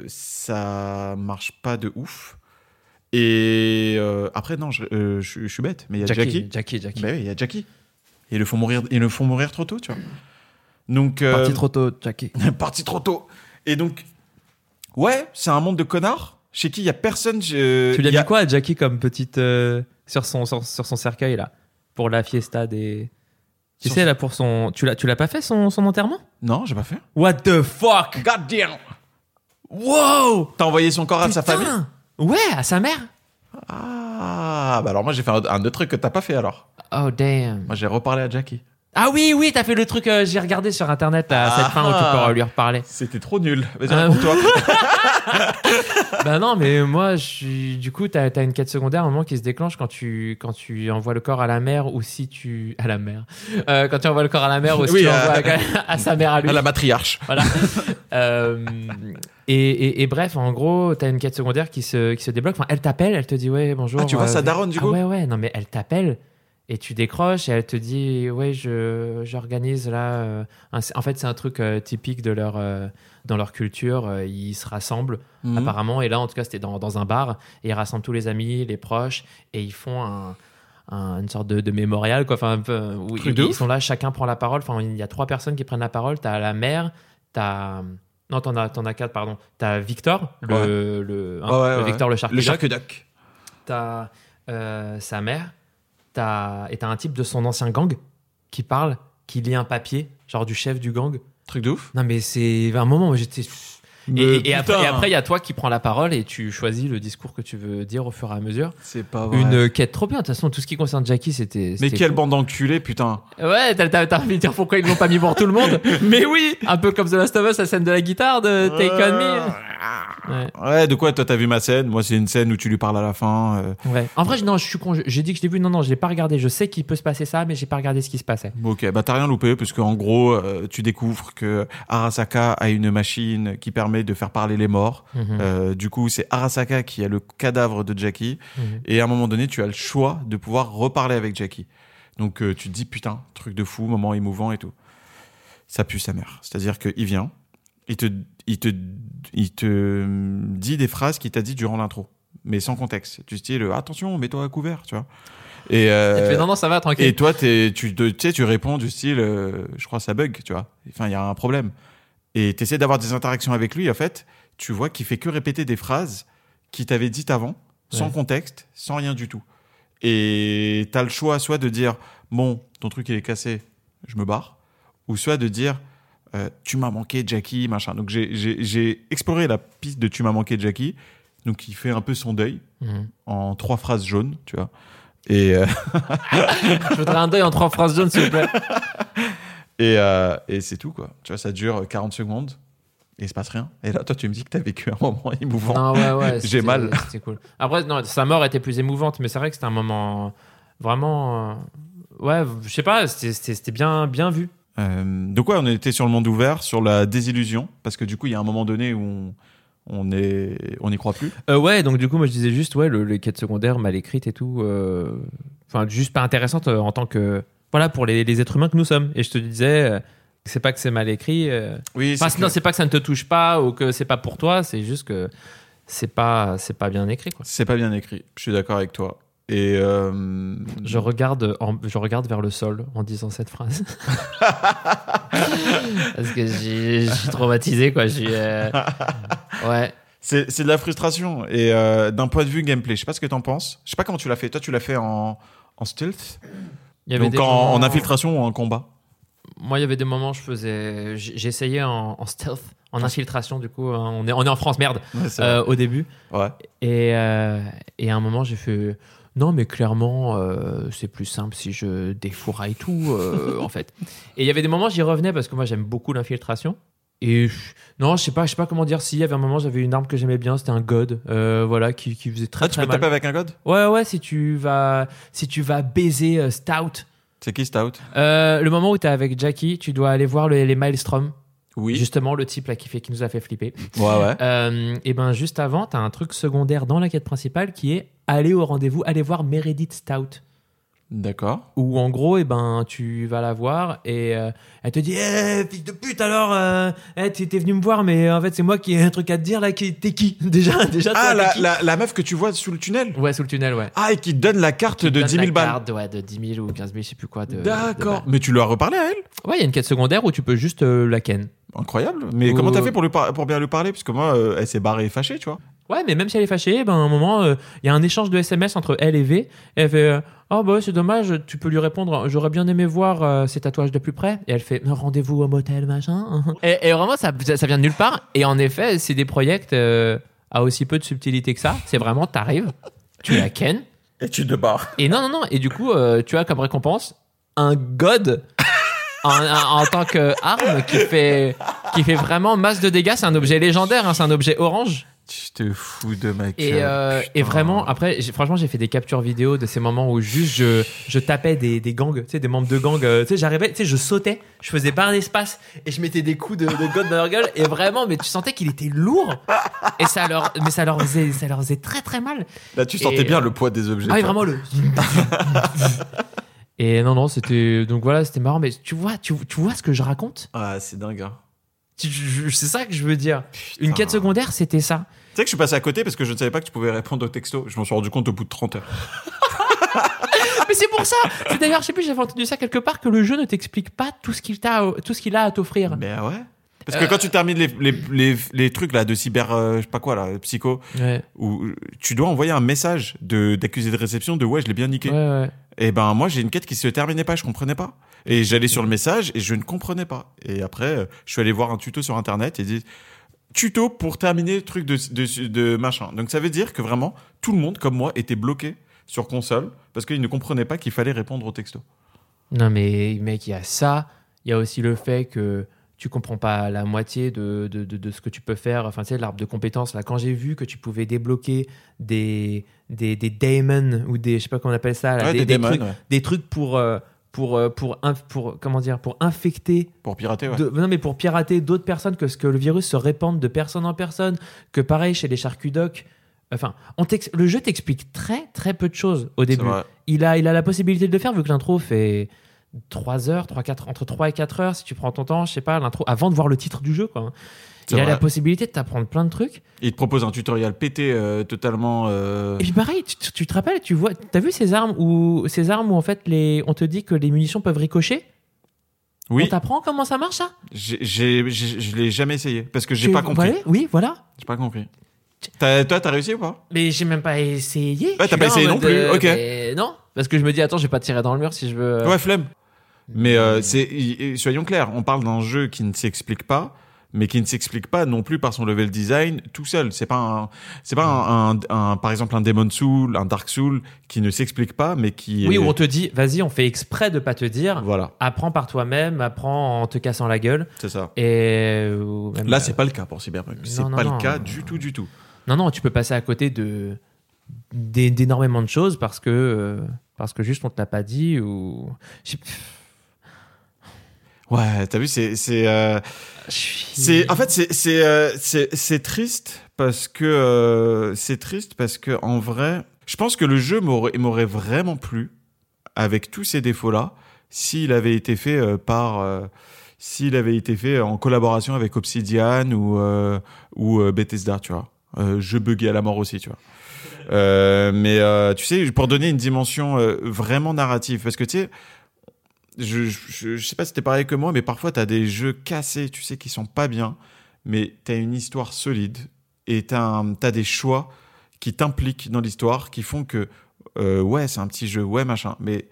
Speaker 2: ça marche pas de ouf. Et euh, après, non, je, euh, je- je suis bête, mais il y a Jackie.
Speaker 1: Jackie, Jackie.
Speaker 2: Bah oui, il y a Jackie. Ils le font mourir, ils le font mourir trop tôt, tu vois. Donc, euh,
Speaker 1: Parti trop tôt, Jackie.
Speaker 2: parti trop tôt. Et donc, ouais, c'est un monde de connards chez qui il y a personne. je-
Speaker 3: Tu lui as
Speaker 2: il y a-
Speaker 3: mis quoi à Jackie comme petite. euh, sur, son, sur, sur son cercueil, là? Pour la fiesta des. Tu
Speaker 2: Sur
Speaker 3: sais,
Speaker 2: son-
Speaker 3: là, pour son. Tu l'as, tu l'as pas fait, son, son enterrement?
Speaker 2: Non, j'ai pas fait.
Speaker 3: What the fuck?
Speaker 2: God damn.
Speaker 3: Wow
Speaker 2: T'as envoyé son corps à sa famille?
Speaker 1: Ouais, à sa mère.
Speaker 2: Ah, bah alors moi j'ai fait un, un autre truc que t'as pas fait alors.
Speaker 1: Oh damn.
Speaker 2: Moi j'ai reparlé à Jackie.
Speaker 1: Ah oui, oui, t'as fait le truc, euh, j'ai regardé sur internet à cette
Speaker 2: Ah.
Speaker 1: fin où tu peux lui reparler.
Speaker 2: C'était trop nul. Vas-y,
Speaker 1: Ah.
Speaker 2: raconte-toi.
Speaker 1: bah non, mais moi, je suis... du coup, t'as as une quête secondaire à un moment qui se déclenche quand tu, quand tu envoies le corps à la mer ou si tu. À la mer. Euh, quand tu envoies le corps à la mer ou si
Speaker 2: Oui,
Speaker 1: tu
Speaker 2: euh,
Speaker 1: l'envoies à, à sa mère à lui.
Speaker 2: à la matriarche.
Speaker 1: Voilà. Euh, et, et- et bref, en gros, t'as une quête secondaire qui se, qui se débloque. Enfin, elle t'appelle, elle te dit ouais, bonjour.
Speaker 2: Ah, tu vois
Speaker 1: euh,
Speaker 2: sa daronne, du
Speaker 1: ah
Speaker 2: coup
Speaker 1: Ouais, ouais, non, mais elle t'appelle et tu décroches et elle te dit ouais, je, j'organise là. euh, un- en fait, c'est un truc euh, typique de leur, euh, dans leur culture. ils se rassemblent
Speaker 2: Mhm.
Speaker 1: apparemment. Et là, en tout cas, c'était dans, dans un bar et ils rassemblent tous les amis, les proches et ils font un. un- une sorte de, de mémorial quoi enfin un peu où
Speaker 2: Truc
Speaker 1: ils, sont là chacun prend la parole enfin il y a trois personnes qui prennent la parole t'as la mère t'as non t'en as t'en as quatre pardon t'as Victor le, le, hein,
Speaker 2: Ouais, ouais,
Speaker 1: le
Speaker 2: ouais.
Speaker 1: Victor le shark
Speaker 2: Le shark duck.
Speaker 1: t'as sa mère t'as et t'as un type de son ancien gang qui parle, qui lit un papier, genre du chef du gang.
Speaker 2: Truc de ouf.
Speaker 1: Non, mais c'est un moment où j'étais. Et, après,
Speaker 2: putain,
Speaker 1: et après, il y a toi qui prends la parole et tu choisis le discours que tu veux dire au fur et à mesure.
Speaker 2: c'est pas vrai.
Speaker 1: Une euh, quête trop bien. De toute façon, tout ce qui concerne Jackie, c'était.
Speaker 2: Mais quelle
Speaker 1: cool.
Speaker 2: bande d'enculés, putain.
Speaker 1: Ouais, t'as envie de dire pourquoi ils l'ont pas mis pour tout le monde.
Speaker 2: Mais oui.
Speaker 1: Un peu comme The Last of Us, la scène de la guitare de Take On Me. Ouais.
Speaker 2: Ouais, de quoi toi t'as vu ma scène? Moi, c'est une scène où tu lui parles à la fin. euh.
Speaker 1: Ouais. En vrai, non, je suis con. J'ai dit que je l'ai vu. Non, non, je l'ai pas regardé. Je sais qu'il peut se passer ça, mais j'ai pas regardé ce qui se passait.
Speaker 2: Ok, bah t'as rien loupé parce qu'en gros, euh, tu découvres que Arasaka a une machine qui permet de faire parler les morts.
Speaker 1: Mhm.
Speaker 2: Euh, du coup, c'est Arasaka qui a le cadavre de Jackie.
Speaker 1: Mhm.
Speaker 2: Et à un moment donné, tu as le choix de pouvoir reparler avec Jackie. Donc euh, tu te dis putain, truc de fou, moment émouvant et tout. Ça pue sa mère. C'est-à-dire qu'il vient, il te, il te, il te dit des phrases qu'il t'a dit durant l'intro, mais sans contexte. Du style attention, mets-toi à couvert, tu vois. Et, euh,
Speaker 1: Et tu fais, non, non, ça va, tranquille.
Speaker 2: et toi, tu, tu sais, tu réponds du style, euh, je crois que ça bug, tu vois. Enfin, il y a un problème. Et tu essaies d'avoir des interactions avec lui. En fait, tu vois qu'il fait que répéter des phrases qu'il t'avait dites avant, sans
Speaker 1: Ouais.
Speaker 2: contexte, sans rien du tout. Et tu as le choix soit de dire, bon, ton truc il est cassé, je me barre, ou soit de dire, euh, tu m'as manqué, Jackie, machin. Donc j'ai exploré la piste de tu m'as manqué, Jackie. Donc il fait un peu son deuil
Speaker 1: Mhm.
Speaker 2: en trois phrases jaunes, tu vois. Et, euh,
Speaker 1: Je voudrais un deuil en trois phrases jaunes, s'il vous plaît.
Speaker 2: Et, euh, et c'est tout, quoi. Tu vois, ça dure 40 secondes et il se passe rien. Et là, toi, tu me dis que t'as vécu un moment émouvant.
Speaker 1: Non, ouais, ouais.
Speaker 2: J'ai mal.
Speaker 1: C'était cool. Après, non, sa mort était plus émouvante, mais c'est vrai que c'était un moment vraiment. euh, Ouais, je sais pas, c'était- bien, bien vu.
Speaker 2: Euh, de quoi on était sur le monde ouvert, sur la désillusion, parce que du coup, il y a un moment donné où on, on est, on n'y croit plus.
Speaker 1: Euh, ouais, donc du coup, moi je disais juste, ouais, le- les quêtes secondaires mal écrites et tout. euh, Enfin, juste pas intéressantes euh, en tant que. Voilà, pour les, les êtres humains que nous sommes. Et je te disais, euh, c'est pas que c'est mal écrit. euh,
Speaker 2: Oui,
Speaker 1: Enfin, non, c'est pas que ça ne te touche pas ou que c'est pas pour toi, c'est juste que c'est pas, c'est pas bien écrit,
Speaker 2: c'est pas bien écrit. Je suis d'accord avec toi. Et euh,
Speaker 1: Je regarde, en- je regarde vers le sol en disant cette phrase. Parce que je suis traumatisé, quoi. Euh, Ouais.
Speaker 2: c'est c'est de la frustration. Et euh, d'un point de vue gameplay, je sais pas ce que t'en penses. Je sais pas comment tu l'as fait. Toi, tu l'as fait en, en stealth,
Speaker 1: Il y avait
Speaker 2: donc en,
Speaker 1: moments-
Speaker 2: en infiltration ou en combat.
Speaker 1: Moi, il y avait des moments, je faisais, j'essayais en, en stealth, en infiltration, du coup. hein. On est, on est en France, merde,
Speaker 2: Ouais,
Speaker 1: euh, au début.
Speaker 2: Ouais.
Speaker 1: Et, euh, et à un moment, j'ai fait non, mais clairement, euh, c'est plus simple si je défouraille tout, euh, en fait. Et il y avait des moments, j'y revenais parce que moi, j'aime beaucoup l'infiltration. Et non, je sais pas, je sais pas comment dire. Si, il y avait un moment, j'avais une arme que j'aimais bien, c'était un god, euh, voilà, qui, qui faisait très
Speaker 2: Ah, tu
Speaker 1: très
Speaker 2: peux
Speaker 1: mal.
Speaker 2: taper avec un god?
Speaker 1: Ouais, ouais, si tu vas, si tu vas baiser euh, Stout.
Speaker 2: C'est qui Stout?
Speaker 1: Euh, le moment où t'es avec Jackie, tu dois aller voir le- les Maelstrom.
Speaker 2: Oui.
Speaker 1: Justement, le type là qui, fait, qui nous a fait flipper.
Speaker 2: Ouais, ouais.
Speaker 1: Et ben juste avant, t'as un truc secondaire dans la quête principale qui est aller au rendez-vous, aller voir Meredith Stout.
Speaker 2: D'accord.
Speaker 1: Où en gros, et ben tu vas la voir et euh, elle te dit Eh, fils de pute alors, euh, eh, t'es venu me voir, mais en fait c'est moi qui ai un truc à te dire là. qui- T'es qui? Déjà déjà toi,
Speaker 2: Ah, la,
Speaker 1: qui?
Speaker 2: la, la meuf que tu vois sous le tunnel?
Speaker 1: Ouais, sous le tunnel, ouais.
Speaker 2: Ah, et qui te donne la carte de
Speaker 1: Donne
Speaker 2: 10 000
Speaker 1: la
Speaker 2: balles.
Speaker 1: carte, ouais, de 10 000 ou 15 000, je sais plus quoi.
Speaker 2: D'accord. Mais tu lui as reparlé à elle?
Speaker 1: Ouais, il y a une quête secondaire où tu peux juste euh, la ken.
Speaker 2: Incroyable. Mais
Speaker 1: Ou-
Speaker 2: comment t'as fait pour, lui par- pour bien lui parler? Parce que moi, elle s'est barrée fâchée, tu vois.
Speaker 1: Ouais, mais même si elle est fâchée, ben, à un moment, euh, il y a un échange de SMS entre elle et V. Et elle fait euh, Oh, bah, c'est dommage, tu peux lui répondre J'aurais bien aimé voir euh, ces tatouages de plus près. Et elle fait Rendez-vous au motel, machin. et, et vraiment, ça, ça vient de nulle part. Et en effet, c'est des projets euh, à aussi peu de subtilité que ça. C'est vraiment, t'arrives, tu la ken.
Speaker 2: Et tu te barres.
Speaker 1: Et non, non, non. Et du coup, tu as comme récompense un god. En, en- en tant qu'arme qui fait, qui fait vraiment masse de dégâts, c'est un objet légendaire, hein, c'est un objet orange.
Speaker 2: Tu te fous de ma
Speaker 1: Et,
Speaker 2: gueule,
Speaker 1: euh,
Speaker 2: putain.
Speaker 1: et vraiment, après, franchement, j'ai fait des captures vidéo de ces moments où juste je, je tapais des, des gangs, tu sais, des membres de gangs. euh, tu sais, j'arrivais, tu sais, je sautais, je faisais barre d'espace et je mettais des coups de, de god dans leur gueule. Et vraiment, mais tu sentais qu'il était lourd. Et ça leur, mais ça leur faisait, ça leur faisait très très mal.
Speaker 2: Là, tu sentais
Speaker 1: et-
Speaker 2: bien le poids des objets.
Speaker 1: Ah oui, vraiment le. Et non, non, c'était. Donc voilà, c'était marrant. Mais tu vois, tu, tu vois ce que je raconte?
Speaker 2: Ah, c'est dingue. hein.
Speaker 1: C'est ça que je veux dire. Une quête secondaire, c'était ça.
Speaker 2: Tu sais que je suis passé à côté parce que je ne savais pas que tu pouvais répondre au texto. Je m'en suis rendu compte au bout de 30 heures.
Speaker 1: Mais c'est pour ça. C'est d'ailleurs, je sais plus, j'avais entendu ça quelque part que le jeu ne t'explique pas tout ce qu'il t'a, tout ce qu'il a à t'offrir.
Speaker 2: Mais ah ouais Parce que
Speaker 4: Euh.
Speaker 2: quand tu termines les, les, les, les trucs là de cyber, euh, je sais pas quoi là, psycho,
Speaker 1: Ouais,
Speaker 2: où tu dois envoyer un message de d'accusé de réception de ouais, je l'ai bien niqué.
Speaker 1: ouais, ouais.
Speaker 2: Et ben moi j'ai une quête qui se terminait pas, je comprenais pas. Et j'allais sur le message et je ne comprenais pas. Et après, euh, je suis allé voir un tuto sur internet et dit tuto pour terminer le truc de, de, de machin. Donc ça veut dire que vraiment tout le monde comme moi était bloqué sur console parce qu'il ne comprenait pas qu'il fallait répondre au texto.
Speaker 1: Non, mais mec, il y a ça. Il y a aussi le fait que tu comprends pas la moitié de, de, de, de ce que tu peux faire. Enfin, tu sais, l'arbre de compétences. Là, quand j'ai vu que tu pouvais débloquer des, des, des daemons ou des, je sais pas comment on appelle ça, là,
Speaker 2: Ouais,
Speaker 1: des, trucs,
Speaker 2: ouais.
Speaker 1: des trucs pour, euh, pour, euh, pour, pour, comment dire, pour infecter
Speaker 2: pour pirater. Ouais.
Speaker 1: de- non, mais pour pirater d'autres personnes, que ce que le virus se répande de personne en personne, que pareil chez les charcudocs. Enfin, on le jeu t'explique très très peu de choses au début. Il a, il a la possibilité de le faire vu que l'intro fait 3 heures, 3, 4, entre 3 et 4 heures si tu prends ton temps, je sais pas, l'intro, avant de voir le titre du jeu. Quoi. Il a
Speaker 2: vrai.
Speaker 1: la possibilité de t'apprendre plein de trucs.
Speaker 2: Il te propose un tutoriel pété euh, totalement. euh,
Speaker 1: Et puis pareil, tu, tu- te rappelles, tu vois, t'as vu ces armes où, ces armes où en fait les, on te dit que les munitions peuvent ricocher? On
Speaker 2: Oui,
Speaker 1: t'apprend comment ça marche ça?
Speaker 2: J'ai, j'ai, j'ai- je l'ai jamais essayé parce que j'ai
Speaker 1: Tu-
Speaker 2: pas compris.
Speaker 1: voilà, oui, voilà.
Speaker 2: J'ai pas compris. T'as- toi, t'as réussi ou pas?
Speaker 1: Mais j'ai même pas essayé.
Speaker 2: t'as
Speaker 1: Je suis
Speaker 2: pas essayé non plus, ok.
Speaker 1: mais non, parce que je me dis, attends, je vais pas tirer dans le mur si je veux. euh,
Speaker 2: Ouais, flemme. Mais euh, c'est, y- y- soyons clairs, on parle d'un jeu qui ne s'explique pas, mais qui ne s'explique pas non plus par son level design tout seul. C'est pas un, c'est pas un, un- un- par exemple un Demon Soul, un Dark Soul qui ne s'explique pas, mais qui.
Speaker 1: Oui,
Speaker 2: est-
Speaker 1: où on te dit, vas-y, on fait exprès de pas te dire,
Speaker 2: Voilà,
Speaker 1: apprends par toi-même, apprends en te cassant la gueule.
Speaker 2: c'est ça.
Speaker 1: Et
Speaker 2: Là, c'est pas le cas pour Cyberpunk. C'est pas
Speaker 1: non,
Speaker 2: le cas
Speaker 1: non.
Speaker 2: du tout, du tout.
Speaker 1: non, non, tu peux passer à côté de d'é- d'énormément de choses parce que euh, parce que juste on te l'a pas dit ou.
Speaker 2: Ouais, t'as vu, c'est, c'est, euh,
Speaker 1: je suis-
Speaker 2: en fait c'est c'est euh, c'est c'est triste parce que euh, c'est triste parce que en vrai, je pense que le jeu m'aurait m'aurait vraiment plu avec tous ces défauts là s'il avait été fait euh, par euh, s'il avait été fait en collaboration avec Obsidian ou euh, ou Bethesda, tu vois. Jeu buggé à la mort aussi, tu vois. Euh, mais euh, tu sais, pour donner une dimension vraiment narrative, parce que tu sais, je, je, je sais pas si c'était pareil que moi, mais parfois t'as des jeux cassés, tu sais, qui sont pas bien, mais t'as une histoire solide et t'as des choix qui t'impliquent dans l'histoire, qui font que euh, ouais, c'est un petit jeu, ouais machin, mais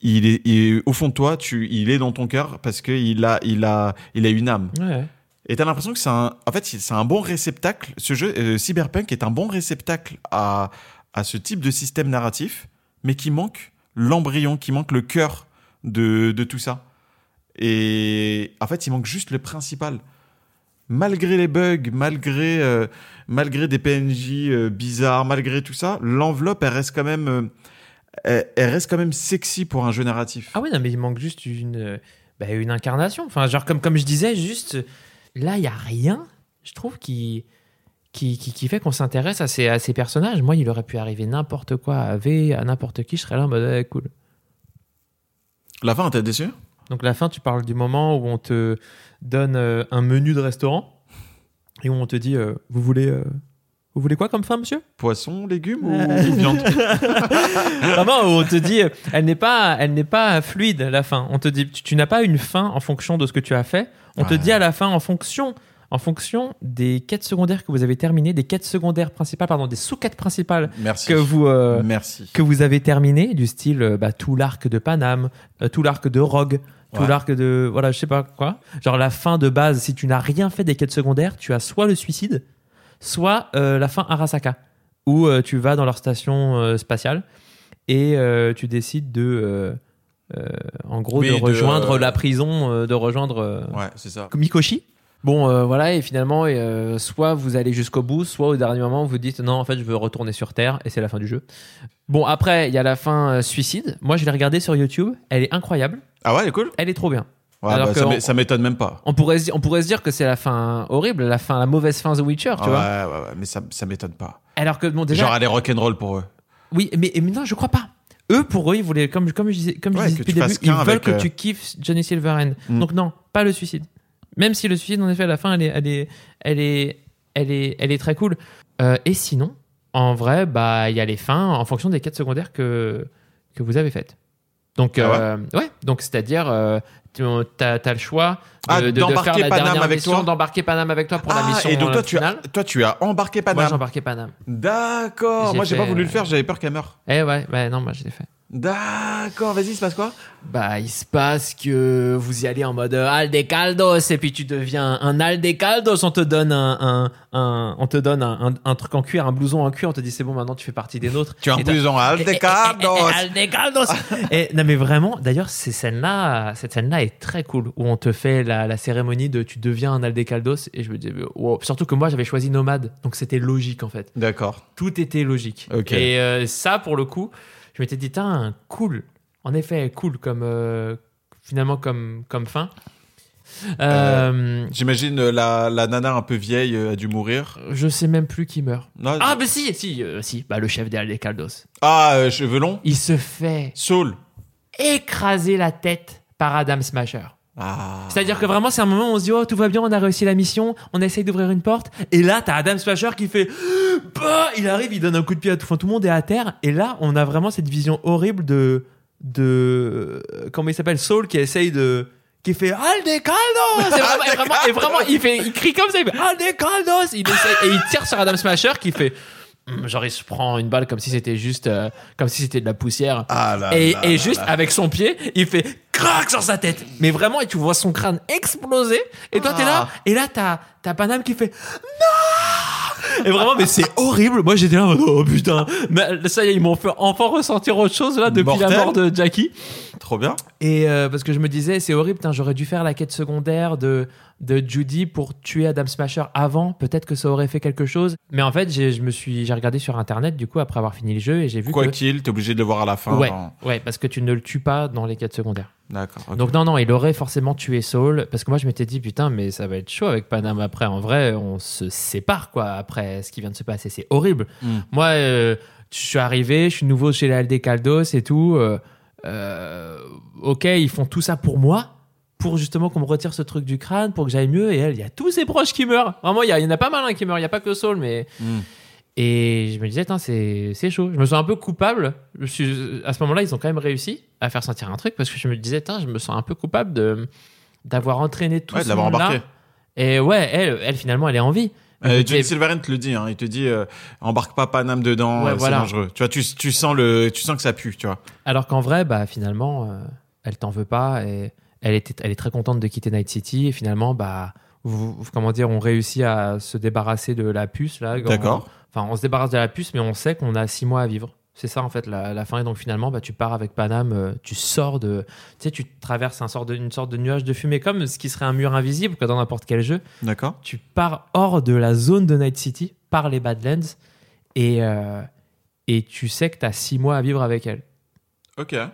Speaker 2: il est, il- au fond de toi, tu, il est dans ton cœur parce que il a, il a, il a une âme.
Speaker 1: Ouais.
Speaker 2: Et t'as l'impression que c'est un, en fait, c'est un bon réceptacle. Ce jeu, euh, Cyberpunk est un bon réceptacle à, à ce type de système narratif, mais qui manque l'embryon, qui manque le cœur de, de tout ça. Et en fait, il manque juste le principal. Malgré les bugs, malgré, euh, malgré des PNJ euh, bizarres, malgré tout ça, l'enveloppe, elle reste quand même, euh, elle, reste quand même sexy pour un jeu narratif.
Speaker 1: Ah oui, non, mais il manque juste une, bah, une incarnation. Enfin, genre, comme, comme je disais, juste là, il y a rien, je trouve, qui, qui, qui, qui fait qu'on s'intéresse à ces, à ces personnages. Moi, il aurait pu arriver n'importe quoi à V, à n'importe qui, je serais là en mode ouais, cool.
Speaker 2: La fin, t'es déçu?
Speaker 1: Donc, la fin, tu parles du moment où on te donne euh, un menu de restaurant et où on te dit euh, Vous voulez. euh, vous voulez quoi comme fin, monsieur?
Speaker 2: Poisson, légumes ou viande?
Speaker 1: Vraiment, où on te dit, elle n'est pas, elle n'est pas fluide la fin. On te dit, tu, tu n'as pas une fin en fonction de ce que tu as fait. On te dit à la fin en fonction, en fonction des quêtes secondaires que vous avez terminées, des quêtes secondaires principales, pardon, des sous-quêtes principales
Speaker 2: Merci.
Speaker 1: que vous euh,
Speaker 2: Merci.
Speaker 1: que vous avez terminées, du style euh, bah, tout l'arc de Paname, euh, tout l'arc de Rogue. Tout
Speaker 2: Ouais.
Speaker 1: l'arc de. Voilà, je sais pas quoi. Genre la fin de base, si tu n'as rien fait des quêtes secondaires, tu as soit le suicide, soit euh, la fin Arasaka, où tu vas dans leur station spatiale et tu décides de. euh, en gros,
Speaker 2: Oui,
Speaker 1: de
Speaker 2: de,
Speaker 1: rejoindre
Speaker 2: euh,
Speaker 1: la prison, euh, de rejoindre
Speaker 2: Ouais, c'est ça.
Speaker 1: Mikoshi. Bon, euh, voilà, et finalement, euh, soit vous allez jusqu'au bout, soit au dernier moment, vous dites non, en fait, je veux retourner sur Terre, et c'est la fin du jeu. Bon, après, il y a la fin euh, suicide. Moi, je l'ai regardée sur YouTube. Elle est incroyable.
Speaker 2: Ah ouais, elle est cool.
Speaker 1: Elle est trop bien.
Speaker 2: Ouais,
Speaker 1: Alors
Speaker 2: bah,
Speaker 1: que
Speaker 2: ça
Speaker 1: on-
Speaker 2: m'é- ça m'étonne même pas.
Speaker 1: On pourrait, se dire, on pourrait se dire que c'est la fin horrible, la fin, la mauvaise fin The Witcher, tu
Speaker 2: Ah
Speaker 1: vois.
Speaker 2: ouais, ouais, ouais, mais ça, ça m'étonne pas.
Speaker 1: Alors que bon, déjà,
Speaker 2: Genre, elle est rock'n'roll pour eux.
Speaker 1: oui, mais, mais non, je crois pas. Eux, pour eux, ils voulaient, comme, comme je disais, comme je
Speaker 2: Ouais,
Speaker 1: disais
Speaker 2: que
Speaker 1: depuis
Speaker 2: tu
Speaker 1: le début, ils
Speaker 2: qu'un
Speaker 1: veulent
Speaker 2: avec,
Speaker 1: que
Speaker 2: euh,
Speaker 1: tu kiffes Johnny Silverhand.
Speaker 2: Mm.
Speaker 1: Donc non, pas le suicide. Même si le suicide, en effet, à la fin, elle est, elle est, elle est, elle est, elle est très cool. Euh, et sinon, en vrai, bah, il y a les fins en fonction des quêtes secondaires que que vous avez faites. Donc,
Speaker 2: Ah ouais
Speaker 1: euh, ouais. donc c'est-à-dire, euh, tu as, le choix de,
Speaker 2: Ah,
Speaker 1: de- de
Speaker 2: d'embarquer
Speaker 1: faire la
Speaker 2: Paname
Speaker 1: dernière
Speaker 2: avec
Speaker 1: mission, d'embarquer Paname avec toi pour la
Speaker 2: Ah,
Speaker 1: mission
Speaker 2: et donc toi tu, as, toi, tu as embarqué
Speaker 1: Moi,
Speaker 2: Paname.
Speaker 1: j'ai embarqué Paname.
Speaker 2: D'accord. Moi, j'ai pas voulu le faire, j'avais peur qu'elle meure.
Speaker 1: Eh ouais, ouais, non, moi je l'ai fait.
Speaker 2: D'accord, vas-y, il se passe quoi?
Speaker 1: Bah, il se passe que vous y allez en mode euh, Aldecaldos et puis tu deviens un Aldecaldos. On te donne un, un, un- on te donne un, un- un truc en cuir, un blouson en cuir. On te dit c'est bon, maintenant tu fais partie des nôtres.
Speaker 2: Tu en
Speaker 1: Eh, eh, eh, eh,
Speaker 2: Aldecardos.
Speaker 1: Aldecaldos. et non mais vraiment, d'ailleurs, ces scènes-là, cette scène-là est très cool où on te fait la, la cérémonie de tu deviens un Aldecaldos et je me dis wow. surtout que moi j'avais choisi nomade, donc c'était logique en fait.
Speaker 2: D'accord.
Speaker 1: Tout était logique.
Speaker 2: Ok.
Speaker 1: Et euh, ça, pour le coup, je m'étais dit, tiens, cool. En effet, cool comme euh, finalement comme comme fin. Euh,
Speaker 2: J'imagine euh, la, la nana un peu vieille a dû mourir.
Speaker 1: Je sais même plus qui meurt.
Speaker 2: Non,
Speaker 1: Ah, bah si, si, si. Bah, le chef des Aldecaldos.
Speaker 2: Ah, cheveux longs
Speaker 1: Il se fait
Speaker 2: Saul.
Speaker 1: écraser la tête par Adam Smasher.
Speaker 2: Ah.
Speaker 1: C'est-à-dire que vraiment, c'est un moment où on se dit, oh, tout va bien, on a réussi la mission, on essaye d'ouvrir une porte. Et là, t'as Adam Smasher qui fait, bah, il arrive, il donne un coup de pied à tout, enfin, tout le monde est à terre. Et là, on a vraiment cette vision horrible de, de, euh, comment il s'appelle, Saul qui essaye de, qui fait! C'est vraiment, et vraiment, et vraiment, il fait, il crie comme ça, il fait Aldecaldos! Il essaye, et il tire sur Adam Smasher qui fait, genre, il se prend une balle comme si c'était juste, euh, comme si c'était de la poussière.
Speaker 2: Ah là
Speaker 1: Et,
Speaker 2: là
Speaker 1: et
Speaker 2: là
Speaker 1: juste avec son pied, il fait crac sur sa tête. Mais vraiment, et tu vois son crâne exploser. Et toi, t'es là,
Speaker 2: Ah.
Speaker 1: et là, t'as, t'as Paname qui fait non. Et vraiment, mais c'est horrible. Moi, j'étais là, oh putain. Mais ça y est, ils m'ont fait enfin ressentir autre chose là depuis la mort de Jackie.
Speaker 2: Trop bien.
Speaker 1: Et euh, parce que je me disais, c'est horrible, j'aurais dû faire la quête secondaire de, de Judy pour tuer Adam Smasher avant. Peut-être que ça aurait fait quelque chose. Mais en fait, j'ai, je me suis, j'ai regardé sur internet du coup après avoir fini le jeu et j'ai vu
Speaker 2: Quoi
Speaker 1: que.
Speaker 2: qu'il, t'es obligé de le voir à la fin.
Speaker 1: Ouais,
Speaker 2: dans-
Speaker 1: ouais, parce que tu ne le tues pas dans les quêtes secondaires.
Speaker 2: D'accord.
Speaker 1: Donc non, non, il aurait forcément tué Saul, parce que moi je m'étais dit, putain, mais ça va être chaud avec Paname après. En vrai, on se sépare, quoi, après ce qui vient de se passer. C'est horrible.
Speaker 2: Mm.
Speaker 1: Moi, euh, je suis arrivé, je suis nouveau chez l'Alde Caldos et tout. euh, euh, ok, ils font tout ça pour moi, pour justement qu'on me retire ce truc du crâne, pour que j'aille mieux. Et elle, il y a tous ses proches qui meurent. Vraiment, il y, en a pas mal hein, qui meurent. Il n'y a pas que Saul, mais...
Speaker 2: Mm.
Speaker 1: Et je me disais, c'est chaud. Je me sens un peu coupable. Je suis, à ce moment-là, ils ont quand même réussi à faire sentir un truc parce que je me disais, je me sens un peu coupable de d'avoir entraîné tout
Speaker 2: Ouais,
Speaker 1: ce monde-là.
Speaker 2: embarqué.
Speaker 1: Et ouais, elle, elle, finalement, elle est en vie.
Speaker 2: Euh, Silverhand te le dit, hein, il te dit euh, embarque pas Paname dedans,
Speaker 1: Ouais,
Speaker 2: euh,
Speaker 1: voilà.
Speaker 2: c'est dangereux. Tu vois, tu, tu sens le, tu sens que ça pue, tu vois.
Speaker 1: Alors qu'en vrai, bah, finalement, euh, elle t'en veut pas et elle, était, elle est très contente de quitter Night City. Et finalement, bah, vous, comment dire, on réussit à se débarrasser de la puce. là.
Speaker 2: D'accord.
Speaker 1: Enfin, on se débarrasse de la puce, mais on sait qu'on a six mois à vivre. C'est ça, en fait, la, la fin. Et donc, finalement, bah, tu pars avec Paname, euh, tu sors de. Tu sais, tu traverses un sort de, une sorte de nuage de fumée, comme ce qui serait un mur invisible, quoi, dans n'importe quel jeu.
Speaker 2: D'accord.
Speaker 1: Tu pars hors de la zone de Night City, par les Badlands, et, euh, et tu sais que tu as six mois à vivre avec elle.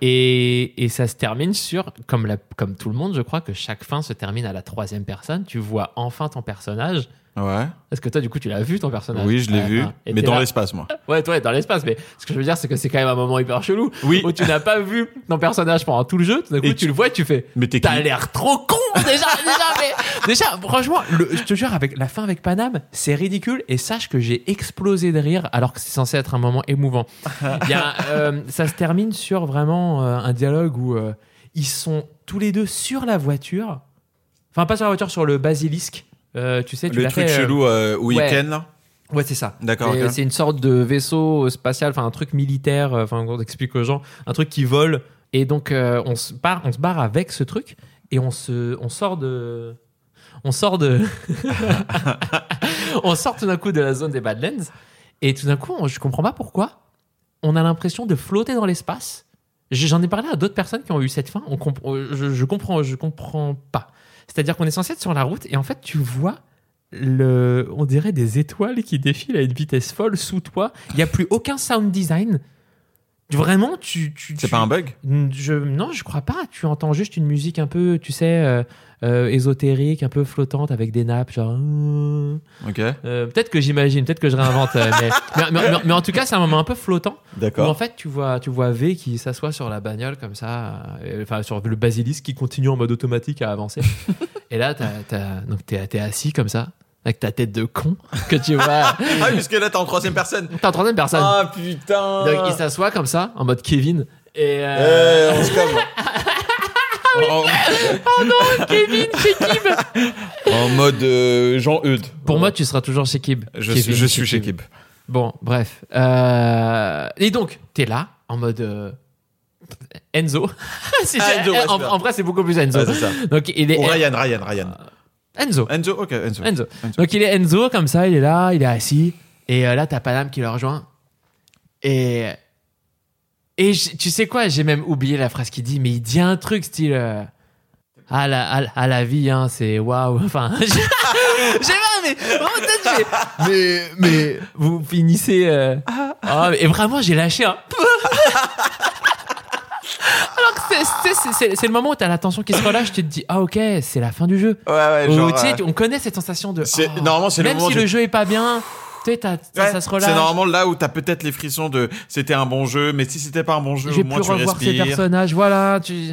Speaker 1: Et, et ça se termine sur, comme, la, comme tout le monde, je crois que chaque fin se termine à la troisième personne. Tu vois enfin ton personnage.
Speaker 2: Ouais.
Speaker 1: Est-ce que toi, du coup, tu l'as vu ton personnage
Speaker 2: Oui, je l'ai vu, mais dans l'espace, moi.
Speaker 1: Ouais, toi, dans l'espace. Mais ce que je veux dire, c'est que c'est quand même un moment hyper chelou
Speaker 2: Oui.
Speaker 1: où tu n'as pas vu ton personnage pendant tout le jeu. Tout d'un coup, tu...
Speaker 2: tu-
Speaker 1: le vois et tu fais.
Speaker 2: Mais t'es
Speaker 1: T'as l'air trop con déjà, déjà, mais déjà, franchement, le- je te jure, avec la fin avec Paname, c'est ridicule et sache que j'ai explosé de rire alors que c'est censé être un moment émouvant. Il y a, euh, ça se termine sur vraiment euh, un dialogue où euh, ils sont tous les deux sur la voiture, enfin pas sur la voiture, sur le basilisque. Euh, tu sais, tu
Speaker 2: Le truc
Speaker 1: fait, euh,
Speaker 2: chelou euh,
Speaker 1: ouais.
Speaker 2: week-end, là
Speaker 1: Ouais, c'est ça.
Speaker 2: D'accord.
Speaker 1: C'est une sorte de vaisseau spatial, enfin un truc militaire, enfin on explique aux gens, un truc qui vole. Et donc euh, on se barre, on se barre avec ce truc et on se, on sort de, on sort de, on sort tout d'un coup de la zone des Badlands et tout d'un coup, on- je comprends pas pourquoi, on a l'impression de flotter dans l'espace. J'en ai parlé à d'autres personnes qui ont eu cette fin. On comp- je, je comprends, je comprends pas. C'est-à-dire qu'on est censé être sur la route et en fait, tu vois le, on dirait des étoiles qui défilent à une vitesse folle sous toi. Il n'y a plus aucun sound design. Vraiment, tu. tu
Speaker 2: C'est pas un bug?
Speaker 1: Je, Non, je crois pas. Tu entends juste une musique un peu, tu sais, euh, euh, ésotérique, un peu flottante avec des nappes, genre. euh,
Speaker 2: Ok.
Speaker 1: euh, peut-être que j'imagine, peut-être que je réinvente, euh, mais, mais, mais- mais- mais en tout cas, c'est un moment un peu flottant. Où en
Speaker 2: D'accord.
Speaker 1: fait, tu vois, tu vois V qui s'assoit sur la bagnole comme ça, enfin sur le basilisque qui continue en mode automatique à avancer. Et là, t'as, t'as- donc t'es, t'es assis comme ça, avec ta tête de con que tu vois.
Speaker 2: Ah, parce que là, t'es en troisième personne.
Speaker 1: T'es en troisième personne.
Speaker 2: Ah, putain
Speaker 1: Donc il s'assoit comme ça, en mode Kevin,
Speaker 5: Et euh,
Speaker 2: Eh, on se calme. en,
Speaker 1: Kevin, Shekib
Speaker 2: en mode euh, Jean Eudes.
Speaker 1: Pour moi, tu seras toujours Shekib.
Speaker 2: je,
Speaker 1: Kevin
Speaker 2: suis, je suis chez
Speaker 1: Shekib.
Speaker 2: Kib.
Speaker 1: Bon, bref. Euh, Et donc, t'es là, en mode euh, Enzo.
Speaker 2: Ah,
Speaker 1: c'est-
Speaker 2: Enzo, ouais,
Speaker 1: en, vrai, c'est beaucoup plus Enzo.
Speaker 2: Ouais, ça.
Speaker 1: donc, il est
Speaker 2: Ou Ryan, Ryan, Ryan.
Speaker 1: Enzo.
Speaker 2: Enzo, ok, Enzo.
Speaker 1: Enzo.
Speaker 2: Enzo.
Speaker 1: Donc, il est Enzo, comme ça, il est là, il est assis. Et euh, là, t'as Panam qui le rejoint. Et. Et j- tu sais quoi, j'ai même oublié la phrase qu'il dit, mais il dit un truc style. euh, à la, à, la- à la vie, hein, c'est waouh. Enfin, j'ai pas, mais vraiment, peut-être, j'ai- mais, mais vous finissez. euh, ah, et vraiment, j'ai lâché un. Alors que c'est- le moment où t'as la tension qui se relâche, tu te dis, ah ok, c'est la fin du jeu.
Speaker 2: Ouais, ouais,
Speaker 1: Ou,
Speaker 2: genre.
Speaker 1: tu sais, tu- on connaît cette sensation de. oh,
Speaker 2: normalement, c'est le
Speaker 1: Même
Speaker 2: moment
Speaker 1: si
Speaker 2: du-
Speaker 1: le jeu est pas bien, tu sais,
Speaker 2: ouais,
Speaker 1: ça se relâche.
Speaker 2: C'est normalement là où t'as peut-être les frissons de c'était un bon jeu, mais si c'était pas un bon jeu, au moins tu
Speaker 1: revoir ces personnages, voilà. Tu...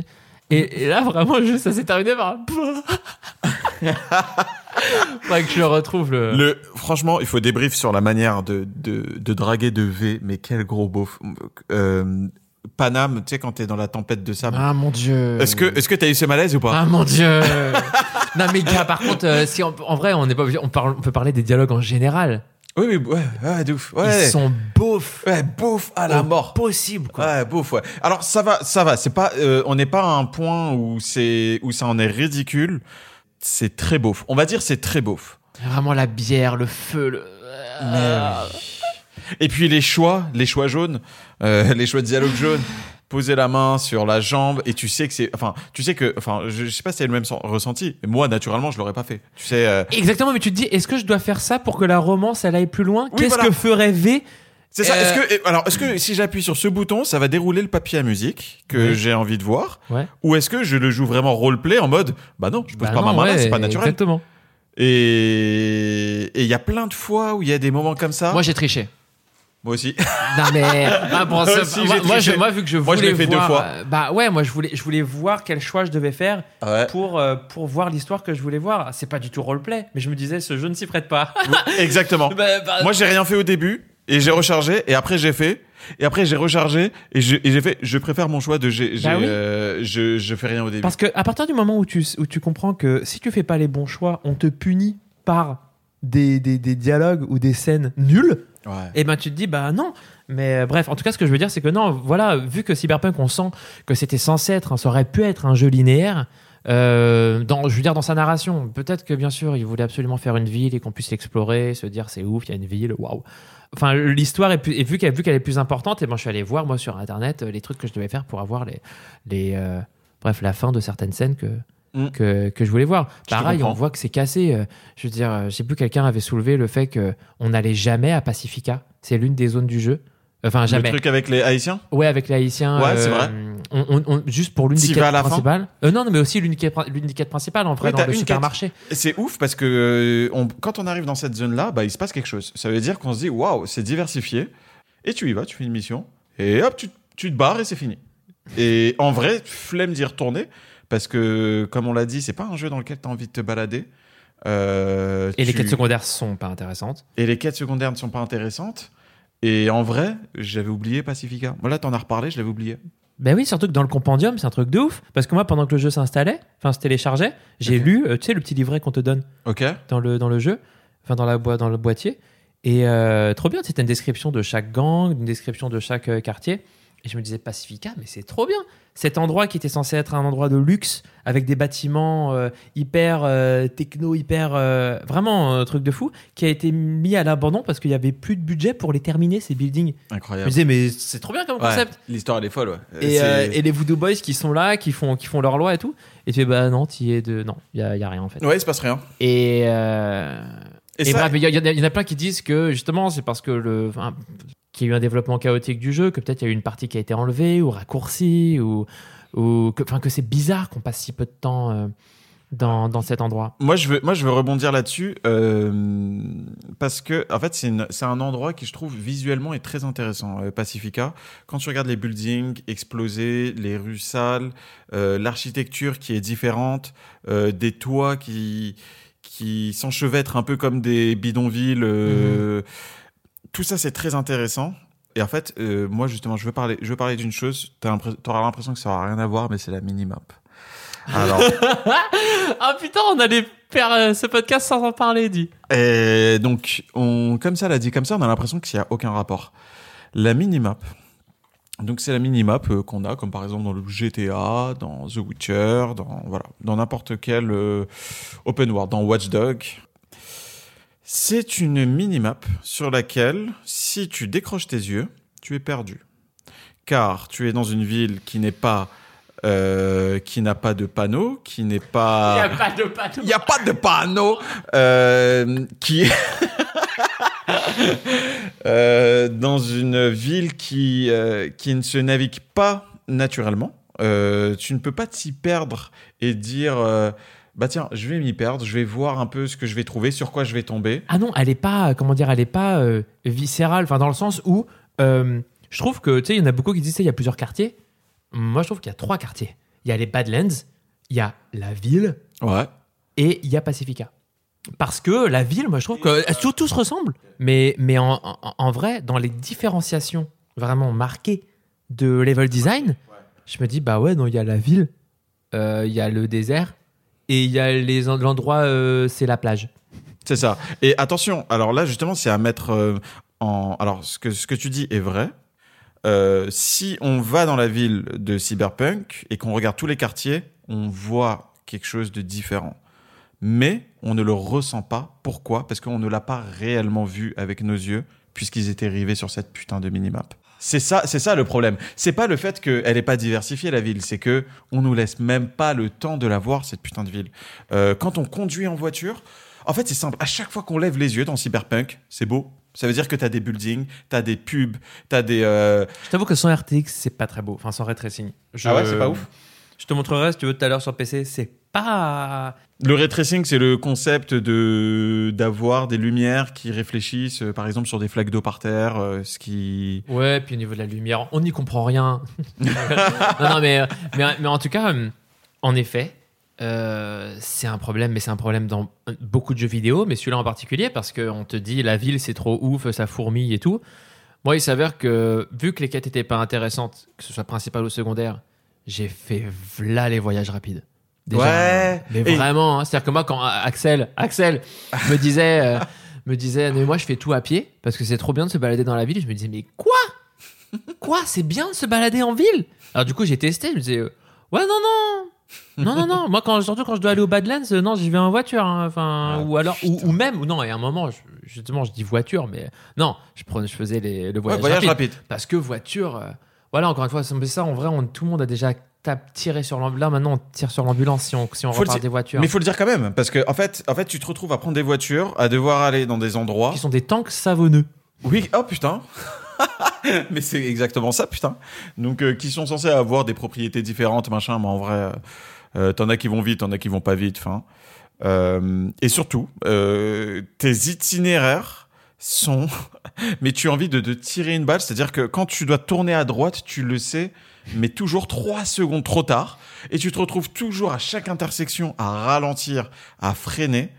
Speaker 1: Et, et là, vraiment, ça s'est terminé par. Faudrait que je le retrouve le.
Speaker 2: Le, franchement, il faut débrief sur la manière de, de, de draguer de V, mais quel gros beauf. Euh, Paname, tu sais, quand t'es dans la tempête de sable.
Speaker 1: Ah mon dieu.
Speaker 2: Est-ce que, est-ce que t'as eu ce malaise ou pas?
Speaker 1: Ah mon dieu. non mais gars, par contre, euh, si on- en vrai, on n'est pas obligé, on, parle, on peut parler des dialogues en général.
Speaker 2: Oui, oui, ouais, ouais, de ouf. Ouais,
Speaker 1: Ils sont beaufs.
Speaker 2: ouais, beauf à la mort.
Speaker 1: Possible quoi.
Speaker 2: Ouais, beauf, ouais. Alors ça va, ça va. C'est pas, euh, on n'est pas à un point où c'est, où ça en est ridicule. C'est très beauf. On va dire c'est très beauf.
Speaker 1: Vraiment la bière, le feu, le. Ah.
Speaker 2: Et puis les choix, les choix jaunes, euh, les choix de dialogue jaune. Poser la main sur la jambe et tu sais que c'est, enfin, tu sais que, enfin, je, je sais pas si c'est le même sen- ressenti. Mais moi, naturellement, je l'aurais pas fait. Tu sais, euh,
Speaker 1: Exactement, mais tu te dis, est-ce que je dois faire ça pour que la romance elle aille plus loin?
Speaker 2: Oui,
Speaker 1: Qu'est-ce
Speaker 2: voilà.
Speaker 1: que ferait V?
Speaker 2: C'est ça.
Speaker 1: Euh,
Speaker 2: Est-ce que, et- alors, est-ce que si j'appuie sur ce bouton, ça va dérouler le papier à musique que
Speaker 1: Oui.
Speaker 2: j'ai envie de voir,
Speaker 1: Ouais.
Speaker 2: ou est-ce que je le joue vraiment roleplay en mode, bah non, je pose
Speaker 1: Bah
Speaker 2: pas
Speaker 1: non,
Speaker 2: ma main là, c'est pas naturel.
Speaker 1: Exactement.
Speaker 2: Et et il y a plein de fois où il y a des moments comme ça.
Speaker 1: Moi j'ai triché.
Speaker 2: Moi aussi.
Speaker 1: Non mais ah, bon, ça-
Speaker 2: Si,
Speaker 1: moi, moi, je- moi, vu que je
Speaker 2: Moi, je
Speaker 1: voulais
Speaker 2: l'ai fait deux fois.
Speaker 1: euh, bah ouais, moi je voulais je voulais voir quel choix je devais faire
Speaker 2: Ouais.
Speaker 1: pour euh, pour voir l'histoire que je voulais voir. C'est pas du tout roleplay, mais je me disais ce jeu ne s'y prête pas.
Speaker 2: Exactement.
Speaker 1: Bah, bah,
Speaker 2: Moi, j'ai rien fait au début et j'ai rechargé et après j'ai fait et après j'ai rechargé et je- j'ai fait. Je préfère mon choix de j'ai,
Speaker 1: Bah oui.
Speaker 2: euh, je je fais rien au début.
Speaker 1: Parce que à partir du moment où tu où tu comprends que si tu fais pas les bons choix, on te punit par des, des, des dialogues ou des scènes nulles. Et ben tu te dis bah non. Mais euh, bref, en tout cas, ce que je veux dire, c'est que non, voilà, vu que Cyberpunk, on sent que c'était censé être, ça aurait pu être un jeu linéaire. euh, dans, je veux dire dans sa narration, peut-être que bien sûr, il voulait absolument faire une ville et qu'on puisse l'explorer, se dire c'est ouf, il y a une ville, waouh. Enfin, l'histoire est plus, vu qu'elle est plus importante, et ben je suis allé voir moi sur internet euh, les trucs que je devais faire pour avoir les les bref la fin de certaines scènes que
Speaker 2: Mm.
Speaker 1: que, que je voulais voir.
Speaker 2: Je
Speaker 1: Pareil, on voit que c'est cassé. euh, Je veux dire, euh, je sais plus, quelqu'un avait soulevé le fait que on n'allait jamais à Pacifica. C'est l'une des zones du jeu. Enfin,
Speaker 2: Le
Speaker 1: jamais.
Speaker 2: truc avec les Haïtiens?
Speaker 1: Ouais, avec les Haïtiens.
Speaker 2: Ouais, c'est vrai.
Speaker 1: on- on- on- juste pour l'une des quêtes principales. Euh, non, non, mais aussi l'une des quêtes l'une des quêtes principales, en vrai,
Speaker 2: Oui,
Speaker 1: dans le supermarché.
Speaker 2: C'est ouf parce que euh, on- quand on arrive dans cette zone-là, bah, il se passe quelque chose. Ça veut dire qu'on se dit, waouh, c'est diversifié. Et tu y vas, tu fais une mission. Et hop, tu, tu te barres et c'est fini. Et en vrai, flemme d'y retourner. Parce que, comme on l'a dit, c'est pas un jeu dans lequel tu as envie de te balader. Euh,
Speaker 1: Et les quêtes secondaires sont pas intéressantes.
Speaker 2: Et les quêtes secondaires ne sont pas intéressantes. Et en vrai, j'avais oublié Pacifica. Moi, là, t'en as reparlé, je l'avais oublié.
Speaker 1: Ben oui, surtout que dans le compendium, c'est un truc de ouf. Parce que moi, pendant que le jeu s'installait, enfin se téléchargeait, j'ai lu, euh, tu sais, le petit livret qu'on te donne dans le, dans le jeu, enfin dans, la dans le boîtier. Et euh, trop bien, c'était une description de chaque gang, une description de chaque quartier. Et je me disais, Pacifica, mais c'est trop bien. Cet endroit qui était censé être un endroit de luxe, avec des bâtiments euh, hyper euh, techno, hyper. euh, vraiment un truc de fou, qui a été mis à l'abandon parce qu'il n'y avait plus de budget pour les terminer, ces buildings. Je me
Speaker 2: Incroyable.
Speaker 1: disais, mais c'est trop bien comme
Speaker 2: Ouais,
Speaker 1: concept.
Speaker 2: L'histoire, elle est folle, ouais.
Speaker 1: Et, les Voodoo Boys qui sont là, qui font, qui font leur loi et tout. Et tu fais, bah non, t'y es de. Non, il n'y a, y a rien en fait.
Speaker 2: Ouais, il se passe rien.
Speaker 1: Et.
Speaker 2: Et,
Speaker 1: et il y, y en a plein qui disent que justement, c'est parce que le. Qu'il y a eu un développement chaotique du jeu, que peut-être il y a eu une partie qui a été enlevée ou raccourcie, ou, ou que, c'est bizarre qu'on passe si peu de temps euh, dans, dans cet endroit.
Speaker 2: Moi, je veux, moi, je veux rebondir là-dessus euh, parce que, en fait, c'est un endroit qui, je trouve, visuellement est très intéressant, euh, Pacifica. Quand tu regardes les buildings explosés, les rues sales, l'architecture qui est différente, des toits qui qui s'enchevêtrent un peu comme des bidonvilles. euh, Tout ça, c'est très intéressant. Et en fait, euh, moi justement, je veux parler, je veux parler d'une chose. Tu auras l'impression que ça aura rien à voir, mais c'est la minimap. Alors,
Speaker 1: Ah putain, on allait faire euh, ce podcast sans en parler, dit.
Speaker 2: et donc, on, comme ça, l'a dit comme ça, on a l'impression qu'il n'y a aucun rapport. La minimap. Donc c'est la minimap euh, qu'on a, comme par exemple dans le GTA, dans The Witcher, dans voilà, dans n'importe quel euh, open world, dans Watch Dog. C'est une minimap sur laquelle, si tu décroches tes yeux, tu es perdu, car tu es dans une ville qui n'est pas, euh, qui n'a pas de panneau, qui n'est pas,
Speaker 1: Il n'y a pas de panneau.
Speaker 2: il n'y a pas de panneau euh, qui euh, dans une ville qui qui ne se navigue pas naturellement. Tu ne peux pas t'y perdre et dire bah tiens je vais m'y perdre, je vais voir un peu ce que je vais trouver, sur quoi je vais tomber.
Speaker 1: Ah non, elle est pas, comment dire, elle est pas euh, viscérale, enfin dans le sens où euh, je trouve que, tu sais, il y en a beaucoup qui disent, il y a plusieurs quartiers. Moi, je trouve qu'il y a trois quartiers. Il y a les Badlands, il y a la ville
Speaker 2: Ouais.
Speaker 1: et il y a Pacifica. Parce que la ville, moi, je trouve que tout, tout se ressemble. Mais, mais en, en- en vrai, dans les différenciations vraiment marquées de level design, je me dis, bah ouais, non, il y a la ville, euh, il y a le désert et il y a les en- l'endroit, euh, c'est la plage.
Speaker 2: C'est ça. Et attention, alors là justement, c'est à mettre euh, en. Alors ce que ce que tu dis est vrai. Euh, si on va dans la ville de Cyberpunk et qu'on regarde tous les quartiers, on voit quelque chose de différent. Mais on ne le ressent pas. Pourquoi? Parce qu'on ne l'a pas réellement vu avec nos yeux, puisqu'ils étaient rivés sur cette putain de minimap. C'est ça, c'est ça le problème. C'est pas le fait qu'elle n'est pas diversifiée la ville, c'est que on nous laisse même pas le temps de la voir cette putain de ville. Euh, quand on conduit en voiture, en fait c'est simple. À chaque fois qu'on lève les yeux dans Cyberpunk, c'est beau. Ça veut dire que t'as des buildings, t'as des pubs, t'as des. euh,
Speaker 1: Je t'avoue que sans RTX, c'est pas très beau. Enfin, sans ray tracing. Je-
Speaker 2: Ah ouais, c'est pas ouf
Speaker 1: Je te montrerai si tu veux tout à l'heure sur PC. C'est pas.
Speaker 2: Le ray tracing, c'est le concept de d'avoir des lumières qui réfléchissent, euh, par exemple sur des flaques d'eau par terre, euh, ce qui.
Speaker 1: Ouais, puis au niveau de la lumière, on n'y comprend rien. non, non, mais, mais, mais en tout cas, euh, en effet, euh, c'est un problème, mais c'est un problème dans beaucoup de jeux vidéo, mais celui-là en particulier, parce qu'on te dit la ville c'est trop ouf, ça fourmille et tout. Moi, il s'avère que vu que les quêtes étaient pas intéressantes, que ce soit principal ou secondaire, j'ai fait v'là les voyages rapides.
Speaker 2: Ouais.
Speaker 1: Mais
Speaker 2: Et-
Speaker 1: vraiment, hein, c'est-à-dire que moi, quand Axel, Axel me disait, euh, me disait, mais moi je fais tout à pied parce que c'est trop bien de se balader dans la ville. Je me disais, mais quoi? Quoi? C'est bien de se balader en ville? Alors du coup, j'ai testé. Je me disais, euh, ouais, non, non. Non, non, non. Moi, quand, surtout quand je dois aller aux Badlands, euh, non, j'y vais en voiture. hein. Enfin,
Speaker 2: Ah,
Speaker 1: ou alors, ou, ou même, ou non, et à un moment, je- justement, je dis voiture, mais non, je prenais, je faisais les, le voyage,
Speaker 2: voyage
Speaker 1: rapide.
Speaker 2: rapide.
Speaker 1: Parce que voiture, euh, voilà, encore une fois, c'est ça, en vrai, on- tout le monde a déjà tape, tiré sur l'ambulance. Là, maintenant, on tire sur l'ambulance si on, si on repart des voitures.
Speaker 2: Mais il faut le dire quand même, parce que en fait, en fait, tu te retrouves à prendre des voitures, à devoir aller dans des endroits.
Speaker 1: Qui sont des tanks savonneux.
Speaker 2: Oui, oh putain. mais c'est exactement ça, putain. Donc, euh, qui sont censés avoir des propriétés différentes, machin, mais en vrai, euh, euh, t'en as qui vont vite, t'en as qui vont pas vite, enfin. Euh, et surtout, euh, tes itinéraires sont. mais tu as envie de, de tirer une balle, c'est-à-dire que quand tu dois tourner à droite, tu le sais, mais toujours trois secondes trop tard, et tu te retrouves toujours à chaque intersection à ralentir, à freiner,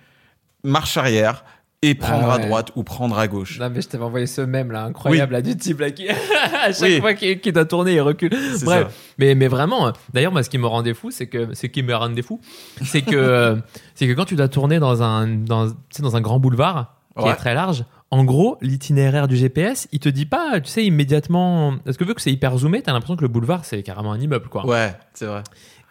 Speaker 2: marche arrière, et prendre
Speaker 1: Ah
Speaker 2: à droite ou prendre à gauche.
Speaker 1: Non, mais je t'avais envoyé ce même là, incroyable, là, du type là, qui, à chaque
Speaker 2: Oui.
Speaker 1: fois qu'il doit tourner, il recule. Bref,
Speaker 2: ça.
Speaker 1: mais, mais vraiment, d'ailleurs, moi, ce qui me rendait fou, c'est que, ce qui me rendait fou, c'est que, c'est que quand tu dois tourner dans un, dans, dans un grand boulevard, qui
Speaker 2: Ouais.
Speaker 1: est très large, en gros, l'itinéraire du GPS, il te dit pas, tu sais, immédiatement, parce que vu que c'est hyper zoomé, t'as l'impression que le boulevard, c'est carrément un immeuble, quoi.
Speaker 2: Ouais, c'est vrai.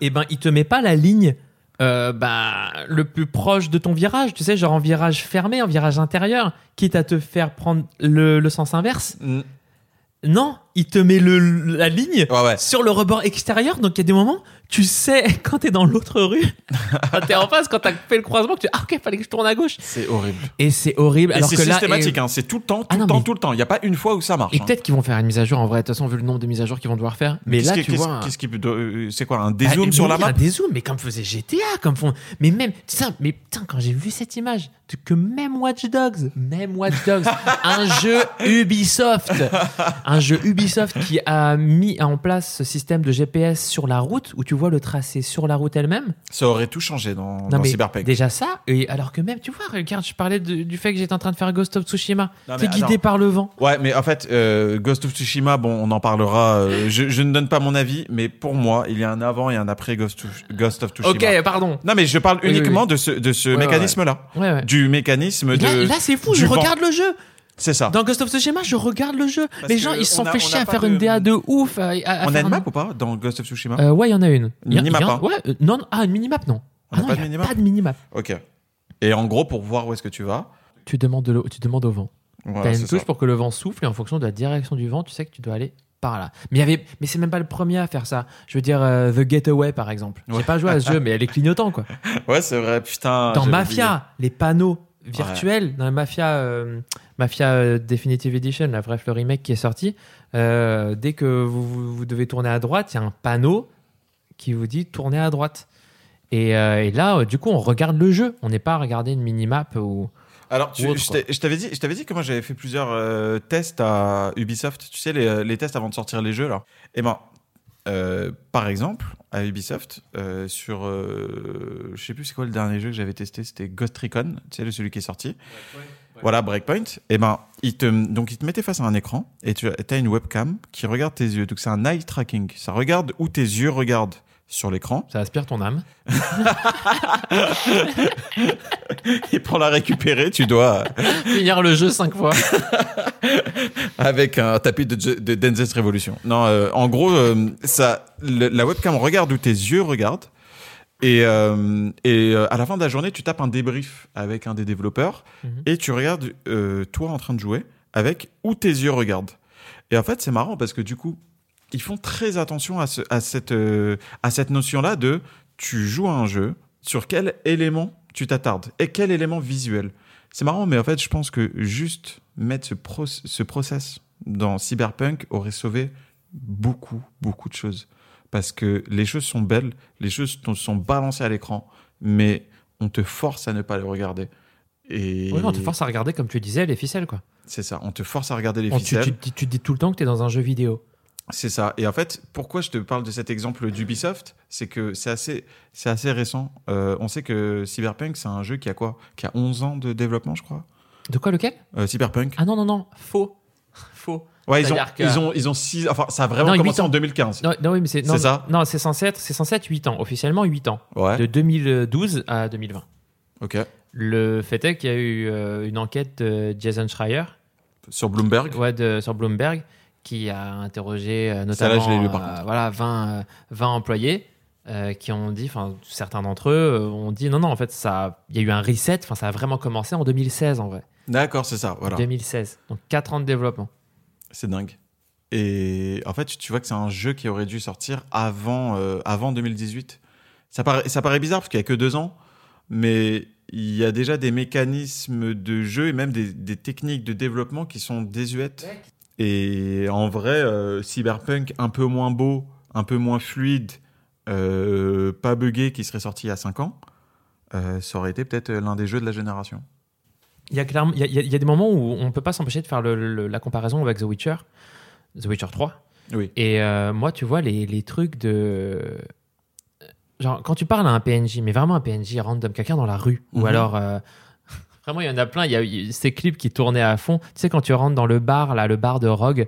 Speaker 1: et ben il te met pas la ligne euh, bah, le plus proche de ton virage, tu sais, genre en virage fermé, en virage intérieur, quitte à te faire prendre le, le sens inverse.
Speaker 2: Mm.
Speaker 1: Non, il te met le, la ligne
Speaker 2: Ouais, ouais.
Speaker 1: sur le rebord extérieur, donc il y a des moments, tu sais quand t'es dans l'autre rue, quand t'es en face, quand t'as fait le croisement, que tu ah ok, fallait que je tourne à gauche.
Speaker 2: C'est horrible.
Speaker 1: Et c'est horrible.
Speaker 2: Et
Speaker 1: alors
Speaker 2: c'est
Speaker 1: que
Speaker 2: systématique,
Speaker 1: et-
Speaker 2: hein. c'est tout le temps, tout
Speaker 1: Ah non,
Speaker 2: le temps,
Speaker 1: mais-
Speaker 2: tout le temps. Il n'y a pas une fois où ça marche.
Speaker 1: Et
Speaker 2: hein.
Speaker 1: peut-être qu'ils vont faire une mise à jour en vrai, de toute façon, vu le nombre de mises à jour qu'ils vont devoir faire. Mais
Speaker 2: Qu'est-ce
Speaker 1: là,
Speaker 2: qui-
Speaker 1: tu
Speaker 2: qu'est-ce-
Speaker 1: vois.
Speaker 2: qu'est-ce qui peut- euh, c'est quoi un
Speaker 1: Ah,
Speaker 2: dézoom
Speaker 1: mais
Speaker 2: sur la map
Speaker 1: Un dézoom, mais comme faisait GTA, comme font. Mais même, ça, mais putain, quand j'ai vu cette image, que même Watch Dogs, même Watch Dogs, un jeu Ubisoft, un jeu Ubisoft Ubisoft qui a mis en place ce système de GPS sur la route où tu vois le tracé sur la route elle-même.
Speaker 2: Ça aurait tout changé dans,
Speaker 1: Non
Speaker 2: dans
Speaker 1: mais
Speaker 2: Cyberpunk.
Speaker 1: déjà ça, et alors que même, tu vois, regarde, je parlais de- du fait que j'étais en train de faire Ghost of Tsushima. T'es guidé
Speaker 2: attends.
Speaker 1: par le vent.
Speaker 2: Ouais, mais en fait, euh, Ghost of Tsushima, bon, on en parlera. euh, je, je ne donne pas mon avis, mais pour moi, il y a un avant et un après Ghost, of- Ghost of Tsushima.
Speaker 1: Ok, pardon.
Speaker 2: Non, mais je parle
Speaker 1: Oui, oui,
Speaker 2: uniquement
Speaker 1: oui.
Speaker 2: de ce, de ce mécanisme-là.
Speaker 1: Ouais, ouais.
Speaker 2: Du mécanisme de.
Speaker 1: Là, là, c'est fou, je
Speaker 2: vent.
Speaker 1: regarde le jeu.
Speaker 2: C'est ça.
Speaker 1: Dans Ghost of Tsushima, je regarde le jeu.
Speaker 2: Parce
Speaker 1: Les gens, ils se sont fait chier à faire
Speaker 2: de-
Speaker 1: une DA de ouf. à- à- à
Speaker 2: On a une
Speaker 1: un-
Speaker 2: map ou pas dans Ghost of Tsushima
Speaker 1: Euh, Ouais, il y en a une.
Speaker 2: Une minimap,
Speaker 1: a-
Speaker 2: hein
Speaker 1: Ouais, euh, non, ah, une minimap, non.
Speaker 2: On
Speaker 1: Ah non,
Speaker 2: pas de
Speaker 1: y
Speaker 2: minimap
Speaker 1: pas de minimap.
Speaker 2: Ok. Et en gros, pour voir où est-ce que tu vas.
Speaker 1: Tu demandes, de tu demandes au vent.
Speaker 2: Voilà,
Speaker 1: T'as une touche
Speaker 2: ça.
Speaker 1: pour que le vent souffle et en fonction de la direction du vent, tu sais que tu dois aller par là. Mais y avait, mais c'est même pas le premier à faire ça. Je veux dire, euh, The Getaway par exemple. J'ai
Speaker 2: Ouais.
Speaker 1: pas joué à ce jeu, mais elle est clignotant quoi.
Speaker 2: Ouais, c'est vrai, putain.
Speaker 1: dans Mafia, les panneaux virtuels, dans la Mafia, euh, Mafia euh, Definitive Edition, là, bref, le remake qui est sorti, euh, dès que vous, vous- vous devez tourner à droite, il y a un panneau qui vous dit tourner à droite. Et, euh, et là, du coup, on regarde le jeu. On n'est pas à regarder une minimap ou.
Speaker 2: Alors, tu-
Speaker 1: ou autre,
Speaker 2: je t'avais dit, je t'avais dit que moi j'avais fait plusieurs tests à Ubisoft. Tu sais, les, les tests avant de sortir les jeux là. Et ben, euh, par exemple, à Ubisoft, euh, sur, euh, je sais plus c'est quoi le dernier jeu que j'avais testé, c'était Ghost Recon, tu sais, le- celui qui est sorti. Voilà, Breakpoint. Et ben, il te, donc il te mettait face à un écran et tu as une webcam qui regarde tes yeux. Donc c'est un eye tracking. Ça regarde où tes yeux regardent sur l'écran.
Speaker 1: Ça aspire ton âme.
Speaker 2: Et pour la récupérer, tu dois
Speaker 1: Finir le jeu cinq fois.
Speaker 2: avec un tapis de, de Revolution. Non, euh, en gros, euh, ça, le- la webcam regarde où tes yeux regardent. Et, euh, et euh, à la fin de la journée, tu tapes un débrief avec un des développeurs
Speaker 1: Mhm.
Speaker 2: et tu regardes euh, toi en train de jouer avec où tes yeux regardent. Et en fait, c'est marrant parce que du coup, ils font très attention à, ce, à cette, euh, à cette notion-là de tu joues à un jeu, sur quel élément tu t'attardes et quel élément visuel. C'est marrant, mais en fait, je pense que juste mettre ce, pro- ce process dans Cyberpunk aurait sauvé beaucoup, beaucoup de choses. Parce que les choses sont belles, les choses sont balancées à l'écran, mais on te force à ne pas les regarder. Et
Speaker 1: Oui, on te force à regarder, comme tu disais, les ficelles, quoi.
Speaker 2: c'est ça, on te force à regarder les
Speaker 1: On-
Speaker 2: ficelles.
Speaker 1: tu, tu- tu dis tout le temps que tu es dans un jeu vidéo.
Speaker 2: C'est ça. Et en fait, pourquoi je te parle de cet exemple d'Ubisoft, c'est que c'est assez, c'est assez récent. Euh, on sait que Cyberpunk, c'est un jeu qui a quoi? Qui a 11 ans de développement, je crois.
Speaker 1: De quoi, lequel?
Speaker 2: Euh, Cyberpunk.
Speaker 1: Ah non, non, non, faux. Faux.
Speaker 2: Ouais, ils ont,
Speaker 1: que-
Speaker 2: ils ont, ils ont six. Enfin, ça a vraiment
Speaker 1: Non,
Speaker 2: commencé en 2015.
Speaker 1: Non, non, oui, mais c'est non,
Speaker 2: C'est ça?
Speaker 1: Non, c'est censé être, c'est censé être 8 ans, officiellement 8 ans,
Speaker 2: Ouais.
Speaker 1: de 2012 à 2020.
Speaker 2: Ok.
Speaker 1: Le fait est qu'il y a eu euh, une enquête de Jason Schreier
Speaker 2: Sur Bloomberg.
Speaker 1: ouais, de, sur Bloomberg qui a interrogé euh,
Speaker 2: là,
Speaker 1: notamment
Speaker 2: lu,
Speaker 1: euh, voilà, 20, euh, 20 employés euh, qui ont dit, enfin certains d'entre eux ont dit non, non, en fait, il y a eu un reset, enfin ça a vraiment commencé en 2016 en vrai.
Speaker 2: D'accord, c'est ça. Voilà.
Speaker 1: 2016, donc 4 ans de développement.
Speaker 2: C'est dingue. Et en fait, tu vois que c'est un jeu qui aurait dû sortir avant, avant 2018. Ça paraît, ça paraît bizarre parce qu'il n'y a que deux ans, mais il y a déjà des mécanismes de jeu et même des, des techniques de développement qui sont désuètes. Et en vrai, euh, Cyberpunk un peu moins beau, un peu moins fluide, euh, pas buggé, qui serait sorti il y a cinq ans, euh, ça aurait été peut-être l'un des jeux de la génération.
Speaker 1: Il y a clairement, il y a, il y des moments où on peut pas s'empêcher de faire le- le- la comparaison avec The Witcher, The Witcher 3.
Speaker 2: Oui.
Speaker 1: Et moi, tu vois, les, les trucs de. Genre, quand tu parles à un PNJ, mais vraiment un PNJ random, quelqu'un dans la rue, ou
Speaker 2: Mhm.
Speaker 1: alors. Vraiment, il y en a plein. Il y a eu ces clips qui tournaient à fond. Tu sais, quand tu rentres dans le bar, là, le bar de Rogue,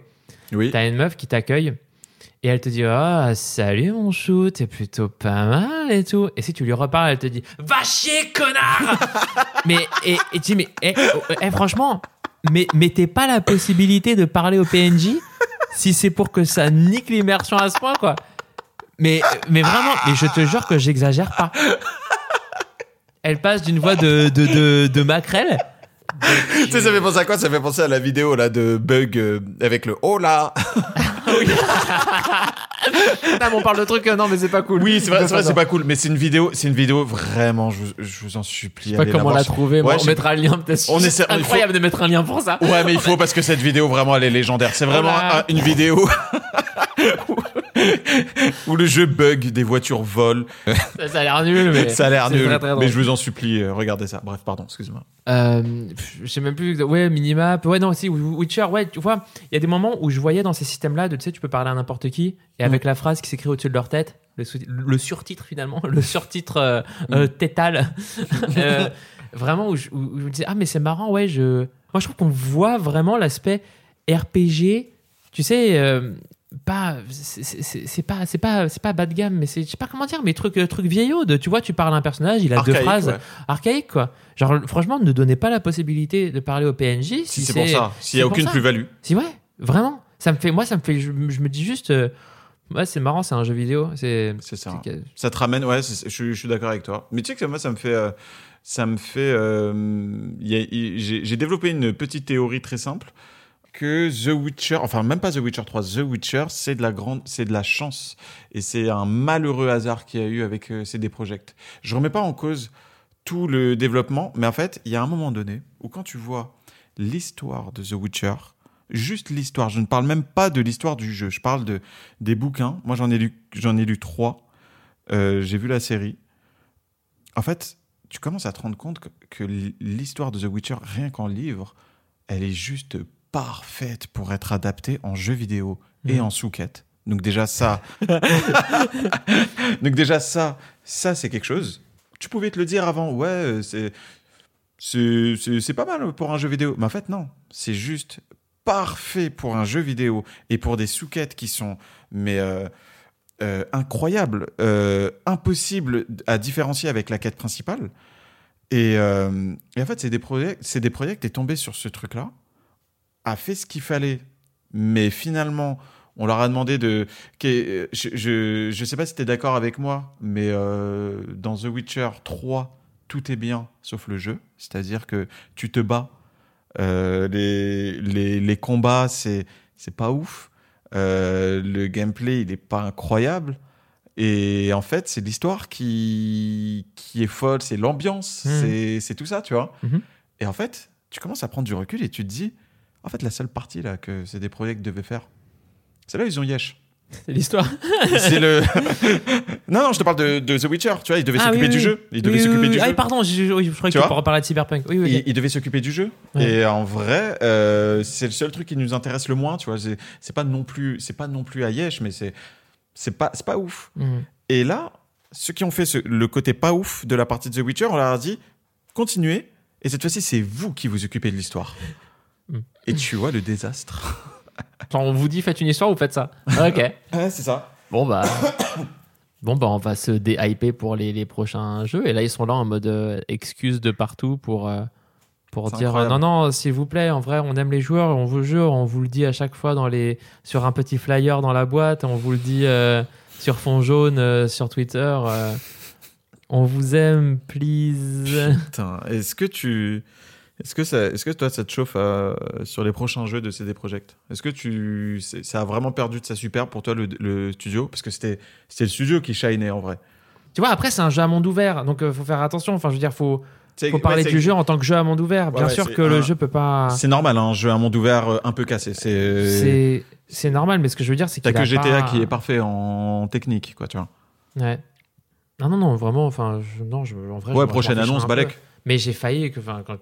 Speaker 2: Oui.
Speaker 1: t'as une meuf qui t'accueille et elle te dit Ah, salut mon chou, t'es plutôt pas mal et tout. Et si tu lui reparles, elle te dit Va chier, connard Mais, et, et tu dis Mais, eh, oh, eh, franchement, mais mettez pas la possibilité de parler au PNJ si c'est pour que ça nique l'immersion à ce point, quoi. Mais, mais vraiment, mais je te jure que j'exagère pas. Elle passe d'une voix de, de, de, de maquerelle.
Speaker 2: Tu sais, ça fait penser à quoi? Ça fait penser à la vidéo là de Bug euh, avec le oh là.
Speaker 1: Ah, mais on parle de trucs, euh, non, mais c'est pas cool.
Speaker 2: Oui, c'est vrai, c'est vrai,
Speaker 1: pas
Speaker 2: c'est pas cool, mais c'est une vidéo, c'est une vidéo vraiment. Je, vous- je vous en supplie.
Speaker 1: Je sais pas
Speaker 2: la
Speaker 1: comment
Speaker 2: voir
Speaker 1: l'a trouvé.
Speaker 2: Ouais,
Speaker 1: on
Speaker 2: je-
Speaker 1: mettra le lien peut-être.
Speaker 2: On
Speaker 1: C'est
Speaker 2: essaie- il faut-
Speaker 1: incroyable de mettre un lien pour ça.
Speaker 2: Ouais, mais il faut parce que cette vidéo vraiment elle est légendaire. C'est vraiment
Speaker 1: Oh là.
Speaker 2: un- une vidéo Où le jeu bug, des voitures volent.
Speaker 1: Ça, ça a l'air nul, mais.
Speaker 2: Ça a l'air nul.
Speaker 1: très, très drôle.
Speaker 2: mais je vous en supplie, euh, regardez ça. Bref, pardon, excuse-moi.
Speaker 1: Euh, je sais même plus. Ouais, minimap. Ouais, non, si, Witcher. Ouais, tu vois, il y a des moments où je voyais dans ces systèmes-là, tu sais, tu peux parler à n'importe qui, et avec la phrase qui s'écrit au-dessus de leur tête, le, surtitre finalement, le surtitre euh, euh, tétal. Euh, vraiment, où je, où- où je me disais, ah, mais c'est marrant, ouais, je. Moi, je trouve qu'on voit vraiment l'aspect RPG, tu sais. Euh, pas c'est pas c'est pas c'est pas bas de gamme mais c'est je sais pas comment dire mais truc truc vieillot de tu vois tu parles à un personnage il a deux phrases
Speaker 2: ouais.
Speaker 1: archaïque quoi. Genre franchement ne donnez pas la possibilité de parler au PNJ si,
Speaker 2: Si c'est pour ça, s'il
Speaker 1: c'est
Speaker 2: a aucune
Speaker 1: ça.
Speaker 2: plus-value.
Speaker 1: Si ouais, vraiment. Ça me fait moi ça me fait je, je me dis juste euh, ouais, c'est marrant, c'est un jeu vidéo, c'est
Speaker 2: ça. Ça te ramène, ouais, je, suis- je suis d'accord avec toi. Mais tu sais que moi, ça me fait. euh, ça me fait. euh, y j'ai développé une petite théorie très simple que The Witcher, enfin même pas The Witcher 3, The Witcher, c'est de la grande, c'est de la chance et c'est un malheureux hasard qu'il y a eu avec euh, CD Projekt. Je remets pas en cause tout le développement, mais en fait, il y a un moment donné où quand tu vois l'histoire de The Witcher, juste l'histoire, je ne parle même pas de l'histoire du jeu, je parle de des bouquins. Moi, j'en ai lu, j'en ai lu trois. Euh, j'ai vu la série. En fait, tu commences à te rendre compte que, que l'histoire de The Witcher, rien qu'en livre, elle est juste parfaite pour être adaptée en jeu vidéo et
Speaker 1: Mhm.
Speaker 2: en sous-quête. Donc déjà ça, donc déjà ça, ça c'est quelque chose. Tu pouvais te le dire avant, ouais, euh, c'est c'est pas mal pour un jeu vidéo. Mais en fait non, c'est juste parfait pour un jeu vidéo et pour des sous-quêtes qui sont mais euh, euh, incroyables, euh, impossibles à différencier avec la quête principale. Et, et en fait, c'est des projets, c'est des projets est tombé sur ce truc-là, a fait ce qu'il fallait, mais finalement, on leur a demandé de. Je, je, je sais pas si tu es d'accord avec moi, mais euh, dans The Witcher 3, tout est bien sauf le jeu. C'est-à-dire que tu te bats. Euh, les, les, les combats, c'est c'est pas ouf. Euh, le gameplay, il est pas incroyable. Et en fait, c'est l'histoire qui, qui est folle, c'est l'ambiance,
Speaker 1: Mhm.
Speaker 2: c'est tout ça, tu vois.
Speaker 1: Mhm.
Speaker 2: Et en fait, tu commences à prendre du recul et tu te dis, en fait, la seule partie là que c'est des projets devaient faire, c'est là ils ont Yesh.
Speaker 1: c'est l'histoire.
Speaker 2: c'est le. non, non, je te parle de, de The Witcher, tu vois, ils devaient
Speaker 1: Ah,
Speaker 2: s'occuper
Speaker 1: oui,
Speaker 2: du
Speaker 1: oui,
Speaker 2: jeu. Ils devaient
Speaker 1: Oui,
Speaker 2: s'occuper
Speaker 1: oui,
Speaker 2: du
Speaker 1: oui.
Speaker 2: jeu.
Speaker 1: Ah, pardon, je, je, je croyais
Speaker 2: Tu
Speaker 1: que tu parlais de Cyberpunk. Oui, oui.
Speaker 2: Ils, devaient s'occuper du jeu.
Speaker 1: Ouais.
Speaker 2: Et en vrai, euh, c'est le seul truc qui nous intéresse le moins, tu vois. C'est pas non plus, c'est pas non plus à Yesh, mais c'est c'est pas, c'est pas ouf.
Speaker 1: Mhm.
Speaker 2: Et là, ceux qui ont fait ce- le côté pas ouf de la partie de The Witcher, on leur a dit continuez. Et cette fois-ci, c'est vous qui vous occupez de l'histoire.
Speaker 1: Mm.
Speaker 2: Et tu vois le désastre.
Speaker 1: Genre, on vous dit faites une histoire, vous faites ça. Ok.
Speaker 2: Ouais, c'est ça.
Speaker 1: Bon bah. Bon bah on va se déhyper pour les, les prochains jeux et là ils sont là en mode euh, excuse de partout pour euh, pour dire euh,
Speaker 2: incroyable.
Speaker 1: non non s'il vous plaît en vrai on aime les joueurs on vous jure on vous le dit à chaque fois dans les sur un petit flyer dans la boîte on vous le dit euh, sur fond jaune euh, sur Twitter euh, on vous aime please
Speaker 2: Putain, est-ce que tu. Est-ce que, ça, est-ce que toi, ça te chauffe euh, sur les prochains jeux de CD Projekt? Est-ce que tu, c'est- ça a vraiment perdu de sa super pour toi, le, le studio? Parce que c'était, c'était le studio qui shinait en vrai.
Speaker 1: tu vois après c'est un jeu à monde ouvert donc euh, faut faire attention enfin je veux dire faut faut parler du jeu en tant que jeu à monde ouvert bien
Speaker 2: ouais,
Speaker 1: sûr que le jeu peut pas
Speaker 2: C'est normal, un jeu à monde ouvert euh, un peu cassé. C'est,
Speaker 1: c'est c'est normal mais ce que je veux dire c'est
Speaker 2: t'as
Speaker 1: qu'il
Speaker 2: que
Speaker 1: a
Speaker 2: GTA
Speaker 1: pas-
Speaker 2: qui est parfait en technique, quoi, tu vois.
Speaker 1: Ouais. Non, non, non, vraiment, enfin, je, non, je, en vrai,
Speaker 2: Ouais, prochaine annonce. Balek.
Speaker 1: Mais j'ai failli, que, enfin, quand,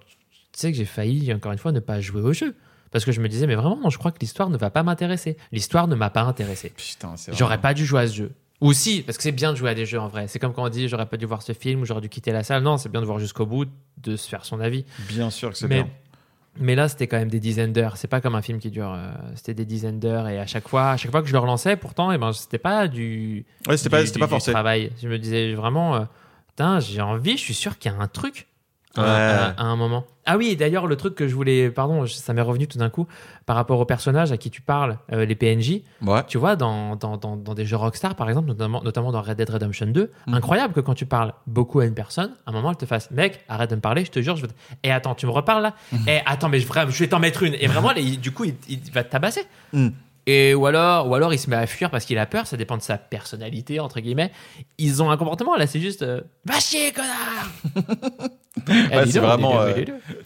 Speaker 1: tu sais que j'ai failli, encore une fois, ne pas jouer au jeu. Parce que je me disais, mais vraiment, non, je crois que l'histoire ne va pas m'intéresser. L'histoire ne m'a pas intéressé.
Speaker 2: Putain, c'est
Speaker 1: J'aurais pas dû jouer à ce jeu. Ou si, parce que c'est bien de jouer à des jeux en vrai. C'est comme quand on dit, j'aurais pas dû voir ce film ou j'aurais dû quitter la salle. Non, c'est bien de voir jusqu'au bout, de se faire son avis.
Speaker 2: Bien sûr que c'est
Speaker 1: Mais,
Speaker 2: bien.
Speaker 1: mais là, c'était quand même des dizaines d'heures. C'est pas comme un film qui dure. euh, c'était des dizaines d'heures et à chaque fois, à chaque fois que je le relançais, pourtant, et ben, c'était pas du,
Speaker 2: Ouais, c'était pas, c'était
Speaker 1: du-
Speaker 2: pas
Speaker 1: du
Speaker 2: forcé.
Speaker 1: travail. Je me disais vraiment, euh, putain, j'ai envie, je suis sûr qu'il y a un truc
Speaker 2: Ouais.
Speaker 1: à- à un moment. Ah oui, d'ailleurs, le truc que je voulais, pardon, ça m'est revenu tout d'un coup, par rapport aux personnages à qui tu parles, euh, les PNJ,
Speaker 2: Ouais.
Speaker 1: tu vois, dans, dans, dans, dans des jeux Rockstar, par exemple, notamment, notamment dans Red Dead Redemption 2,
Speaker 2: Mhm.
Speaker 1: incroyable que quand tu parles beaucoup à une personne, à un moment, elle te fasse, mec, arrête de me parler, je te jure, je te... Et attends, tu me reparles là?
Speaker 2: Mhm.
Speaker 1: Et attends, mais je, vais t'en mettre une. Et vraiment, les- du coup, il, il va te tabasser.
Speaker 2: Mhm.
Speaker 1: Et ou alors, ou alors il se met à fuir parce qu'il a peur, ça dépend de sa personnalité, entre guillemets. Ils ont un comportement, là, c'est juste, euh, va chier, connard Eh,
Speaker 2: Ouais,
Speaker 1: dis
Speaker 2: c'est vraiment, euh,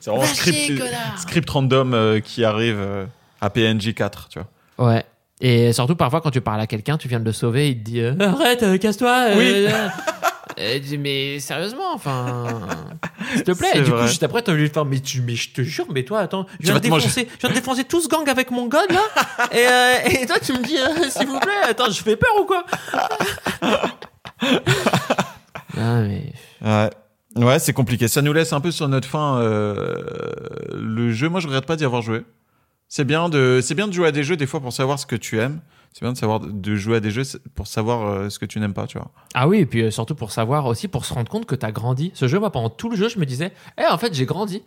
Speaker 2: vraiment script, script random euh, qui arrive euh, à PNJ 4, tu vois.
Speaker 1: Ouais. Et surtout, parfois, quand tu parles à quelqu'un, tu viens de le sauver, il te dit euh, Arrête, euh, casse-toi euh,
Speaker 2: Oui.
Speaker 1: euh. Mais sérieusement, enfin, s'il te plaît. Et du coup, juste après, t'as envie de faire, mais, tu, mais je te jure, mais toi, attends, je viens, de défoncer, je viens de défoncer tout ce gang avec mon god là, et, euh, et toi, tu me dis, euh, s'il vous plaît, attends, je fais peur ou quoi? Ah, mais.
Speaker 2: Ouais. Ouais, c'est compliqué. Ça nous laisse un peu sur notre fin euh, le jeu. Moi, je regrette pas d'y avoir joué. C'est bien de, c'est bien de jouer à des jeux des fois pour savoir ce que tu aimes. C'est bien de savoir de jouer à des jeux pour savoir euh, ce que tu n'aimes pas, tu vois.
Speaker 1: Ah oui, et puis euh, surtout pour savoir aussi, pour se rendre compte que t'as grandi. Ce jeu, moi, pendant tout le jeu, je me disais, eh, en fait, j'ai grandi.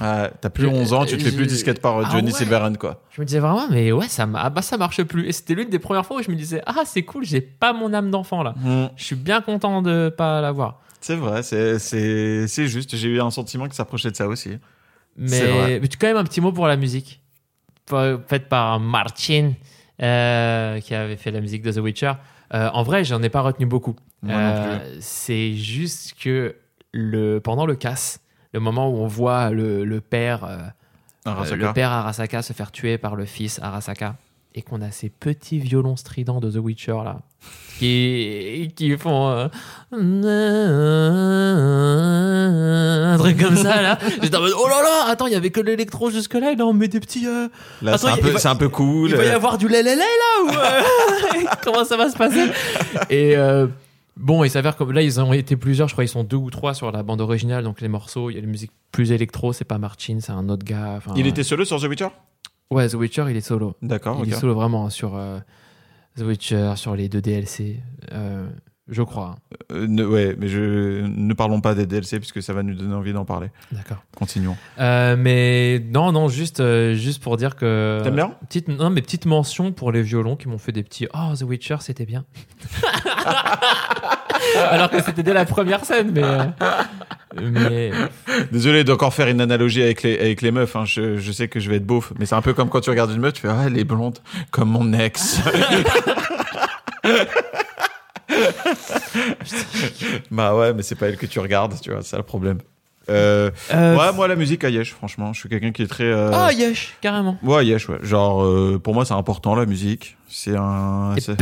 Speaker 2: Ouais, t'as plus
Speaker 1: Je-
Speaker 2: 11 ans, tu te fais plus disquette par euh,
Speaker 1: Ah
Speaker 2: Johnny
Speaker 1: ouais.
Speaker 2: Silverhand, quoi.
Speaker 1: Je me disais vraiment, mais ouais, ça, ah bah, ça marche plus. Et c'était l'une des premières fois où je me disais, ah, c'est cool, j'ai pas mon âme d'enfant là.
Speaker 2: Hmm.
Speaker 1: Je suis bien content de pas l'avoir.
Speaker 2: C'est vrai, c'est, juste. J'ai eu un sentiment qui s'approchait de ça aussi.
Speaker 1: Mais, mais tu quand même un petit mot pour la musique? Fa- Faite par Martin, euh, qui avait fait la musique de The Witcher. Euh, en vrai, j'en ai pas retenu beaucoup. Euh, C'est juste que le, pendant le casse, le moment où on voit le, le père,
Speaker 2: Arasaka.
Speaker 1: le père Arasaka se faire tuer par le fils Arasaka, et qu'on a ces petits violons stridents de The Witcher là, qui, qui font euh, un truc comme ça là. J'étais en mode oh là là, attends, il y avait que l'électro jusque là, et là on met des petits. euh,
Speaker 2: Là, c'est un, peu, c'est un peu cool.
Speaker 1: il va y avoir du lélélé là ou euh, comment ça va se passer? Et euh, bon, il s'avère que là ils ont été plusieurs, je crois ils sont deux ou trois sur la bande originale, donc les morceaux, il y a les musiques plus électro, c'est pas Martin, c'est un autre gars.
Speaker 2: Il était solo sur The Witcher?
Speaker 1: Ouais, The Witcher, il est solo.
Speaker 2: D'accord,
Speaker 1: il est solo vraiment sur euh, The Witcher, sur les deux DLC, euh, je crois.
Speaker 2: Euh, ne- ouais, mais je, ne parlons pas des DLC puisque ça va nous donner envie d'en parler.
Speaker 1: D'accord.
Speaker 2: Continuons.
Speaker 1: Euh, mais non, non, juste, euh, juste pour dire que.
Speaker 2: T'aimes bien?
Speaker 1: petite, Non, mais petite mention pour les violons qui m'ont fait des petits. Oh, The Witcher, c'était bien. Alors que c'était dès la première scène, mais. euh, mais.
Speaker 2: Désolé d'encore faire une analogie avec les, avec les meufs. hein. Je, je sais que je vais être beauf, mais c'est un peu comme quand tu regardes une meuf, tu fais Ah, elle est blonde, comme mon ex. bah ouais, mais c'est pas elle que tu regardes, tu vois, c'est ça le problème. Euh,
Speaker 1: Euh,
Speaker 2: ouais, moi la musique à Yesh, franchement, je suis quelqu'un qui est très. euh,
Speaker 1: Oh, Yesh, carrément.
Speaker 2: Ouais, Yesh, ouais. Genre, pour moi, c'est important la musique. C'est un. C'est-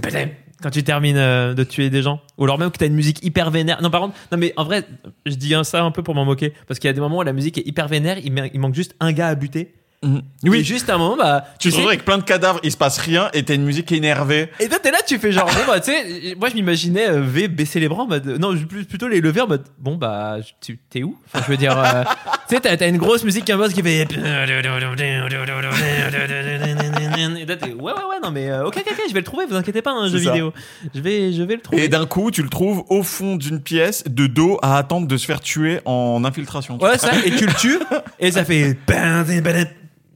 Speaker 1: patate. Quand tu termines euh, de tuer des gens. Ou alors même que t'as une musique hyper vénère. Non, par contre, non, mais en vrai, je dis ça un peu pour m'en moquer. Parce qu'il y a des moments où la musique est hyper vénère, il manque juste un gars à buter.
Speaker 2: Mhm.
Speaker 1: Et
Speaker 2: Oui,
Speaker 1: juste à un moment, bah.
Speaker 2: tu te
Speaker 1: sais-
Speaker 2: avec plein de cadavres, il se passe rien, et t'as une musique énervée.
Speaker 1: Et toi, t'es là, tu fais genre, bon, bah, tu sais, moi, je m'imaginais euh, V baisser les bras en mode, non, plutôt les lever en mode, bon, bah, tu t'es où? Enfin, je veux dire, euh, tu sais, t'as t'as une grosse musique qui boss qui fait. Et toi, t'es, ouais, ouais, ouais, non, mais, euh, ok, ok, ok, je vais le trouver, vous inquiétez pas, un jeu
Speaker 2: C'est ça.
Speaker 1: vidéo. Je vais, je vais le trouver.
Speaker 2: Et d'un coup, tu le trouves au fond d'une pièce, de dos, à attendre de se faire tuer en infiltration.
Speaker 1: Ouais, ça, et tu le tues, et ça fait.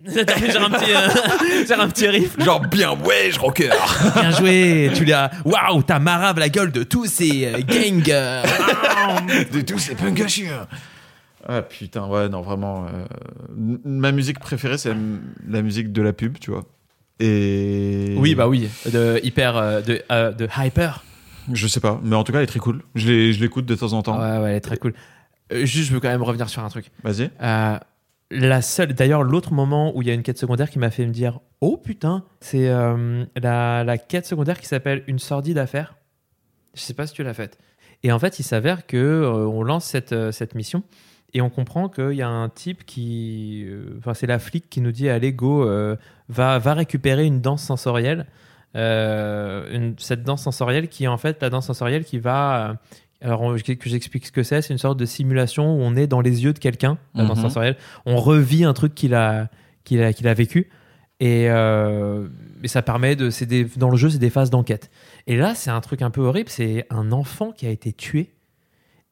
Speaker 1: Genre un petit, euh, genre un petit riff.
Speaker 2: Genre bien, ouais, je rocker.
Speaker 1: Bien joué, tu l'as. Waouh, t'as marave la gueule de tous ces euh, gangs. euh,
Speaker 2: de tous ces punkachiens. Ah putain, ouais, non, vraiment. euh, ma musique préférée, c'est la, m- la musique de la pub, tu vois. Et.
Speaker 1: Oui, bah oui, de hyper, euh, de, euh, de hyper.
Speaker 2: Je sais pas, mais en tout cas, elle est très cool. Je l'ai- je l'écoute de temps en temps.
Speaker 1: Ouais, ouais, elle est très cool. Euh, juste, je veux quand même revenir sur un truc.
Speaker 2: Vas-y.
Speaker 1: Euh, la seule, d'ailleurs, l'autre moment où il y a une quête secondaire qui m'a fait me dire, oh putain, c'est euh, la, quête secondaire qui s'appelle une sordide affaire. Je sais pas si tu l'as faite. Et en fait, il s'avère que euh, on lance cette, euh, cette mission et on comprend qu'il y a un type qui, enfin, c'est la flic qui nous dit, allez go, va, va récupérer une danse sensorielle. Une- cette danse sensorielle qui est en fait la danse sensorielle qui va alors que j'explique ce que c'est c'est une sorte de simulation où on est dans les yeux de quelqu'un la danse
Speaker 2: Mhm.
Speaker 1: sensorielle on revit un truc qu'il a qu'il a qu'il a vécu et, euh, et ça permet de des- dans le jeu c'est des phases d'enquête et là c'est un truc un peu horrible c'est un enfant qui a été tué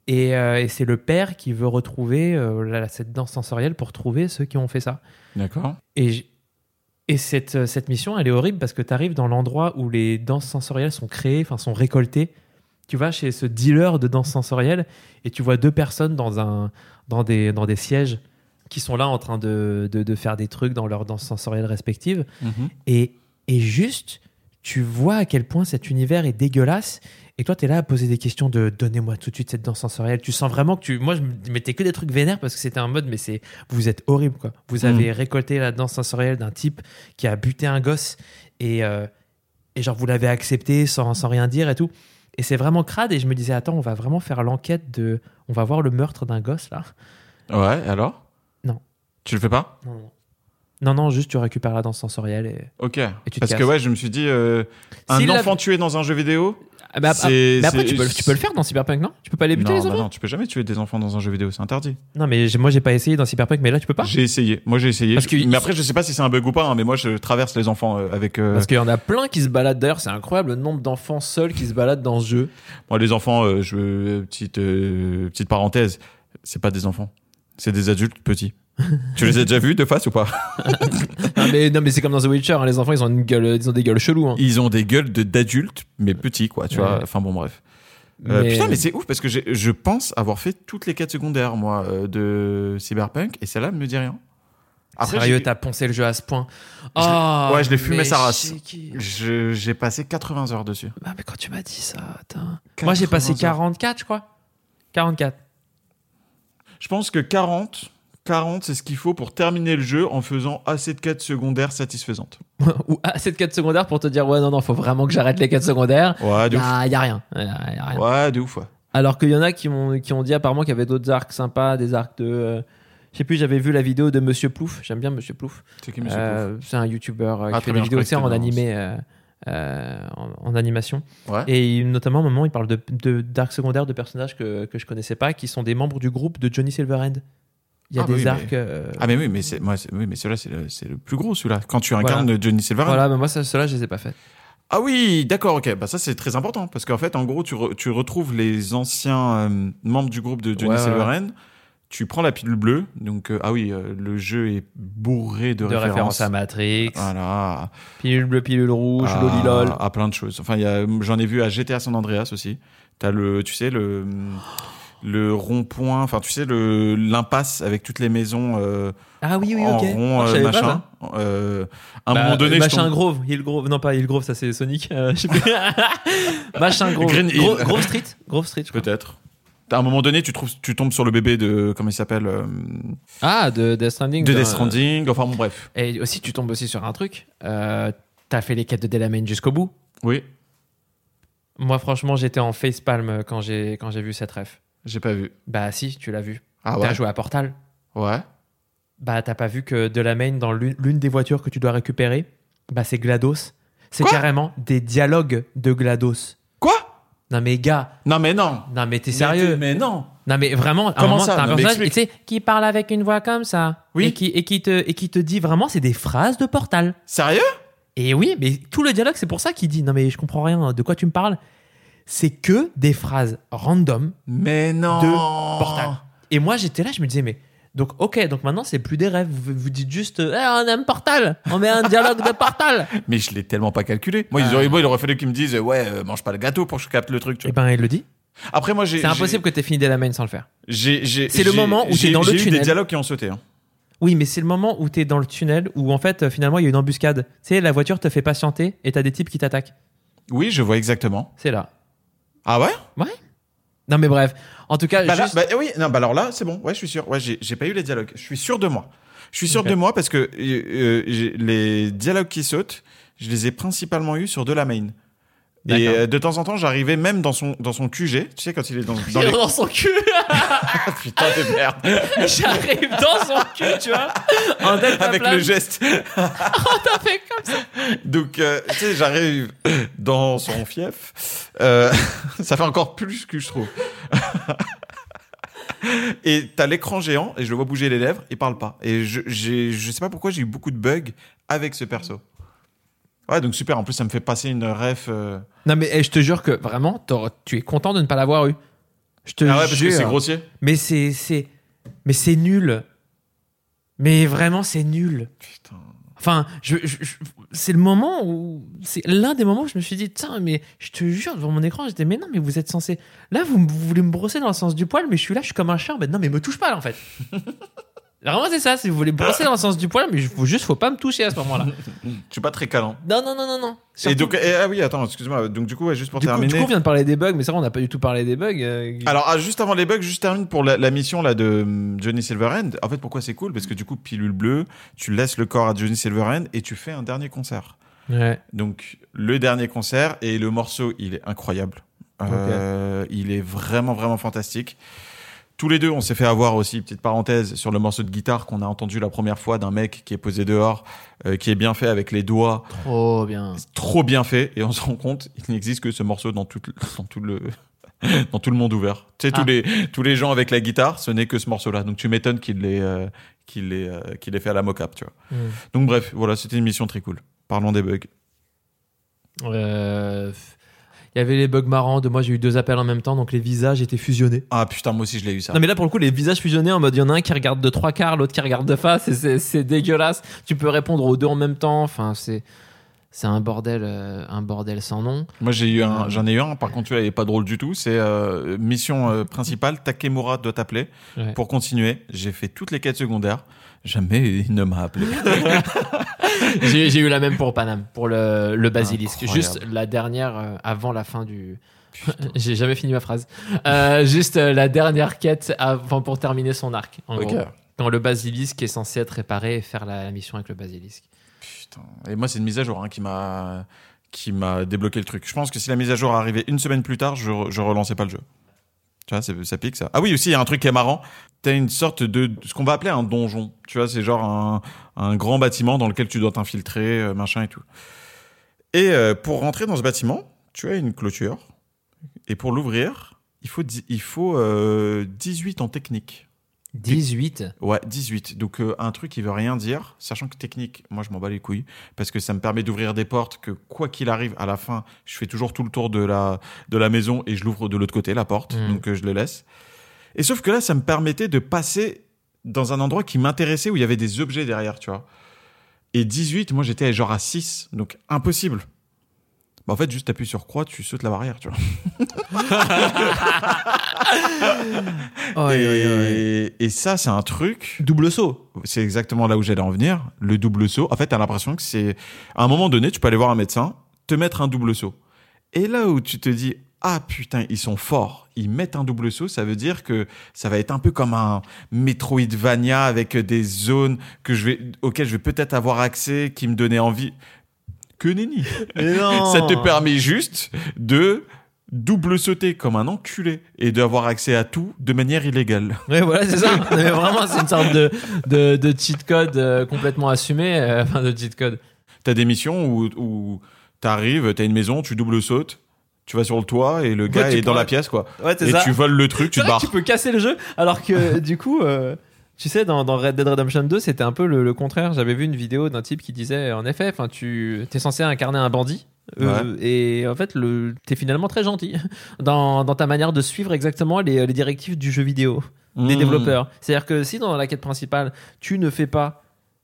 Speaker 1: et, euh, et c'est le père qui veut retrouver euh, la- cette danse sensorielle pour trouver ceux qui ont fait ça
Speaker 2: D'accord.
Speaker 1: et, et cette, cette mission, elle est horrible parce que tu arrives dans l'endroit où les danses sensorielles sont créées, enfin sont récoltées. Tu vas chez ce dealer de danse sensorielle et tu vois deux personnes dans, un, dans, des, dans des sièges qui sont là en train de, de, de faire des trucs dans leurs danses sensorielles respectives.
Speaker 2: Mhm.
Speaker 1: Et, et juste, tu vois à quel point cet univers est dégueulasse. Et toi, tu es là à poser des questions de donnez-moi tout de suite cette danse sensorielle. Tu sens vraiment que tu. Moi, je me mettais que des trucs vénères parce que c'était un mode, mais c'est. Vous êtes horrible, quoi. Vous avez récolté la danse sensorielle d'un type qui a buté un gosse et, euh, et genre, vous l'avez accepté sans, sans rien dire et tout. Et c'est vraiment crade. Et je me disais, attends, on va vraiment faire l'enquête de. On va voir le meurtre d'un gosse, là.
Speaker 2: Ouais, alors?
Speaker 1: Non.
Speaker 2: Tu le fais pas?
Speaker 1: Non, non. Non, non, juste tu récupères la danse sensorielle et.
Speaker 2: Ok.
Speaker 1: tu te
Speaker 2: Parce que ouais, je me suis dit, euh, un
Speaker 1: S'il
Speaker 2: enfant tué dans un jeu vidéo?
Speaker 1: Ah, bah, ah,
Speaker 2: C'est-
Speaker 1: mais après,
Speaker 2: c'est-
Speaker 1: tu peux, tu peux le faire dans Cyberpunk, non? Tu peux pas les buter,
Speaker 2: non,
Speaker 1: les
Speaker 2: bah
Speaker 1: enfants?
Speaker 2: non, tu peux jamais tuer des enfants dans un jeu vidéo, c'est interdit.
Speaker 1: Non, mais j'ai- moi, j'ai pas essayé dans Cyberpunk, mais là, tu peux pas?
Speaker 2: J'ai essayé. Moi, j'ai essayé.
Speaker 1: Parce que-
Speaker 2: mais après, je sais pas si c'est un bug ou pas, hein, mais moi, je traverse les enfants euh, avec. euh,
Speaker 6: Parce qu'il y en a plein qui se baladent. D'ailleurs, c'est incroyable le nombre d'enfants seuls qui se baladent dans ce jeu.
Speaker 2: Moi, les enfants, euh, je euh, petite euh, petite parenthèse, c'est pas des enfants, c'est des adultes petits. Tu les as déjà vus de face ou pas?
Speaker 6: Ah, mais non, mais c'est comme dans The Witcher. hein, les enfants, ils ont une gueule, ils ont des gueules cheloues. hein.
Speaker 2: Ils ont des gueules de d'adultes, mais petits, quoi. Tu
Speaker 6: Ouais.
Speaker 2: vois. Enfin bon, bref. Euh,
Speaker 6: Mais-
Speaker 2: Putain, mais c'est ouf parce que j'ai- je pense avoir fait toutes les quêtes secondaires, moi, euh, de Cyberpunk, et celle-là ne me dit rien.
Speaker 1: Sérieux,
Speaker 2: j'ai-
Speaker 1: t'as poncé le jeu à ce point. Oh,
Speaker 2: ouais, je l'ai fumé sa race. je- j'ai passé 80 heures dessus.
Speaker 1: Ah, mais quand tu m'as dit ça. Moi, j'ai passé
Speaker 2: 80 heures.
Speaker 1: 44, je crois. 44.
Speaker 2: Je pense que 40, 40 c'est ce qu'il faut pour terminer le jeu en faisant assez de quêtes secondaires satisfaisantes.
Speaker 6: Ou ah, cette quête secondaire pour te dire, ouais, non, non, faut vraiment que j'arrête les quêtes secondaires.
Speaker 2: Ouais, de
Speaker 6: Y
Speaker 2: ouf.
Speaker 6: y a rien. Y a- y a rien.
Speaker 2: Ouais, de ouf, ouais.
Speaker 6: Alors qu'il y en a qui ont, qui ont dit apparemment qu'il y avait d'autres arcs sympas, des arcs de. euh, je sais plus, j'avais vu la vidéo de Monsieur Plouf. J'aime bien Monsieur Plouf.
Speaker 2: C'est qui, monsieur
Speaker 6: Euh, c'est un youtubeur euh,
Speaker 2: Ah,
Speaker 6: qui fait des vidéos en animé, euh, en, en animation.
Speaker 2: Ouais.
Speaker 6: Et notamment, à un moment, il parle de, de d'arcs secondaires de personnages que, que je connaissais pas, qui sont des membres du groupe de Johnny Silverhand. Il y a
Speaker 2: Ah, bah
Speaker 6: des
Speaker 2: mais-
Speaker 6: arcs. euh,
Speaker 2: Ah, mais oui, mais c'est, moi, c'est- oui, mais celui-là, c'est le, plus gros, celui-là. Quand tu incarnes Johnny Silverhand.
Speaker 6: Voilà, mais moi, ceux-là, je les ai pas faits.
Speaker 2: Ah oui, d'accord, ok. Bah ça c'est très important parce qu'en fait, en gros, tu, re- tu retrouves les anciens euh, membres du groupe de Johnny
Speaker 6: Ouais, ouais,
Speaker 2: Silverhand. Tu prends la pilule bleue, donc euh, ah oui, euh, le jeu est bourré de,
Speaker 6: De référence à Matrix,
Speaker 2: Voilà,
Speaker 6: pilule bleue, pilule rouge,
Speaker 2: à,
Speaker 6: lolilol.
Speaker 2: à plein de choses. Enfin, j'en ai vu à GTA San Andreas aussi. T'as le, tu sais le le rond-point, enfin tu sais le l'impasse avec toutes les maisons euh,
Speaker 6: Ah oui, oui,
Speaker 2: en rond,
Speaker 6: Ah, je
Speaker 2: euh,
Speaker 6: pas,
Speaker 2: machin. Euh, à un
Speaker 6: Bah,
Speaker 2: moment donné, je
Speaker 6: machin Grove, Hillgrove, non pas Hillgrove, ça c'est Sonic. euh, je sais plus. machin Grove,
Speaker 2: Green Hill.
Speaker 6: Gro- Grove Street, Grove Street.
Speaker 2: peut-être. À un moment donné, tu trouves, tu tombes sur le bébé de comment il s'appelle
Speaker 6: Ah, de Death Stranding.
Speaker 2: de Death Stranding. Enfin bon, bref.
Speaker 6: Et aussi, tu tombes aussi sur un truc. T'as fait les quêtes de Delamain jusqu'au bout.
Speaker 2: Oui,
Speaker 1: Moi, franchement, j'étais en facepalm quand j'ai quand j'ai vu cette ref.
Speaker 2: J'ai pas vu.
Speaker 1: Bah, si, tu l'as vu.
Speaker 2: Ah
Speaker 1: T'as
Speaker 2: ouais.
Speaker 1: joué à Portal.
Speaker 2: Ouais.
Speaker 1: Bah, t'as pas vu que de la main dans l'une des voitures que tu dois récupérer, bah, c'est GLaDOS. C'est carrément des dialogues de GLaDOS.
Speaker 2: Quoi?
Speaker 1: Non, mais gars,
Speaker 2: Non mais non.
Speaker 1: non, mais t'es sérieux?
Speaker 2: Mais non.
Speaker 1: Non, mais vraiment, à un
Speaker 2: Comment
Speaker 1: moment,
Speaker 2: ça?
Speaker 1: t'as un
Speaker 2: Non, mais
Speaker 1: personnage, qui parle avec une voix comme ça.
Speaker 2: Oui.
Speaker 1: Et qui, et qui, te, et qui te dit vraiment, c'est des phrases de Portal.
Speaker 2: Sérieux?
Speaker 1: Et oui, mais tout le dialogue, c'est pour ça qu'il dit Non, mais je comprends rien, de quoi tu me parles? C'est que des phrases random
Speaker 2: Mais non.
Speaker 1: de Portal. Et moi, j'étais là, je me disais, mais. Donc, ok, donc maintenant, c'est plus des rêves. Vous, vous dites juste, Eh, on aime Portal, on met un dialogue de Portal.
Speaker 2: Mais je l'ai tellement pas calculé. Moi, ils auraient, moi, il aurait fallu qu'ils me disent, ouais, euh, mange pas le gâteau pour que je capte le truc. Tu
Speaker 1: Et
Speaker 2: vois.
Speaker 1: ben, il le dit.
Speaker 2: Après, moi, j'ai.
Speaker 1: C'est impossible que t'aies fini la main sans le faire.
Speaker 2: J'ai. j'ai-
Speaker 1: C'est le
Speaker 2: j'ai-
Speaker 1: moment où t'es
Speaker 2: j'ai-
Speaker 1: dans le
Speaker 2: J'ai eu des
Speaker 1: tunnel.
Speaker 2: dialogues qui ont sauté. hein.
Speaker 1: Oui, mais c'est le moment où t'es dans le tunnel, où en fait, euh, finalement, il y a une embuscade. Tu sais, la voiture te fait patienter et t'as des types qui t'attaquent.
Speaker 2: Oui, je vois exactement.
Speaker 1: C'est là.
Speaker 2: Ah ouais?
Speaker 1: Non, mais bref. En tout cas,
Speaker 2: bah, là, bah, oui, non, bah alors là, c'est bon. Ouais, je suis sûr. Ouais, j'ai j'ai pas eu les dialogues. Je suis sûr de moi. Je suis sûr de moi parce que euh, euh, les dialogues qui sautent, je les ai principalement eus sur de la main. Et euh, de temps en temps, j'arrivais même dans son dans son QG. Tu sais quand il est dans, dans les
Speaker 1: dans son cul.
Speaker 2: putain de merde
Speaker 1: J'arrive dans son cul, tu vois. En
Speaker 2: avec le geste.
Speaker 1: T'as fait comme ça.
Speaker 2: Donc euh, tu sais, j'arrive dans son fief. Euh, ça fait encore plus que je trouve. Et t'as l'écran géant et je le vois bouger les lèvres, il parle pas. Et je, je sais pas pourquoi j'ai eu beaucoup de bugs avec ce perso. Ouais, donc super. En plus, ça me fait passer une ref. euh,
Speaker 6: Non, mais eh, je te jure que vraiment, t'auras- tu es content de ne pas l'avoir eu. Je te
Speaker 2: Ah ouais, parce que
Speaker 6: jure.
Speaker 2: c'est grossier.
Speaker 1: Mais c'est, c'est, mais c'est nul. Mais vraiment, c'est nul.
Speaker 2: Putain.
Speaker 1: Enfin, je, je- je- c'est le moment où, c'est l'un des moments où je me suis dit, tiens, mais je te jure, devant mon écran, j'étais, mais non, mais vous êtes censé, là, vous, vous voulez me brosser dans le sens du poil, mais je suis là, je suis comme un chien, mais non, mais me touche pas, là, en fait. Vraiment, c'est ça. Si vous voulez brosser dans le sens du poil, mais il faut juste, faut pas me toucher à ce moment-là.
Speaker 2: Je suis pas très câlin.
Speaker 1: non, non, non, non, non.
Speaker 2: Et
Speaker 1: Surtout-
Speaker 2: donc, et- ah oui, attends, excuse-moi. Donc, du coup, ouais, juste pour
Speaker 1: du, coup,
Speaker 2: terminer.
Speaker 1: du coup, on vient de parler des bugs, mais ça, on n'a pas du tout parlé des bugs. euh,
Speaker 2: Alors, ah, juste avant les bugs, juste termine pour la, la mission là de hum, Johnny Silverhand. En fait, pourquoi c'est cool? Parce que du coup, pilule bleue, tu laisses le corps à Johnny Silverhand et tu fais un dernier concert.
Speaker 1: Ouais.
Speaker 2: Donc, le dernier concert et le morceau, il est incroyable. Euh, il est vraiment, vraiment fantastique. Tous les deux, on s'est fait avoir aussi, petite parenthèse, sur le morceau de guitare qu'on a entendu la première fois d'un mec qui est posé dehors, euh, qui est bien fait avec les doigts,
Speaker 1: Trop bien.
Speaker 2: trop bien fait, et on se rend compte, il n'existe que ce morceau dans tout, dans tout le, dans tout le monde ouvert. Tu sais,
Speaker 1: Ah.
Speaker 2: tous les, tous les gens avec la guitare, ce n'est que ce morceau-là. Donc tu m'étonnes qu'il l'ait, euh, qu'il l'ait, euh, qu'il fait à la mocap, tu vois.
Speaker 1: Mm.
Speaker 2: Donc bref, voilà, c'était une mission très cool. Parlons des bugs.
Speaker 1: Euh, Il y avait les bugs marrants de moi, j'ai eu deux appels en même temps, donc les visages étaient fusionnés.
Speaker 2: Ah putain, moi aussi je l'ai eu ça.
Speaker 1: Non mais là pour le coup les visages fusionnés en mode il y en a un qui regarde de trois quarts, l'autre qui regarde de face, c'est- dégueulasse. Tu peux répondre aux deux en même temps. Enfin c'est c'est un bordel euh, un bordel sans nom.
Speaker 2: Moi j'ai eu un, j'en ai eu un. Par contre, tu vois, il est pas drôle du tout. C'est euh, mission euh, principale. Takemura doit t'appeler
Speaker 1: Ouais.
Speaker 2: pour continuer. J'ai fait toutes les quêtes secondaires. Jamais il ne m'a appelé.
Speaker 1: J'ai eu la même pour Paname, pour le, le basilisque.
Speaker 2: Incroyable.
Speaker 1: Juste la dernière euh, avant la fin du. J'ai jamais fini ma phrase. Euh, juste euh, la dernière quête avant pour terminer son arc. En
Speaker 2: Ok.
Speaker 1: gros. Quand le basilisque est censé être réparé et faire la, mission avec le basilisque.
Speaker 2: Putain. Et moi, c'est une mise à jour hein, qui m'a qui m'a débloqué le truc. Je pense que si la mise à jour arrivait une semaine plus tard, je, je relançais pas le jeu. Tu vois, ça pique ça. Ah oui, aussi, il y a un truc qui est marrant. T'as une sorte de ce qu'on va appeler un donjon. Tu vois, c'est genre un, un grand bâtiment dans lequel tu dois t'infiltrer, euh, machin et tout. Et euh, pour rentrer dans ce bâtiment, tu as une clôture. Et pour l'ouvrir, il faut, il faut euh, 18 en technique.
Speaker 1: 18.
Speaker 2: Ouais, 18. Donc euh, un truc qui veut rien dire, sachant que technique, moi je m'en bats les couilles, parce que ça me permet d'ouvrir des portes que quoi qu'il arrive, à la fin, je fais toujours tout le tour de la, de la maison et je l'ouvre de l'autre côté, la porte,
Speaker 1: Mm.
Speaker 2: donc euh, je le laisse. Et sauf que là, ça me permettait de passer dans un endroit qui m'intéressait, où il y avait des objets derrière, tu vois. Et 18, moi j'étais genre à 6, donc impossible. Bah, en fait, juste t'appuies sur croix, tu sautes la barrière, tu vois. et, et ça, c'est un truc
Speaker 1: Double saut.
Speaker 2: c'est exactement là où j'allais en venir. Le double saut. En fait, t'as l'impression que c'est, à un moment donné, tu peux aller voir un médecin, te mettre un double saut. Et là où tu te dis, ah putain, ils sont forts. Ils mettent un double saut, ça veut dire que ça va être un peu comme un Metroidvania avec des zones que je vais, auxquelles je vais peut-être avoir accès, qui me donnaient envie. Que nenni.
Speaker 1: Mais non.
Speaker 2: Ça te permet juste de double sauter comme un enculé et d'avoir accès à tout de manière illégale.
Speaker 1: Ouais, voilà, c'est ça. Mais vraiment, c'est une sorte de, de, de cheat code euh, complètement assumé. euh, Enfin, de cheat code.
Speaker 2: T'as des missions où, où t'arrives, t'as une maison, tu double sautes, tu vas sur le toit et le gars est dans la pièce, quoi.
Speaker 1: Ouais,
Speaker 2: Et tu voles le truc, tu te barres.
Speaker 1: tu peux casser le jeu, alors que du coup, euh, tu sais, dans, dans Red Dead Redemption 2, c'était un peu le, le contraire. J'avais vu une vidéo d'un type qui disait, en effet, enfin, tu es censé incarner un bandit. euh, Et en fait, le, t'es finalement très gentil dans, dans ta manière de suivre exactement les, les directives du jeu vidéo des
Speaker 2: Mmh.
Speaker 1: développeurs. C'est-à-dire que si dans la quête principale, tu ne fais pas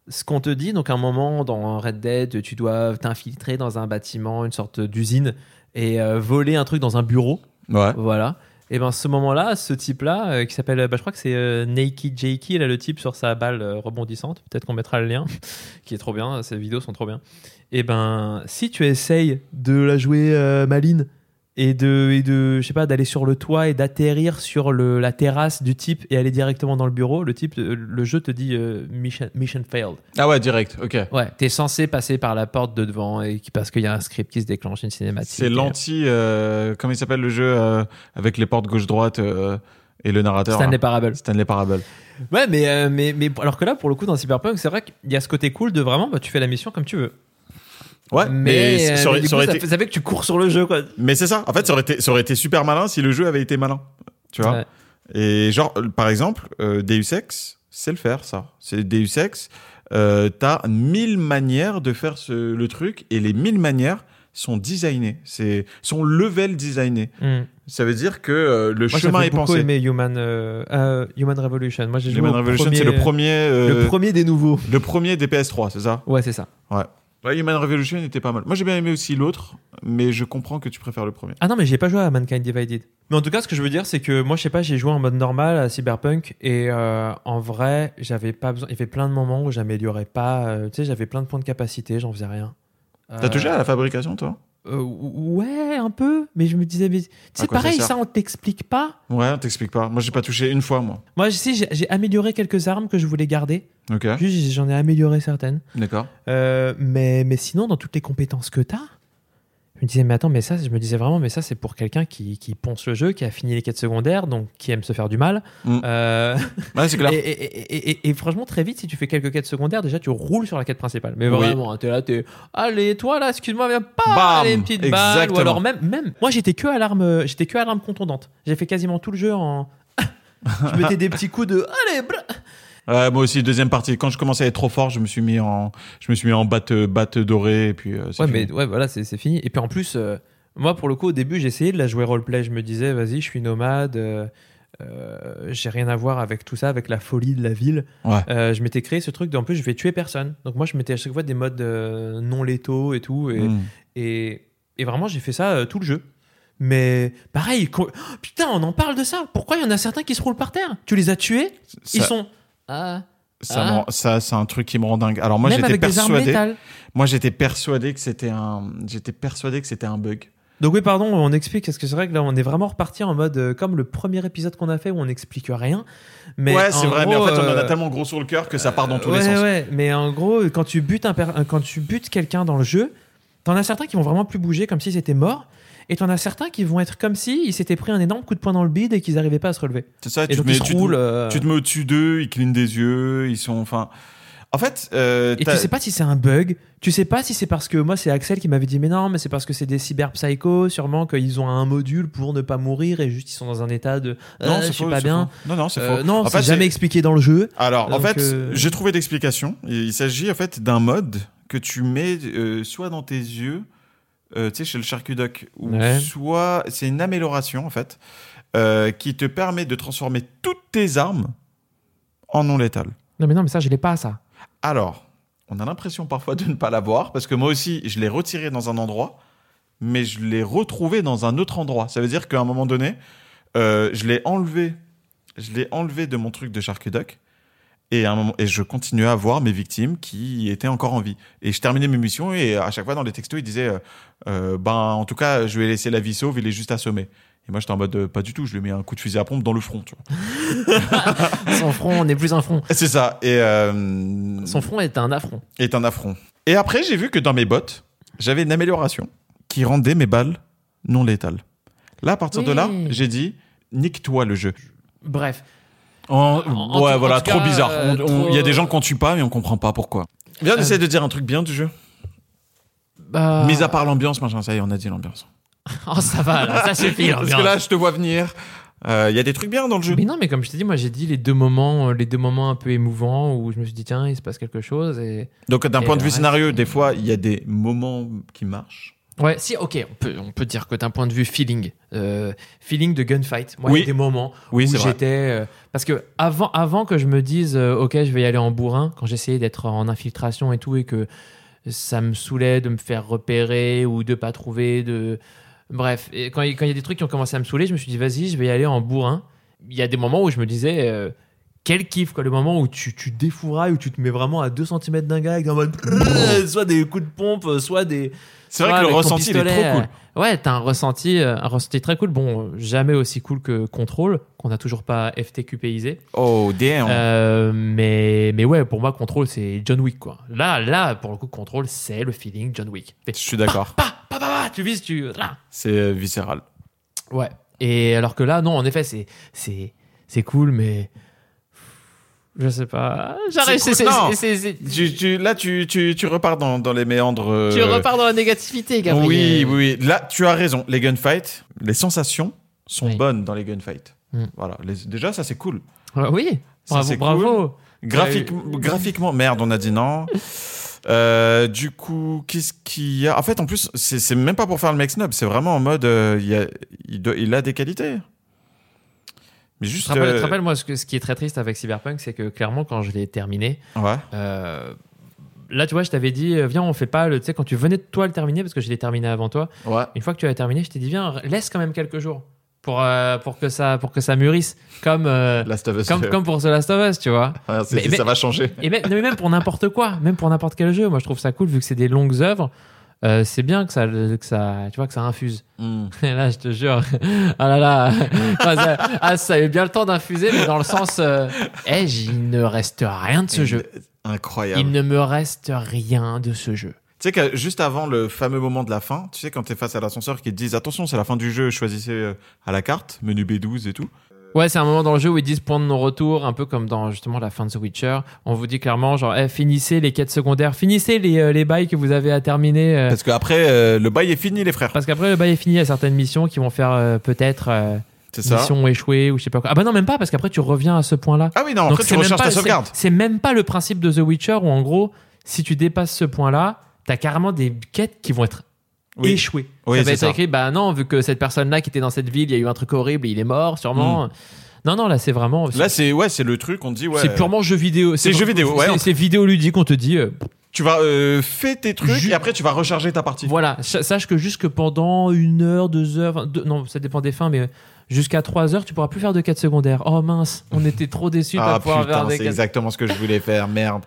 Speaker 1: ce qu'on te dit, donc à un moment dans Red Dead, tu dois t'infiltrer dans un bâtiment, une sorte d'usine, et euh, voler un truc dans un bureau.
Speaker 2: Ouais.
Speaker 1: Voilà. Et ben ce moment-là, ce type-là, euh, qui s'appelle, bah, je crois que c'est euh, Naked Jakey, là le type sur sa balle euh, rebondissante. Peut-être qu'on mettra le lien, qui est trop bien. Ces vidéos sont trop bien. Et ben si tu essayes de la jouer maline et de, et de, je sais pas, d'aller sur le toit et d'atterrir sur le, la terrasse du type et aller directement dans le bureau, le type, euh, le jeu te dit euh, mission, mission failed.
Speaker 2: Ah ouais, direct, ok.
Speaker 1: Ouais, t'es censé passer par la porte de devant et qui, parce qu'il y a un script qui se déclenche une cinématique.
Speaker 2: C'est l'anti, euh, comment il s'appelle le jeu euh, avec les portes gauche-droite et le narrateur
Speaker 1: Stanley
Speaker 2: là
Speaker 1: Parable.
Speaker 2: Stanley Parable.
Speaker 1: Ouais, mais, mais, mais alors que là, pour le coup, dans Cyberpunk, c'est vrai qu'il y a ce côté cool de vraiment, bah, tu fais la mission comme tu veux.
Speaker 2: Ouais,
Speaker 1: mais,
Speaker 2: mais,
Speaker 1: euh,
Speaker 2: ça aurait-
Speaker 1: mais du
Speaker 2: ça
Speaker 1: coup,
Speaker 2: aurait
Speaker 1: ça,
Speaker 2: été-
Speaker 1: ça fait que tu cours sur le jeu, quoi.
Speaker 2: mais c'est ça. En fait, ça aurait, été, ça aurait été super malin si le jeu avait été malin. Tu vois
Speaker 1: Ouais.
Speaker 2: Et genre, euh, par exemple, euh, Deus Ex, c'est le faire, ça. C'est Deus Ex. Euh, T'as mille manières de faire ce, le truc et les mille manières sont designées. C'est sont level designées.
Speaker 1: Hmm.
Speaker 2: Ça veut dire que euh, le
Speaker 1: Moi,
Speaker 2: chemin est
Speaker 1: beaucoup
Speaker 2: pensé.
Speaker 1: aimé Human, euh, Human Revolution. Moi, j'ai joué
Speaker 2: Human Revolution, c'est le premier,
Speaker 1: le premier des nouveaux.
Speaker 2: le premier des PS3, c'est ça?
Speaker 1: Ouais, c'est ça.
Speaker 2: Ouais. Ouais, Human Revolution était pas mal. Moi, j'ai bien aimé aussi l'autre, mais je comprends que tu préfères le premier.
Speaker 1: Ah non, mais j'ai pas joué à Mankind Divided. Mais en tout cas, ce que je veux dire, c'est que moi, je sais pas, j'ai joué en mode normal à Cyberpunk et euh, en vrai, j'avais pas besoin. Il y avait plein de moments où j'améliorais pas. euh, tu sais, j'avais plein de points de capacité, j'en faisais rien.
Speaker 2: T'as touché à la fabrication, toi?
Speaker 1: Euh, Ouais, un peu. Mais je me disais, mais c'est
Speaker 2: ça
Speaker 1: pareil, ça, on t'explique pas.
Speaker 2: Ouais, on t'explique pas. Moi, j'ai pas touché une fois, moi.
Speaker 1: Moi, sais, j'ai- amélioré quelques armes que je voulais garder.
Speaker 2: Ok,
Speaker 1: Juste, j'en ai amélioré certaines.
Speaker 2: d'accord.
Speaker 1: Euh, mais, mais sinon, dans toutes les compétences que tu as, je me disais, mais attends, mais ça, je me disais vraiment, mais ça, c'est pour quelqu'un qui, qui ponce le jeu, qui a fini les quêtes secondaires, donc qui aime se faire du mal.
Speaker 2: Mm.
Speaker 1: Euh,
Speaker 2: Ouais, c'est clair.
Speaker 1: et, et- et- et- et franchement, très vite, si tu fais quelques quêtes secondaires, déjà, tu roules sur la quête principale. Mais
Speaker 2: Oui.
Speaker 1: vraiment, t'es là, t'es. Allez, toi, là, excuse-moi, viens pas, allez, une petite balle. Ou
Speaker 2: Exactement.
Speaker 1: alors même, même. Moi, j'étais que à l'arme, j'étais que à l'arme contondante. J'ai fait quasiment tout le jeu en. je mettais des petits coups de. Allez, bra-
Speaker 2: Ouais, moi aussi, deuxième partie. Quand je commençais à être trop fort, je me suis mis en, je me suis mis en batte, batte dorée, et puis. euh,
Speaker 1: Ouais,
Speaker 2: fini.
Speaker 1: mais ouais, voilà, c'est fini. Et puis en plus, euh, moi, pour le coup, au début, essayé de la jouer roleplay. Je me disais, vas-y, je suis nomade. euh, euh, j'ai rien à voir avec tout ça, avec la folie de la ville.
Speaker 2: Ouais.
Speaker 1: Euh, je m'étais créé ce truc d'en plus, je vais tuer personne. Donc moi, je mettais à chaque fois des modes euh, non létaux et tout. Et,
Speaker 2: Mm.
Speaker 1: et, et vraiment, j'ai fait ça euh, tout le jeu. Mais pareil, Oh, putain, on en parle de ça. Pourquoi il y en a certains qui se roulent par terre? Tu les as tués? Ils sont. Ah,
Speaker 2: Ça,
Speaker 1: Ah.
Speaker 2: ça, c'est un truc qui me rend dingue. Alors moi, j'étais persuadé. Moi, j'étais persuadé que c'était un, j'étais persuadé que c'était un bug.
Speaker 1: Donc oui, pardon, on explique, parce que c'est vrai que là, on est vraiment reparti en mode euh, comme le premier épisode qu'on a fait où on n'explique rien. Mais
Speaker 2: ouais, c'est vrai, mais en fait, on en a
Speaker 1: euh,
Speaker 2: tellement gros sur le cœur que ça part dans tous
Speaker 1: ouais,
Speaker 2: les sens.
Speaker 1: Ouais, mais en gros, quand tu butes, un per- quand tu butes quelqu'un dans le jeu, t'en as certains qui vont vraiment plus bouger comme s'ils étaient morts, et t'en as certains qui vont être comme s'ils s'étaient pris un énorme coup de poing dans le bide et qu'ils n'arrivaient pas à se relever.
Speaker 2: C'est ça,
Speaker 1: Et
Speaker 2: tu
Speaker 1: donc
Speaker 2: te mets,
Speaker 1: ils se
Speaker 2: tu te-
Speaker 1: roulent. euh,
Speaker 2: tu te mets au-dessus d'eux, ils clignent des yeux, ils sont, enfin, en fait, euh,
Speaker 1: Et tu sais pas si c'est un bug, tu sais pas si c'est parce que moi c'est Axel qui m'avait dit mais non mais c'est parce que c'est des cyberpsychos sûrement qu'ils ont un module pour ne pas mourir et juste ils sont dans un état de euh,
Speaker 2: non,
Speaker 1: je
Speaker 2: c'est faux,
Speaker 1: pas
Speaker 2: c'est
Speaker 1: bien.
Speaker 2: faux. Non, non, c'est
Speaker 1: Euh,
Speaker 2: faux.
Speaker 1: non,
Speaker 2: En
Speaker 1: c'est
Speaker 2: fait,
Speaker 1: jamais expliqué dans le jeu.
Speaker 2: Alors, en fait,
Speaker 1: euh,
Speaker 2: j'ai trouvé d'explication. Il s'agit en fait d'un mode que tu mets euh, soit dans tes yeux, euh, tu sais, chez le charcudoc, ou
Speaker 1: Ouais.
Speaker 2: soit c'est une amélioration en fait euh, qui te permet de transformer toutes tes armes en non létales.
Speaker 1: Non mais non mais ça je l'ai pas ça.
Speaker 2: Alors, on a l'impression parfois de ne pas l'avoir parce que moi aussi, je l'ai retiré dans un endroit, mais je l'ai retrouvé dans un autre endroit. Ça veut dire qu'à un moment donné, euh, je l'ai enlevé, je l'ai enlevé de mon truc de Shark Et, à un moment, et je continuais à voir mes victimes qui étaient encore en vie. Et je terminais mes missions et à chaque fois dans les textos, ils disaient euh, euh, Ben, en tout cas, je vais laisser la vie sauve, il est juste assommé. Et moi, j'étais en mode euh, Pas du tout, je lui ai mis un coup de fusil à pompe dans le front. tu vois.
Speaker 1: Son front n'est plus un front.
Speaker 2: C'est ça. Et,
Speaker 1: Son front est un affront.
Speaker 2: est un affront. Et après, j'ai vu que dans mes bottes, j'avais une amélioration qui rendait mes balles non létales. Là, à partir de là, j'ai dit nique-toi le jeu.
Speaker 1: Bref.
Speaker 2: En-
Speaker 1: en
Speaker 2: ouais, voilà, trop
Speaker 1: cas,
Speaker 2: bizarre.
Speaker 1: euh,
Speaker 2: Il y a des gens qu'on tue pas, mais on comprend pas pourquoi. Viens d'essayer de dire un truc bien du jeu.
Speaker 1: Bah...
Speaker 2: Mis à part l'ambiance, machin, ça y est, on a dit l'ambiance.
Speaker 1: Oh ça va là, ça suffit.
Speaker 2: Parce que là, je te vois venir. Euh, Il y a des trucs bien dans le jeu.
Speaker 1: Mais non, mais comme je t'ai dit, moi j'ai dit les deux moments, euh, les deux moments un peu émouvants où je me suis dit tiens il se passe quelque chose et
Speaker 2: Donc, d'un point de vue scénario, des fois, il y a des moments qui marchent.
Speaker 1: Ouais si ok on peut on peut dire que d'un point de vue feeling euh, feeling de gunfight moi il
Speaker 2: Oui.
Speaker 1: y a des moments
Speaker 2: Oui,
Speaker 1: où j'étais euh, parce que avant avant que je me dise euh, ok je vais y aller en bourrin quand j'essayais d'être en infiltration et tout et que ça me saoulait de me faire repérer ou de pas trouver de bref et quand il quand il y a des trucs qui ont commencé à me saouler je me suis dit vas-y je vais y aller en bourrin il y a des moments où je me disais euh, quel kiff quoi le moment où tu, tu défourailles où tu te mets vraiment à 2 cm d'un gars avec en mode soit des coups de pompe soit des
Speaker 2: C'est vrai que le ressenti, il est trop cool.
Speaker 1: euh, Ouais, t'as un ressenti, euh, un ressenti très cool. Bon, euh, jamais aussi cool que Control, qu'on n'a toujours pas FTQPisé.
Speaker 2: Oh, damn.
Speaker 1: Euh, mais, mais ouais, pour moi, Control, c'est John Wick, quoi. Là, là, pour le coup, Control, c'est le feeling John Wick.
Speaker 2: Je suis d'accord.
Speaker 1: Tu vises, tu.
Speaker 2: C'est euh, viscéral.
Speaker 1: Ouais. Et alors que là, non, en effet, c'est, c'est, c'est cool, mais. Je sais pas. J'arrive,
Speaker 2: là, tu, tu, tu repars dans, dans les méandres. euh,
Speaker 1: Tu repars dans la négativité, Gabriel.
Speaker 2: Oui, oui, oui. Là, tu as raison. Les gunfights, les sensations sont
Speaker 1: Oui.
Speaker 2: bonnes dans les gunfights.
Speaker 1: Mm.
Speaker 2: Voilà. Les- déjà, ça, c'est cool.
Speaker 1: Ouais, oui.
Speaker 2: Ça,
Speaker 1: Bravo, bravo.
Speaker 2: Graphique, graphiquement, merde, on a dit non. Euh, du coup, qu'est-ce qu'il y a? En fait, en plus, c'est même pas pour faire le mec snob, c'est vraiment en mode, euh, il, y a, il, doit- il a des qualités. Mais juste.
Speaker 1: te rappelle,
Speaker 2: euh,
Speaker 1: te moi, ce, que- ce qui est très triste avec Cyberpunk, c'est que clairement, quand je l'ai terminé,
Speaker 2: ouais.
Speaker 1: euh, là, tu vois, je t'avais dit, euh, viens, on fait pas le. Tu sais, quand tu venais de toi le terminer, parce que je l'ai terminé avant toi,
Speaker 2: Ouais.
Speaker 1: une fois que tu l'as terminé, je t'ai dit, viens, laisse quand même quelques jours pour, euh, pour, que, ça, pour que ça mûrisse. Comme, euh,
Speaker 2: Last of Us.
Speaker 1: comme, comme pour The Last of Us, tu vois.
Speaker 2: Ah, c'est-
Speaker 1: Mais- mais-
Speaker 2: ça va changer.
Speaker 1: Et même, non, mais même pour n'importe quoi, même pour n'importe quel jeu, moi je trouve ça cool vu que c'est des longues œuvres. Euh, c'est bien que ça, que ça, tu vois, que ça infuse.
Speaker 2: Hmm.
Speaker 1: Et là, je te jure, ah là là, ah, ça, ah, ça a eu bien le temps d'infuser, mais dans le sens, euh, eh, il ne reste rien de ce jeu.
Speaker 2: Incroyable.
Speaker 1: Il ne me reste rien de ce jeu.
Speaker 2: Tu sais que juste avant le fameux moment de la fin, tu sais quand t'es face à l'ascenseur qui te disent attention c'est la fin du jeu, choisissez euh, à la carte, menu B12 et tout.
Speaker 1: Ouais, c'est un moment dans le jeu où ils disent point de non-retour, un peu comme dans justement la fin de The Witcher. On vous dit clairement, genre, eh, finissez les quêtes secondaires, finissez les, euh, les bails que vous avez à terminer. euh,
Speaker 2: Parce qu'après euh, le bail est fini les frères.
Speaker 1: parce qu'après, le bail est fini, il y a certaines missions qui vont faire euh, peut-être euh,
Speaker 2: C'est ça.
Speaker 1: mission échouée ou je sais pas quoi. Ah bah non, même pas, parce qu'après, tu reviens à ce point-là.
Speaker 2: Ah oui non, après tu
Speaker 1: c'est même
Speaker 2: recharges
Speaker 1: pas-
Speaker 2: ta
Speaker 1: c'est-
Speaker 2: sauvegarde.
Speaker 1: C'est même pas le principe de The Witcher où en gros, si tu dépasses ce point-là, t'as carrément des quêtes qui vont être
Speaker 2: Oui.
Speaker 1: échouées.
Speaker 2: Oui,
Speaker 1: ça va être
Speaker 2: ça.
Speaker 1: écrit, bah non, vu que cette personne-là qui était dans cette ville, il y a eu un truc horrible et il est mort, sûrement. Non, non, là, c'est vraiment.
Speaker 2: Hmm. Là c'est ouais, c'est le truc on te dit ouais.
Speaker 1: c'est purement jeu vidéo.
Speaker 2: C'est jeu vidéo, ouais,
Speaker 1: c'est- C'est vidéoludique, on te dit. euh,
Speaker 2: Tu vas euh, faire tes trucs
Speaker 1: Ju-
Speaker 2: et après tu vas recharger ta partie.
Speaker 1: Voilà, Sa- sache que jusque pendant une heure, deux heures, deux- non, ça dépend des fins, mais jusqu'à trois heures, tu pourras plus faire de quêtes secondaires. Oh mince, on était trop déçus de
Speaker 2: Ah
Speaker 1: pas pouvoir faire
Speaker 2: putain,
Speaker 1: des
Speaker 2: c'est exactement ce que je voulais faire, merde.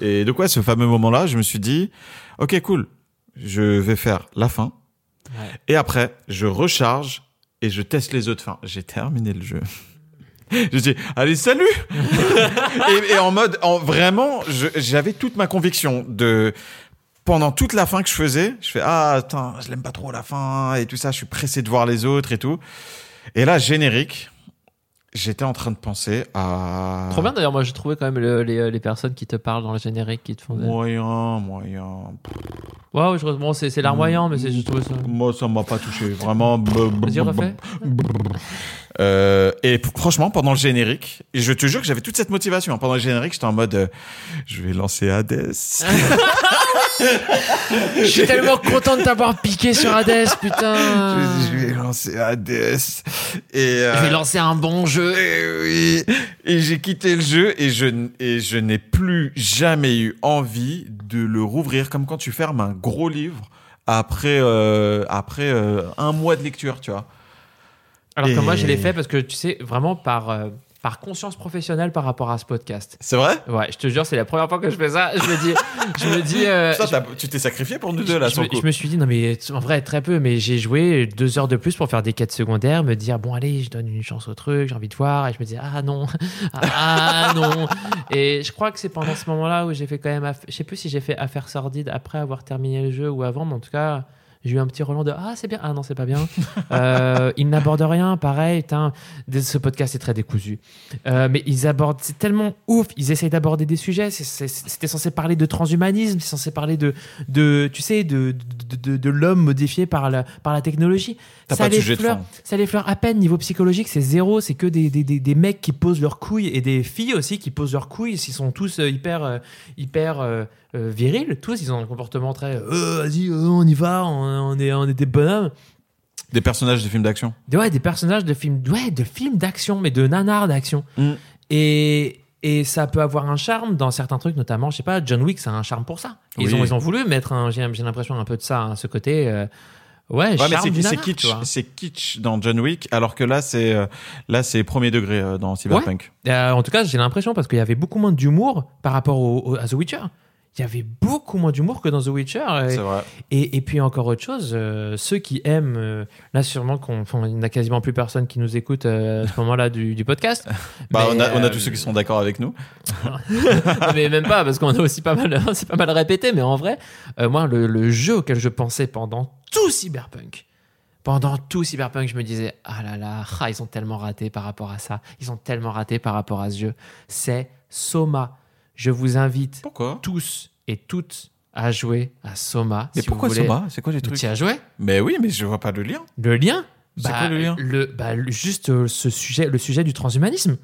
Speaker 2: Et de quoi ce fameux moment-là, je me suis dit OK, cool. Je vais faire la fin.
Speaker 1: Ouais.
Speaker 2: Et après, je recharge et je teste les autres fins. J'ai terminé le jeu. Je dis, allez, salut et, et en mode, en, vraiment, j'avais toute ma conviction de... Pendant toute la fin que je faisais, je fais, ah, attends, je l'aime pas trop la fin et tout ça, je suis pressé de voir les autres et tout. Et là, générique, j'étais en train de penser à...
Speaker 1: Trop bien d'ailleurs, moi j'ai trouvé quand même le- les, les personnes qui te parlent dans le générique qui te font. des-
Speaker 2: Moyen, moyen.
Speaker 1: Ouais, je- bon, c'est c'est larmoyant, mais c'est- je trouve ça.
Speaker 2: Moi, ça m'a pas touché. Vraiment.
Speaker 1: Vas-y, refais.
Speaker 2: Euh, et franchement, pendant le générique, et je te jure que j'avais toute cette motivation. Pendant le générique, j'étais en mode, euh, je vais lancer Hades.
Speaker 1: Je suis tellement content de t'avoir piqué sur Hades, putain.
Speaker 2: je, je vais lancer Hades. Et, euh,
Speaker 1: Je vais lancer un bon jeu.
Speaker 2: et oui. Et j'ai quitté le jeu et je, n- et je n'ai plus jamais eu envie de le rouvrir comme quand tu fermes un gros livre après, euh, après euh, un mois de lecture, tu vois.
Speaker 1: Alors que moi je l'ai fait parce que tu sais, vraiment par, euh, par conscience professionnelle par rapport à ce podcast.
Speaker 2: C'est vrai?
Speaker 1: Ouais, je te jure, c'est la première fois que je fais ça. Je me dis, je me dis, euh,
Speaker 2: Ça,
Speaker 1: je-
Speaker 2: tu t'es sacrifié pour nous deux, là,
Speaker 1: je me,
Speaker 2: coup.
Speaker 1: je me suis dit, non, mais en vrai, très peu, mais j'ai joué deux heures de plus pour faire des quêtes secondaires, me dire, bon, allez, je donne une chance au truc, j'ai envie de voir, et je me dis, ah non, ah non. Et je crois que c'est pendant ce moment-là où j'ai fait quand même, aff- je sais plus si j'ai fait affaire sordide après avoir terminé le jeu ou avant, mais en tout cas, j'ai eu un petit relent de ah c'est bien. Ah non c'est pas bien. Euh, ils n'abordent rien. Pareil putain, Dé- ce podcast est très décousu. Euh, mais ils abordent c'est tellement ouf. Ils essayent d'aborder des sujets. C'était censé parler de transhumanisme. C'est censé parler de de tu sais de de, de, de l'homme modifié par la par la technologie. Ça
Speaker 2: pas
Speaker 1: les
Speaker 2: fond.
Speaker 1: ça les fleure à peine. Niveau psychologique c'est zéro. C'est que des, des, des, des mecs qui posent leurs couilles et des filles aussi qui posent leurs couilles. Ils sont tous euh, hyper euh, hyper euh, virils tous ils ont un comportement très euh, vas-y euh, on y va on, on est on est des bonhommes
Speaker 2: Des personnages de films d'action.
Speaker 1: Ouais des personnages de films ouais de films d'action mais de nanars d'action
Speaker 2: Mm.
Speaker 1: et et ça peut avoir un charme dans certains trucs notamment je sais pas John Wick ça a un charme pour ça ils
Speaker 2: Oui.
Speaker 1: ont ils ont voulu mettre un j'ai j'ai l'impression un peu de ça hein, ce côté euh, ouais,
Speaker 2: Ouais, mais
Speaker 1: charme
Speaker 2: c'est
Speaker 1: du
Speaker 2: c'est kitsch, c'est kitsch dans John Wick, alors que là c'est là c'est premier degré dans Cyberpunk.
Speaker 1: Euh, en tout cas, j'ai l'impression parce qu'il y avait beaucoup moins d'humour par rapport au, au- à The Witcher. Il y avait beaucoup moins d'humour que dans The Witcher. Et,
Speaker 2: vrai.
Speaker 1: et, et puis encore autre chose, euh, ceux qui aiment, euh, là sûrement qu'on, enfin, il n'y a quasiment plus personne qui nous écoute euh, à ce moment-là du, du podcast.
Speaker 2: Bah,
Speaker 1: Mais,
Speaker 2: on, a, on a tous ceux qui sont d'accord avec nous.
Speaker 1: Mais même pas parce qu'on a aussi pas mal, c'est pas mal répété. Mais en vrai, moi, le, le jeu auquel je pensais pendant tout Cyberpunk, pendant tout Cyberpunk, je me disais ah là là, ah, ils ont tellement raté par rapport à ça, ils ont tellement raté par rapport à ce jeu. C'est Soma. Je vous invite
Speaker 2: Pourquoi
Speaker 1: tous et toutes à jouer à Soma.
Speaker 2: Mais
Speaker 1: si vous
Speaker 2: pourquoi
Speaker 1: voulez.
Speaker 2: Soma? C'est quoi les trucs?
Speaker 1: Tu as joué?
Speaker 2: Mais oui, mais je vois pas le lien.
Speaker 1: Le lien?
Speaker 2: C'est quoi le lien?
Speaker 1: le, bah, le- Juste euh, ce sujet, le sujet du transhumanisme.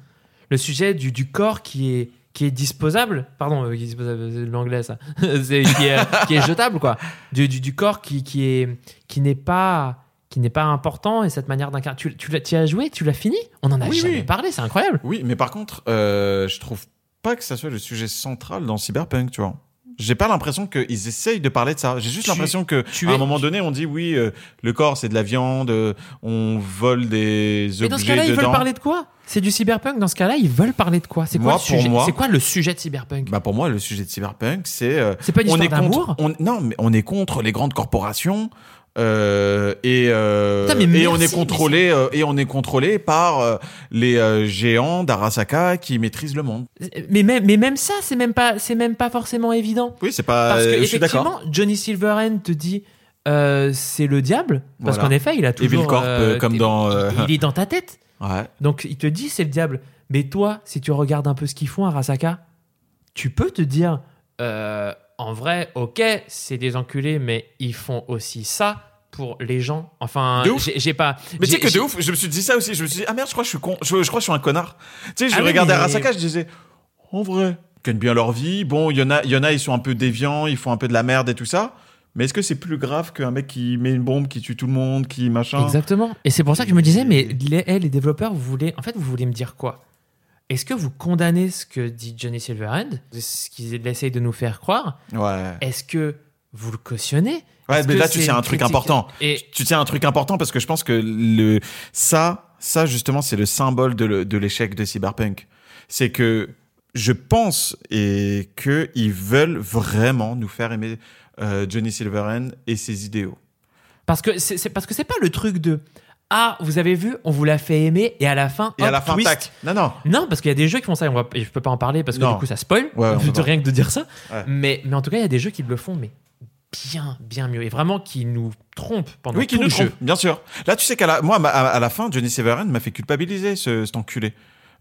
Speaker 1: Le sujet du, du corps qui est, qui est disposable. Pardon, euh, qui est disposable, c'est l'anglais ça. Qui, est, qui est jetable, quoi. Du, du, du corps qui, qui est qui n'est pas qui n'est pas important et cette manière d'incarner. Tu, tu, l'as- tu as joué? Tu l'as fini? On en a
Speaker 2: Oui,
Speaker 1: jamais
Speaker 2: oui.
Speaker 1: parlé, c'est incroyable.
Speaker 2: Oui, mais par contre, euh, je trouve pas que ça soit le sujet central dans Cyberpunk, tu vois. J'ai pas l'impression qu'ils essayent de parler de ça. J'ai juste l'impression que
Speaker 1: tu
Speaker 2: à un moment donné, on dit oui, euh, le corps c'est de la viande, euh, on vole des
Speaker 1: Mais dans ce cas-là, ils veulent parler de quoi? C'est du cyberpunk. Dans ce cas-là, ils veulent parler de quoi? C'est quoi
Speaker 2: Moi,
Speaker 1: le sujet? C'est quoi le sujet de cyberpunk?
Speaker 2: Bah pour moi, le sujet de cyberpunk, c'est euh,
Speaker 1: C'est pas une
Speaker 2: on est
Speaker 1: histoire d'amour?
Speaker 2: on- Non, mais on est contre les grandes corporations. Euh, et euh,
Speaker 1: Putain,
Speaker 2: et on est contrôlé euh, et on est contrôlé par les géants d'Arasaka qui maîtrisent le monde.
Speaker 1: mais même, mais même ça, c'est même pas, c'est même pas forcément évident.
Speaker 2: Oui, c'est pas.
Speaker 1: Parce que effectivement, Johnny Silverhand te dit c'est le diable, parce
Speaker 2: Voilà.
Speaker 1: qu'en effet, il a toujours.
Speaker 2: Evil Corp, comme dans, euh,
Speaker 1: Il est dans ta tête.
Speaker 2: Ouais.
Speaker 1: Donc il te dit c'est le diable. Mais toi, si tu regardes un peu ce qu'ils font à Arasaka, tu peux te dire en vrai, ok, c'est des enculés, mais ils font aussi ça pour les gens. Enfin, j'ai pas.
Speaker 2: Mais tu sais que de ouf, je me suis dit ça aussi. Je me suis dit, ah merde, je crois que je suis con. Je, je crois que je suis un connard. Tu sais, je
Speaker 1: Ah
Speaker 2: regardais
Speaker 1: mais-
Speaker 2: Arasaka, je disais, en vrai, ils gagnent bien leur vie. Bon, il y en a, y en a, ils sont un peu déviants, ils font un peu de la merde et tout ça. Mais est-ce que c'est plus grave qu'un mec qui met une bombe, qui tue tout le monde, qui machin?
Speaker 1: Exactement. Et c'est pour ça que je me disais, mais les, eh, les développeurs, vous voulez, en fait, vous voulez me dire quoi? Est-ce que vous condamnez ce que dit Johnny Silverhand, ce qu'ils essayent de nous faire croire?
Speaker 2: Ouais.
Speaker 1: Est-ce que vous le cautionnez?
Speaker 2: Ouais, mais là, tu tiens un truc important.
Speaker 1: Et
Speaker 2: Tu tiens un truc important parce que je pense que le ça, ça justement, c'est le symbole de l'échec de Cyberpunk. C'est que je pense et que ils veulent vraiment nous faire aimer euh, Johnny Silverhand et ses idéaux.
Speaker 1: parce que c'est- parce que c'est pas le truc de ah vous avez vu, on vous l'a fait aimer et à la fin
Speaker 2: Et à la fin,
Speaker 1: twist.
Speaker 2: tac. Non, non.
Speaker 1: Non, parce qu'il y a des jeux qui font ça. Et, on va, et je peux pas en parler parce que
Speaker 2: Non.
Speaker 1: du coup ça spoil.
Speaker 2: Ouais,
Speaker 1: de rien que de dire ça.
Speaker 2: Ouais.
Speaker 1: Mais mais en tout cas, il y a des jeux qui le font, mais bien bien mieux et vraiment qui nous trompent pendant
Speaker 2: Oui, qui
Speaker 1: tout
Speaker 2: nous
Speaker 1: le jeu.
Speaker 2: bien sûr. Là, tu sais qu'à la, moi, à, à la fin, Johnny Silverhand m'a fait culpabiliser, ce, cet enculé.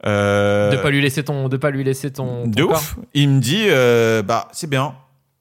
Speaker 2: Euh,
Speaker 1: De pas lui laisser ton de pas lui laisser ton,
Speaker 2: de
Speaker 1: corps.
Speaker 2: ouf. Il me dit, euh, bah, c'est bien.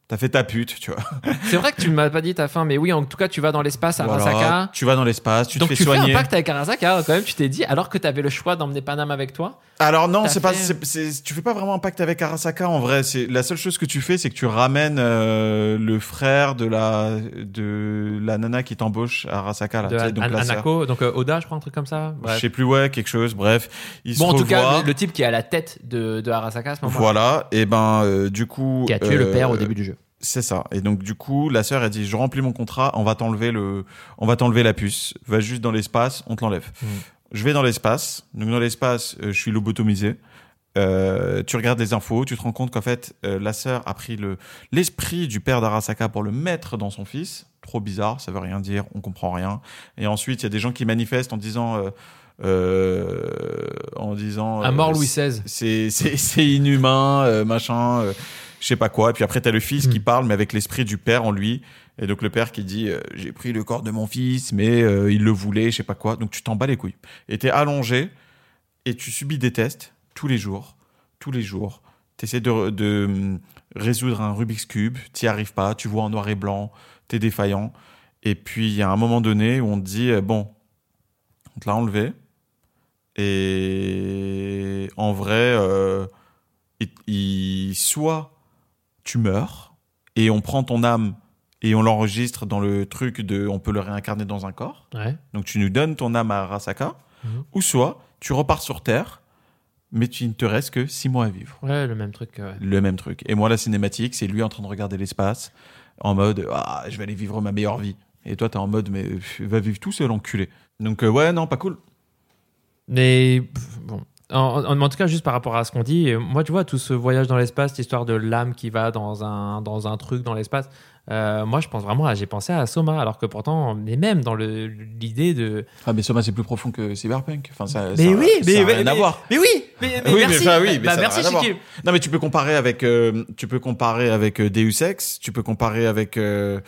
Speaker 2: T'as fait ta pute, tu vois.
Speaker 1: C'est vrai que tu m'as pas dit ta fin, mais oui, en tout cas, tu vas dans l'espace à
Speaker 2: Voilà.
Speaker 1: Arasaka.
Speaker 2: Tu vas dans l'espace, tu
Speaker 1: Donc
Speaker 2: te fais
Speaker 1: tu fais
Speaker 2: soigner.
Speaker 1: un pacte avec Arasaka, quand même, tu t'es dit, alors que tu avais le choix d'emmener Panam avec toi.
Speaker 2: Alors non, c'est pas,
Speaker 1: fait-
Speaker 2: c'est, c'est- tu fais pas vraiment un pacte avec Arasaka en vrai. C'est la seule chose que tu fais, c'est que tu ramènes euh, le frère de la de la nana qui t'embauche à Arasaka là.
Speaker 1: de
Speaker 2: tu sais, donc
Speaker 1: An-
Speaker 2: la sœur.
Speaker 1: Anako, donc euh, Oda, je crois, un truc comme ça.
Speaker 2: Je
Speaker 1: Bref.
Speaker 2: sais plus ouais, quelque chose. Bref, ils
Speaker 1: Bon,
Speaker 2: se
Speaker 1: en tout cas, le, le type qui est à la tête de, de Arasaka à ce moment-là,
Speaker 2: Voilà, et ben euh, du coup.
Speaker 1: qui a tué le père au début du jeu.
Speaker 2: C'est ça. Et donc du coup, la sœur a dit je remplis mon contrat, on va t'enlever le, on va t'enlever la puce. Va juste dans l'espace, on te l'enlève.
Speaker 1: Mhm.
Speaker 2: Je vais dans l'espace. Donc dans l'espace, euh, je suis lobotomisé. Euh, tu regardes les infos, tu te rends compte qu'en fait, euh, la sœur a pris le l'esprit du père d'Arasaka pour le mettre dans son fils. Trop bizarre, ça veut rien dire, on comprend rien. Et ensuite, il y a des gens qui manifestent en disant, euh, en disant,
Speaker 1: À mort Louis XVI.
Speaker 2: c'est inhumain machin je sais pas quoi. Et puis après t'as le fils qui
Speaker 1: Mm.
Speaker 2: parle mais avec l'esprit du père en lui. Et donc le père qui dit euh, j'ai pris le corps de mon fils mais euh, il le voulait je sais pas quoi. Donc tu t'en bats les couilles. Et t'es allongé et tu subis des tests tous les jours tous les jours. T'essaies de, de hum, résoudre un Rubik's cube. T'y arrives pas. Tu vois en noir et blanc. T'es défaillant. Et puis il y a un moment donné où on te dit euh, bon on te l'a enlevé. Et en vrai, il, il- soit tu meurs et on prend ton âme et on l'enregistre dans le truc de on peut le réincarner dans un corps.
Speaker 1: Ouais.
Speaker 2: Donc tu nous donnes ton âme à Arasaka.
Speaker 1: Mhm.
Speaker 2: Ou soit tu repars sur Terre, mais tu ne te restes que six mois à vivre.
Speaker 1: Ouais, le même truc. ouais.
Speaker 2: Le même truc. Et moi, la cinématique, c'est lui en train de regarder l'espace en mode ah, je vais aller vivre ma meilleure vie. Et toi, t'es en mode mais va vivre tout seul, enculé. Donc euh, ouais, non, pas cool.
Speaker 1: Mais bon. En, en- en tout cas, juste par rapport à ce qu'on dit, euh, moi, tu vois, tout ce voyage dans l'espace, cette histoire de l'âme qui va dans un, dans un truc dans l'espace, euh, moi, je pense vraiment à. J'ai pensé à Soma, alors que pourtant, mais même dans le- l'idée de.
Speaker 2: Ah, mais Soma, c'est plus profond que Cyberpunk. Enfin, ça,
Speaker 1: Mais
Speaker 2: ça-
Speaker 1: oui,
Speaker 2: ça
Speaker 1: mais,
Speaker 2: a
Speaker 1: mais-
Speaker 2: à
Speaker 1: mais-
Speaker 2: voir.
Speaker 1: Mais oui, mais, mais
Speaker 2: Oui, mais
Speaker 1: merci.
Speaker 2: enfin, oui, mais
Speaker 1: Bah, merci. Chiki.
Speaker 2: Non, mais tu peux comparer avec, euh, tu peux comparer avec euh, Deus Ex, tu peux comparer avec, euh,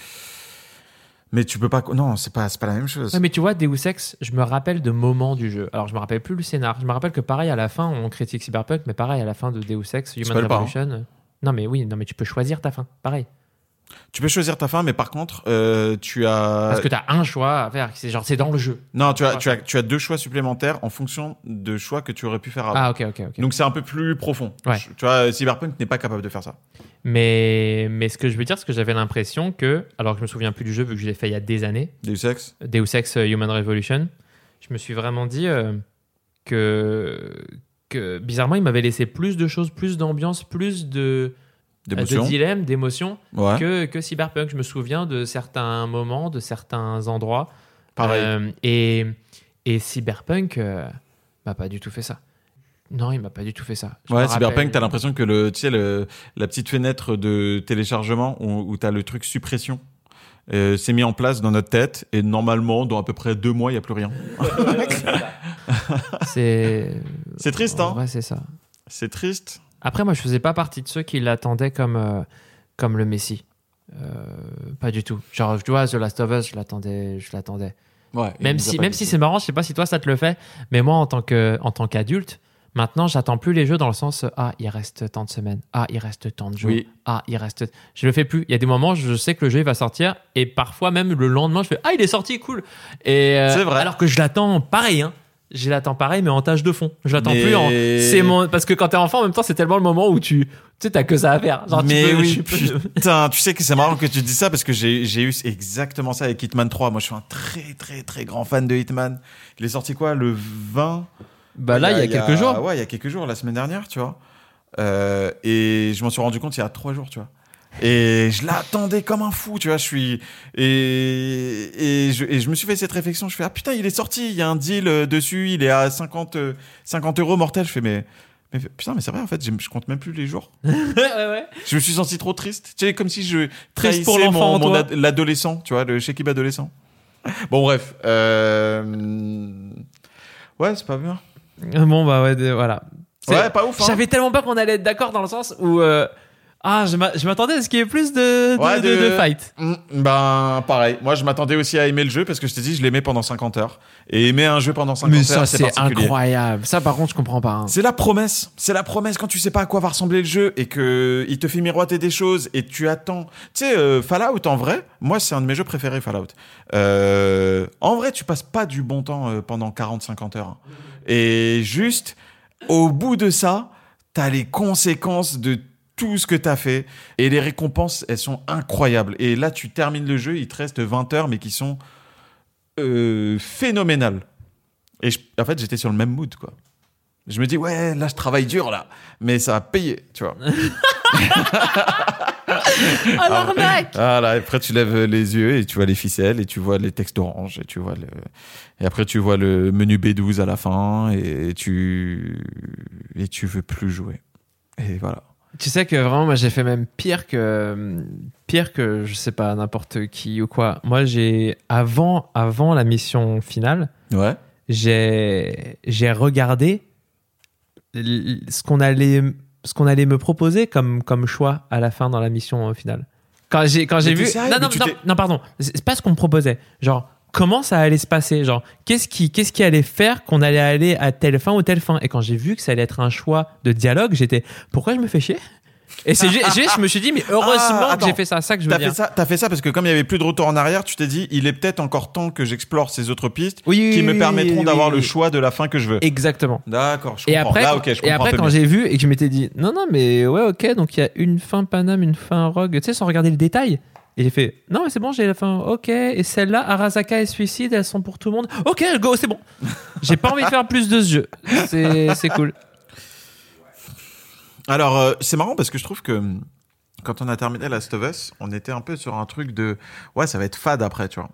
Speaker 2: mais tu peux pas, non, c'est pas, pas la même chose.
Speaker 1: Ouais, mais tu vois, Deus Ex, je me rappelle de moments du jeu. Alors, je me rappelle plus le scénar. Je me rappelle que pareil, à la fin, on critique Cyberpunk, mais pareil, à la fin de Deus Ex, Human
Speaker 2: pas, hein.
Speaker 1: Revolution. euh, Non, mais oui, non, mais tu peux choisir ta fin. Pareil.
Speaker 2: Tu peux choisir ta fin, mais par contre, euh, tu as,
Speaker 1: Parce que tu as un choix à faire. C'est genre, c'est dans le jeu.
Speaker 2: non, tu as, tu as, tu as deux choix supplémentaires en fonction de choix que tu aurais pu faire avant.
Speaker 1: Ah, ok, ok, ok.
Speaker 2: Donc c'est un peu plus profond.
Speaker 1: Ouais.
Speaker 2: Tu vois, Cyberpunk n'est pas capable de faire ça.
Speaker 1: Mais, mais ce que je veux dire, c'est que j'avais l'impression que, alors que je me souviens plus du jeu vu que je l'ai fait il y a des années,
Speaker 2: Deus Ex.
Speaker 1: Deus Ex euh, Human Revolution, je me suis vraiment dit euh, que, que bizarrement, il m'avait laissé plus de choses, plus d'ambiance, plus de. De dilemme, d'émotion
Speaker 2: Ouais.
Speaker 1: que, que Cyberpunk. Je me souviens de certains moments, de certains endroits.
Speaker 2: Pareil.
Speaker 1: Euh, et, et Cyberpunk euh, m'a pas du tout fait ça. Non, il m'a pas du tout fait ça. Je
Speaker 2: Ouais, Cyberpunk, t'as l'impression que le, tu sais, le, la petite fenêtre de téléchargement où, où t'as le truc suppression euh, s'est mis en place dans notre tête et normalement, dans à peu près deux mois, il y a plus rien.
Speaker 1: C'est.
Speaker 2: C'est triste, hein
Speaker 1: vrai, c'est ça.
Speaker 2: C'est triste.
Speaker 1: Après, moi, je faisais pas partie de ceux qui l'attendaient comme, euh, comme le Messi. Euh, pas du tout. Genre, tu vois, The Last of Us, je l'attendais, je l'attendais.
Speaker 2: Ouais.
Speaker 1: Même si, même si c'est marrant, je sais pas si toi ça te le fait, mais moi, en tant que, en tant qu'adulte, maintenant, j'attends plus les jeux dans le sens, ah, il reste tant de semaines, ah, il reste tant de jours,
Speaker 2: Oui.
Speaker 1: ah, il reste. Je le fais plus. Il y a des moments, je sais que le jeu il va sortir, et parfois même le lendemain, je fais, ah, il est sorti, cool. Et euh,
Speaker 2: C'est vrai.
Speaker 1: Alors que je l'attends pareil, hein. Je l'attends pareil, mais en tâche de fond. Je l'attends
Speaker 2: Mais-
Speaker 1: plus en. C'est mon. Parce que quand t'es enfant, en même temps, c'est tellement le moment où tu. Tu sais, t'as que ça à faire. Genre, tu
Speaker 2: Mais
Speaker 1: peux-
Speaker 2: oui,
Speaker 1: tu peux-
Speaker 2: putain, tu sais que c'est marrant que tu dis ça parce que j'ai j'ai eu exactement ça avec Hitman 3. Moi, je suis un très, très, très grand fan de Hitman. Il est sorti quoi Le 20
Speaker 1: Bah là, il y a, quelques jours.
Speaker 2: Ouais, il y a quelques jours, la semaine dernière, tu vois. Euh, et je m'en suis rendu compte il y a trois jours, tu vois. Et je l'attendais comme un fou, tu vois. Je suis et et je, et je me suis fait cette réflexion. Je fais ah putain, il est sorti. Il y a un deal euh, dessus. Il est à 50 euh, 50 euros mortel. Je fais mais mais putain, mais c'est vrai en fait. Je, compte même plus les jours.
Speaker 1: ouais, ouais.
Speaker 2: Je me suis senti trop triste. Tu sais, comme si je
Speaker 1: Triste pour l'enfant
Speaker 2: mon, mon ad- l'adolescent, tu vois, le Shekib adolescent. Bon, bref. Euh... Ouais, c'est pas bien.
Speaker 1: Bon, bah ouais, voilà. C'est-
Speaker 2: Ouais, pas ouf. Hein.
Speaker 1: J'avais tellement peur qu'on allait être d'accord dans le sens où. euh, Ah, je m'a- je m'attendais à ce qu'il y ait plus de, de,
Speaker 2: Ouais,
Speaker 1: de-
Speaker 2: de-
Speaker 1: de fight.
Speaker 2: Mm, Ben, pareil. Moi, je m'attendais aussi à aimer le jeu parce que je t'ai dit, je l'aimais pendant 50 heures. Et aimer un jeu pendant 50
Speaker 7: Mais
Speaker 2: heures,
Speaker 7: ça,
Speaker 2: c'est
Speaker 7: incroyable. Ça, par contre, je comprends pas. hein.
Speaker 2: C'est la promesse. C'est la promesse quand tu sais pas à quoi va ressembler le jeu et que il te fait miroiter des choses et tu attends. Tu sais, euh, Fallout en vrai, moi c'est un de mes jeux préférés Fallout. Euh, en vrai, tu passes pas du bon temps euh, pendant 40-50 heures. hein. Et juste, au bout de ça, t'as les conséquences de tout ce que t'as fait et les récompenses, elles sont incroyables. Et là, tu termines le jeu, il te reste 20 heures, mais qui sont euh, phénoménales. Et je- en fait, j'étais sur le même mood, quoi. Je me dis, ouais, là, je travaille dur, là. Mais ça va payer, tu vois.
Speaker 1: Ah, l'arnaque
Speaker 2: Voilà, après, tu lèves les yeux et tu vois les ficelles et tu vois les textes orange et tu vois le... Et après, tu vois le menu B12 à la fin et tu... Et tu veux plus jouer. Et voilà.
Speaker 7: Tu sais que vraiment, moi, j'ai fait même pire que pire que je sais pas n'importe qui ou quoi.
Speaker 1: Moi, j'ai. Avant, avant la mission finale,
Speaker 2: Ouais.
Speaker 1: j'ai j'ai regardé ce qu'on allait ce qu'on allait me proposer comme comme choix à la fin dans la mission euh, finale. Quand j'ai quand j'ai vu
Speaker 2: sérieux?
Speaker 1: Non non, non, non, pardon c'est pas ce qu'on me proposait genre comment ça allait se passer? Genre qu'est-ce qui qu'est-ce qui allait faire qu'on allait aller à telle fin ou telle fin? Et quand j'ai vu que ça allait être un choix de dialogue j'étais pourquoi je me fais chier? Et c'est je me suis dit mais heureusement
Speaker 2: Ah,
Speaker 1: que j'ai fait ça ça que je veux dire.
Speaker 2: fait ça, t'as fait ça parce que comme il y avait plus de retour en arrière, tu t'es dit, il est peut-être encore temps que j'explore ces autres pistes
Speaker 1: oui,
Speaker 2: qui
Speaker 1: oui,
Speaker 2: me permettront
Speaker 1: oui,
Speaker 2: d'avoir le choix de la fin que je veux.
Speaker 1: exactement.
Speaker 2: D'accord, je
Speaker 1: Et
Speaker 2: comprends.
Speaker 1: après,
Speaker 2: Là, je
Speaker 1: et après quand j'ai vu et que je m'étais dit non, non, mais ouais, ok, donc il y a une fin Paname, une fin Rogue, tu sais, sans regarder le détail. Et j'ai fait non, mais c'est bon, j'ai la fin, ok. Et celle-là, Arasaka et Suicide, elles sont pour tout le monde. Ok, go, c'est bon. J'ai pas envie de faire plus de ce jeu. C'est cool.
Speaker 2: Alors, euh, c'est marrant parce que je trouve que hum, quand on a terminé Last of Us, on était un peu sur un truc de ouais, ça va être fade après, tu vois.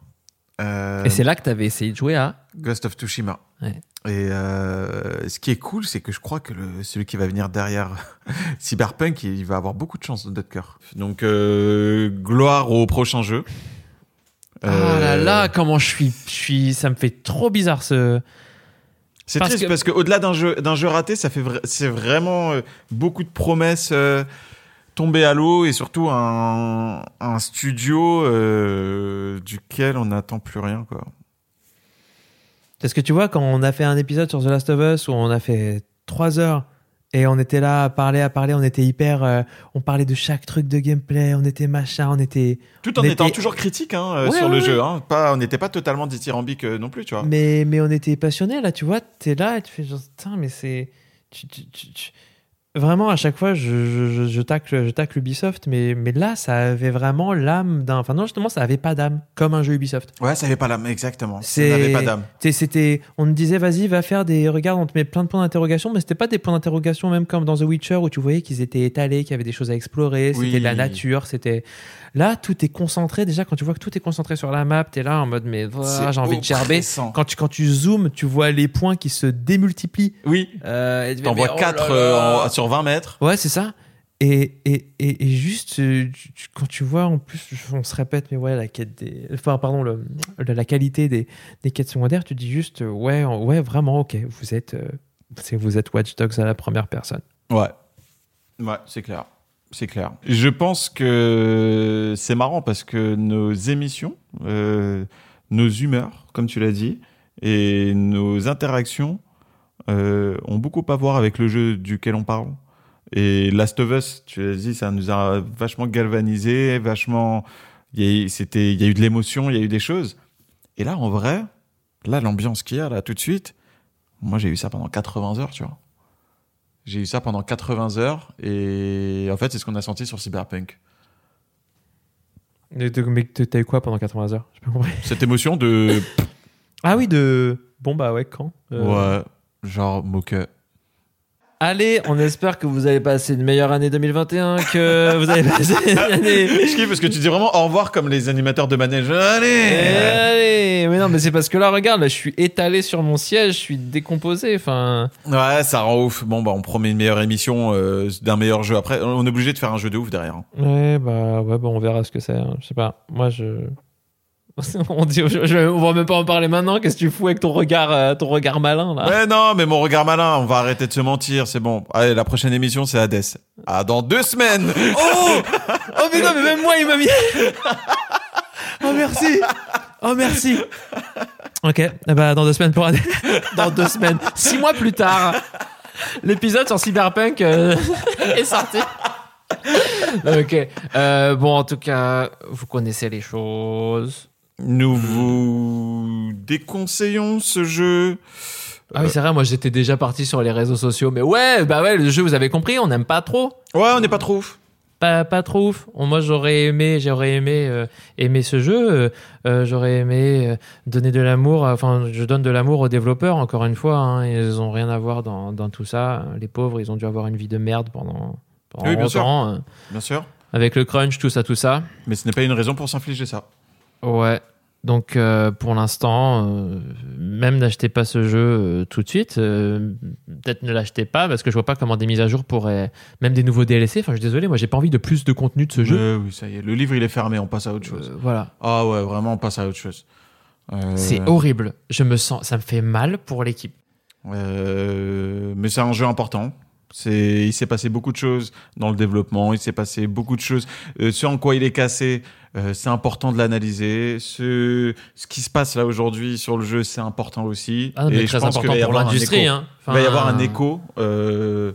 Speaker 2: Euh,
Speaker 1: Et c'est là que t'avais essayé de jouer à.
Speaker 2: Ghost of Tsushima.
Speaker 1: Ouais.
Speaker 2: Et euh, ce qui est cool, c'est que je crois que le, celui qui va venir derrière Cyberpunk, il va avoir beaucoup de chance cœur. Donc, euh, gloire au prochain jeu.
Speaker 1: Oh là là, comment je suis, je suis, ça me fait trop bizarre ce.
Speaker 2: C'est triste
Speaker 1: que-
Speaker 2: parce qu'au-delà d'un jeu, d'un jeu raté, ça fait vra- c'est vraiment beaucoup de promesses tombées à l'eau et surtout un, un studio euh, duquel on n'attend plus rien. Quoi.
Speaker 1: Parce que tu vois, quand on a fait un épisode sur The Last of Us où on a fait trois heures et on était là à parler, à parler, on était hyper. euh, on parlait de chaque truc de gameplay, on était machin, on était.
Speaker 2: Tout en étant toujours critique hein, euh,
Speaker 1: Ouais,
Speaker 2: sur
Speaker 1: ouais,
Speaker 2: le
Speaker 1: ouais.
Speaker 2: jeu. Hein. Pas, on n'était pas totalement dithyrambique non plus, tu vois.
Speaker 1: Mais, mais on était passionnés là, tu vois, t'es là et tu fais genre, putain, mais c'est. tu- tu- tu- tu- vraiment, à chaque fois, je, je, tacle, je tacle Ubisoft, mais, mais là, ça avait vraiment l'âme d'un. Enfin, non, justement, ça avait pas d'âme, comme un jeu Ubisoft.
Speaker 2: Ouais, ça avait pas l'âme, exactement. Ça n'avait pas d'âme.
Speaker 1: C'était, on me disait, vas-y, va faire des. Regarde, on te met plein de points d'interrogation, mais c'était pas des points d'interrogation, même comme dans The Witcher, où tu voyais qu'ils étaient étalés, qu'il y avait des choses à explorer,
Speaker 2: Oui.
Speaker 1: c'était de la nature, c'était. Là, tout est concentré. Déjà, quand tu vois que tout est concentré sur la map, t'es là en mode, mais voilà,
Speaker 2: C'est
Speaker 1: j'ai envie de gerber. Quand tu, quand tu zoomes, tu vois les points qui se démultiplient.
Speaker 2: Oui.
Speaker 1: Euh,
Speaker 2: T'en vois
Speaker 1: oh
Speaker 2: 4
Speaker 1: là là.
Speaker 2: sur 20 mètres.
Speaker 1: Ouais, c'est ça. Et, et, et, et juste, euh, tu- tu- quand tu vois, en plus, on se répète, mais ouais, la quête des. Enfin, pardon, le, la, la qualité des, des quêtes secondaires, tu dis juste, euh, ouais, ouais, vraiment, ok, vous êtes, euh, vous êtes Watch Dogs à la première personne.
Speaker 2: Ouais. Ouais, c'est clair. C'est clair. Je pense que c'est marrant parce que nos émissions, euh, nos humeurs, comme tu l'as dit, et nos interactions euh, ont beaucoup à voir avec le jeu duquel on parle. Et Last of Us, tu l'as dit, ça nous a vachement galvanisé, vachement. Il y a eu- c'était, il y a eu de l'émotion, il y a eu des choses. Et là, en vrai, là, l'ambiance qu'il y a là tout de suite, moi, j'ai eu ça pendant 80 heures, tu vois. J'ai eu ça pendant 80 heures et en fait, c'est ce qu'on a senti sur Cyberpunk.
Speaker 1: Mais t'as eu quoi pendant 80 heures?
Speaker 2: Cette émotion de.
Speaker 1: Ah oui, de. Bon, bah ouais, quand Euh,
Speaker 2: Ouais, genre moque.
Speaker 8: Allez, on espère que vous allez passer une meilleure année 2021, que vous allez passer une année.
Speaker 2: Je kiffe parce que tu dis vraiment au revoir comme les animateurs de manège. Allez
Speaker 8: Allez, mais non, mais c'est parce que là, regarde, là, je suis étalé sur mon siège, je suis décomposé. Enfin,
Speaker 2: Ouais, ça rend ouf. Bon, bah, on promet une meilleure émission euh, d'un meilleur jeu. Après, on est obligé de faire un jeu de ouf derrière. hein.
Speaker 1: Ouais, bah ouais, bah on verra ce que c'est. hein. Je sais pas. Moi, je.
Speaker 8: on dit, je, je- on va même pas en parler maintenant. Qu'est-ce que tu fous avec ton regard, euh, ton regard malin là?
Speaker 2: Ouais, non, mais mon regard malin, on va arrêter de se mentir, c'est bon. Allez, la prochaine émission, c'est Hades. Ah, dans deux semaines
Speaker 8: Oh, oh mais non, mais même moi, il m'a mis. oh merci. Oh merci.
Speaker 1: Ok, eh bah, dans deux semaines pour Adèle.
Speaker 8: Dans deux semaines, six mois plus tard, l'épisode sur Cyberpunk euh, est sorti. ok. Euh, bon, en tout cas, vous connaissez les choses.
Speaker 2: Nous vous déconseillons ce jeu.
Speaker 8: Ah oui, c'est vrai, moi j'étais déjà parti sur les réseaux sociaux. Mais ouais, bah ouais, le jeu, vous avez compris, on n'aime pas trop.
Speaker 2: Ouais, on n'est pas trop ouf.
Speaker 1: Pas, pas trop ouf. Moi, j'aurais aimé, j'aurais aimé euh, aimer ce jeu. euh, euh, j'aurais aimé euh, donner de l'amour. Enfin, je donne de l'amour aux développeurs. Encore une fois, hein, ils ont rien à voir dans, dans tout ça. Les pauvres, ils ont dû avoir une vie de merde pendant, pendant
Speaker 2: Oui, bien sûr.
Speaker 1: longtemps, euh,
Speaker 2: Bien sûr.
Speaker 1: avec le crunch, tout ça, tout ça.
Speaker 2: Mais ce n'est pas une raison pour s'infliger ça.
Speaker 1: Ouais. Donc euh, pour l'instant, euh, même n'achetez pas ce jeu euh, tout de suite. Peut-être ne l'achetez pas parce que je vois pas comment des mises à jour pourraient, même des nouveaux DLC. Enfin, je suis désolé, moi j'ai pas envie de plus de contenu de ce jeu.
Speaker 2: Euh, oui, ça y est. Le livre, il est fermé. On passe à autre chose.
Speaker 1: Voilà.
Speaker 2: Ah ouais, vraiment, on passe à autre chose.
Speaker 1: C'est horrible. Je me sens, ça me fait mal pour l'équipe.
Speaker 2: mais c'est un jeu important. C'est, il s'est passé beaucoup de choses dans le développement. Il s'est passé beaucoup de choses. Ce en quoi il est cassé, euh, c'est important de l'analyser. Ce, ce qui se passe là aujourd'hui sur le jeu, c'est important aussi.
Speaker 1: Ah, mais
Speaker 2: Et je
Speaker 1: très
Speaker 2: pense qu'il
Speaker 1: important
Speaker 2: y
Speaker 1: pour l'industrie. Hein.
Speaker 2: Il va y avoir
Speaker 1: Enfin,
Speaker 2: un écho euh,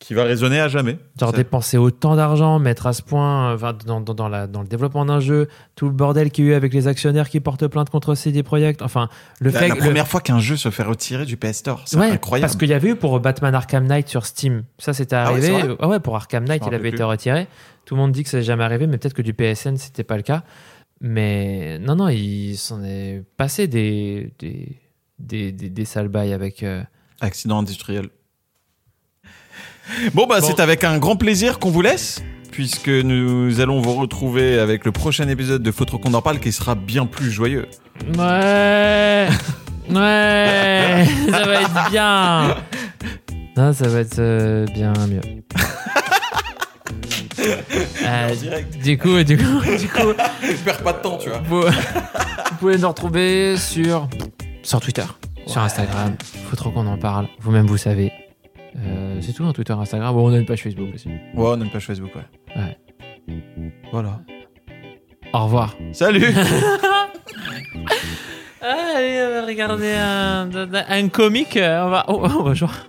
Speaker 2: qui va résonner à jamais.
Speaker 1: Genre
Speaker 2: Ça-
Speaker 1: dépenser autant d'argent, mettre à ce point, euh, enfin, dans, dans, dans la, dans le développement d'un jeu, tout le bordel qu'il y a eu avec les actionnaires qui portent plainte contre CD Projekt. Enfin, le
Speaker 2: la,
Speaker 1: fait
Speaker 2: la
Speaker 1: que- le-
Speaker 2: première fois qu'un jeu se fait retirer du PS Store, c'est
Speaker 1: Ouais,
Speaker 2: incroyable.
Speaker 1: Parce qu'il y avait eu pour Batman Arkham Knight sur Steam. Ça, c'était
Speaker 2: Ah ouais,
Speaker 1: arrivé. Ah ouais, pour Arkham Knight, il avait été retiré. Tout le monde dit que ça n'est jamais arrivé, mais peut-être que du PSN, c'était pas le cas. Mais non, non, il s'en est passé des, des, des, des, des sales bails avec. euh,
Speaker 2: Accident industriel. Bon, bah,
Speaker 1: Bon.
Speaker 2: c'est avec un grand plaisir qu'on vous laisse, puisque nous allons vous retrouver avec le prochain épisode de Faut trop qu'on en parle qui sera bien plus joyeux.
Speaker 1: Ouais Ouais Ça va être bien Non, ça va être euh, bien mieux. Euh, du coup, du coup, du coup,
Speaker 2: Perds pas de temps, tu vois.
Speaker 1: vous, vous pouvez nous retrouver sur, sur Twitter, sur Instagram. Faut trop qu'on en parle. Vous-même, vous savez. Euh, c'est tout, hein, Twitter, Instagram. Bon, on a une page Facebook aussi.
Speaker 2: Ouais, on a une page Facebook, ouais.
Speaker 1: Ouais.
Speaker 2: Voilà.
Speaker 1: Au revoir.
Speaker 2: Salut
Speaker 1: Allez, on va regarder un, un comique. On va, oh, on va voir.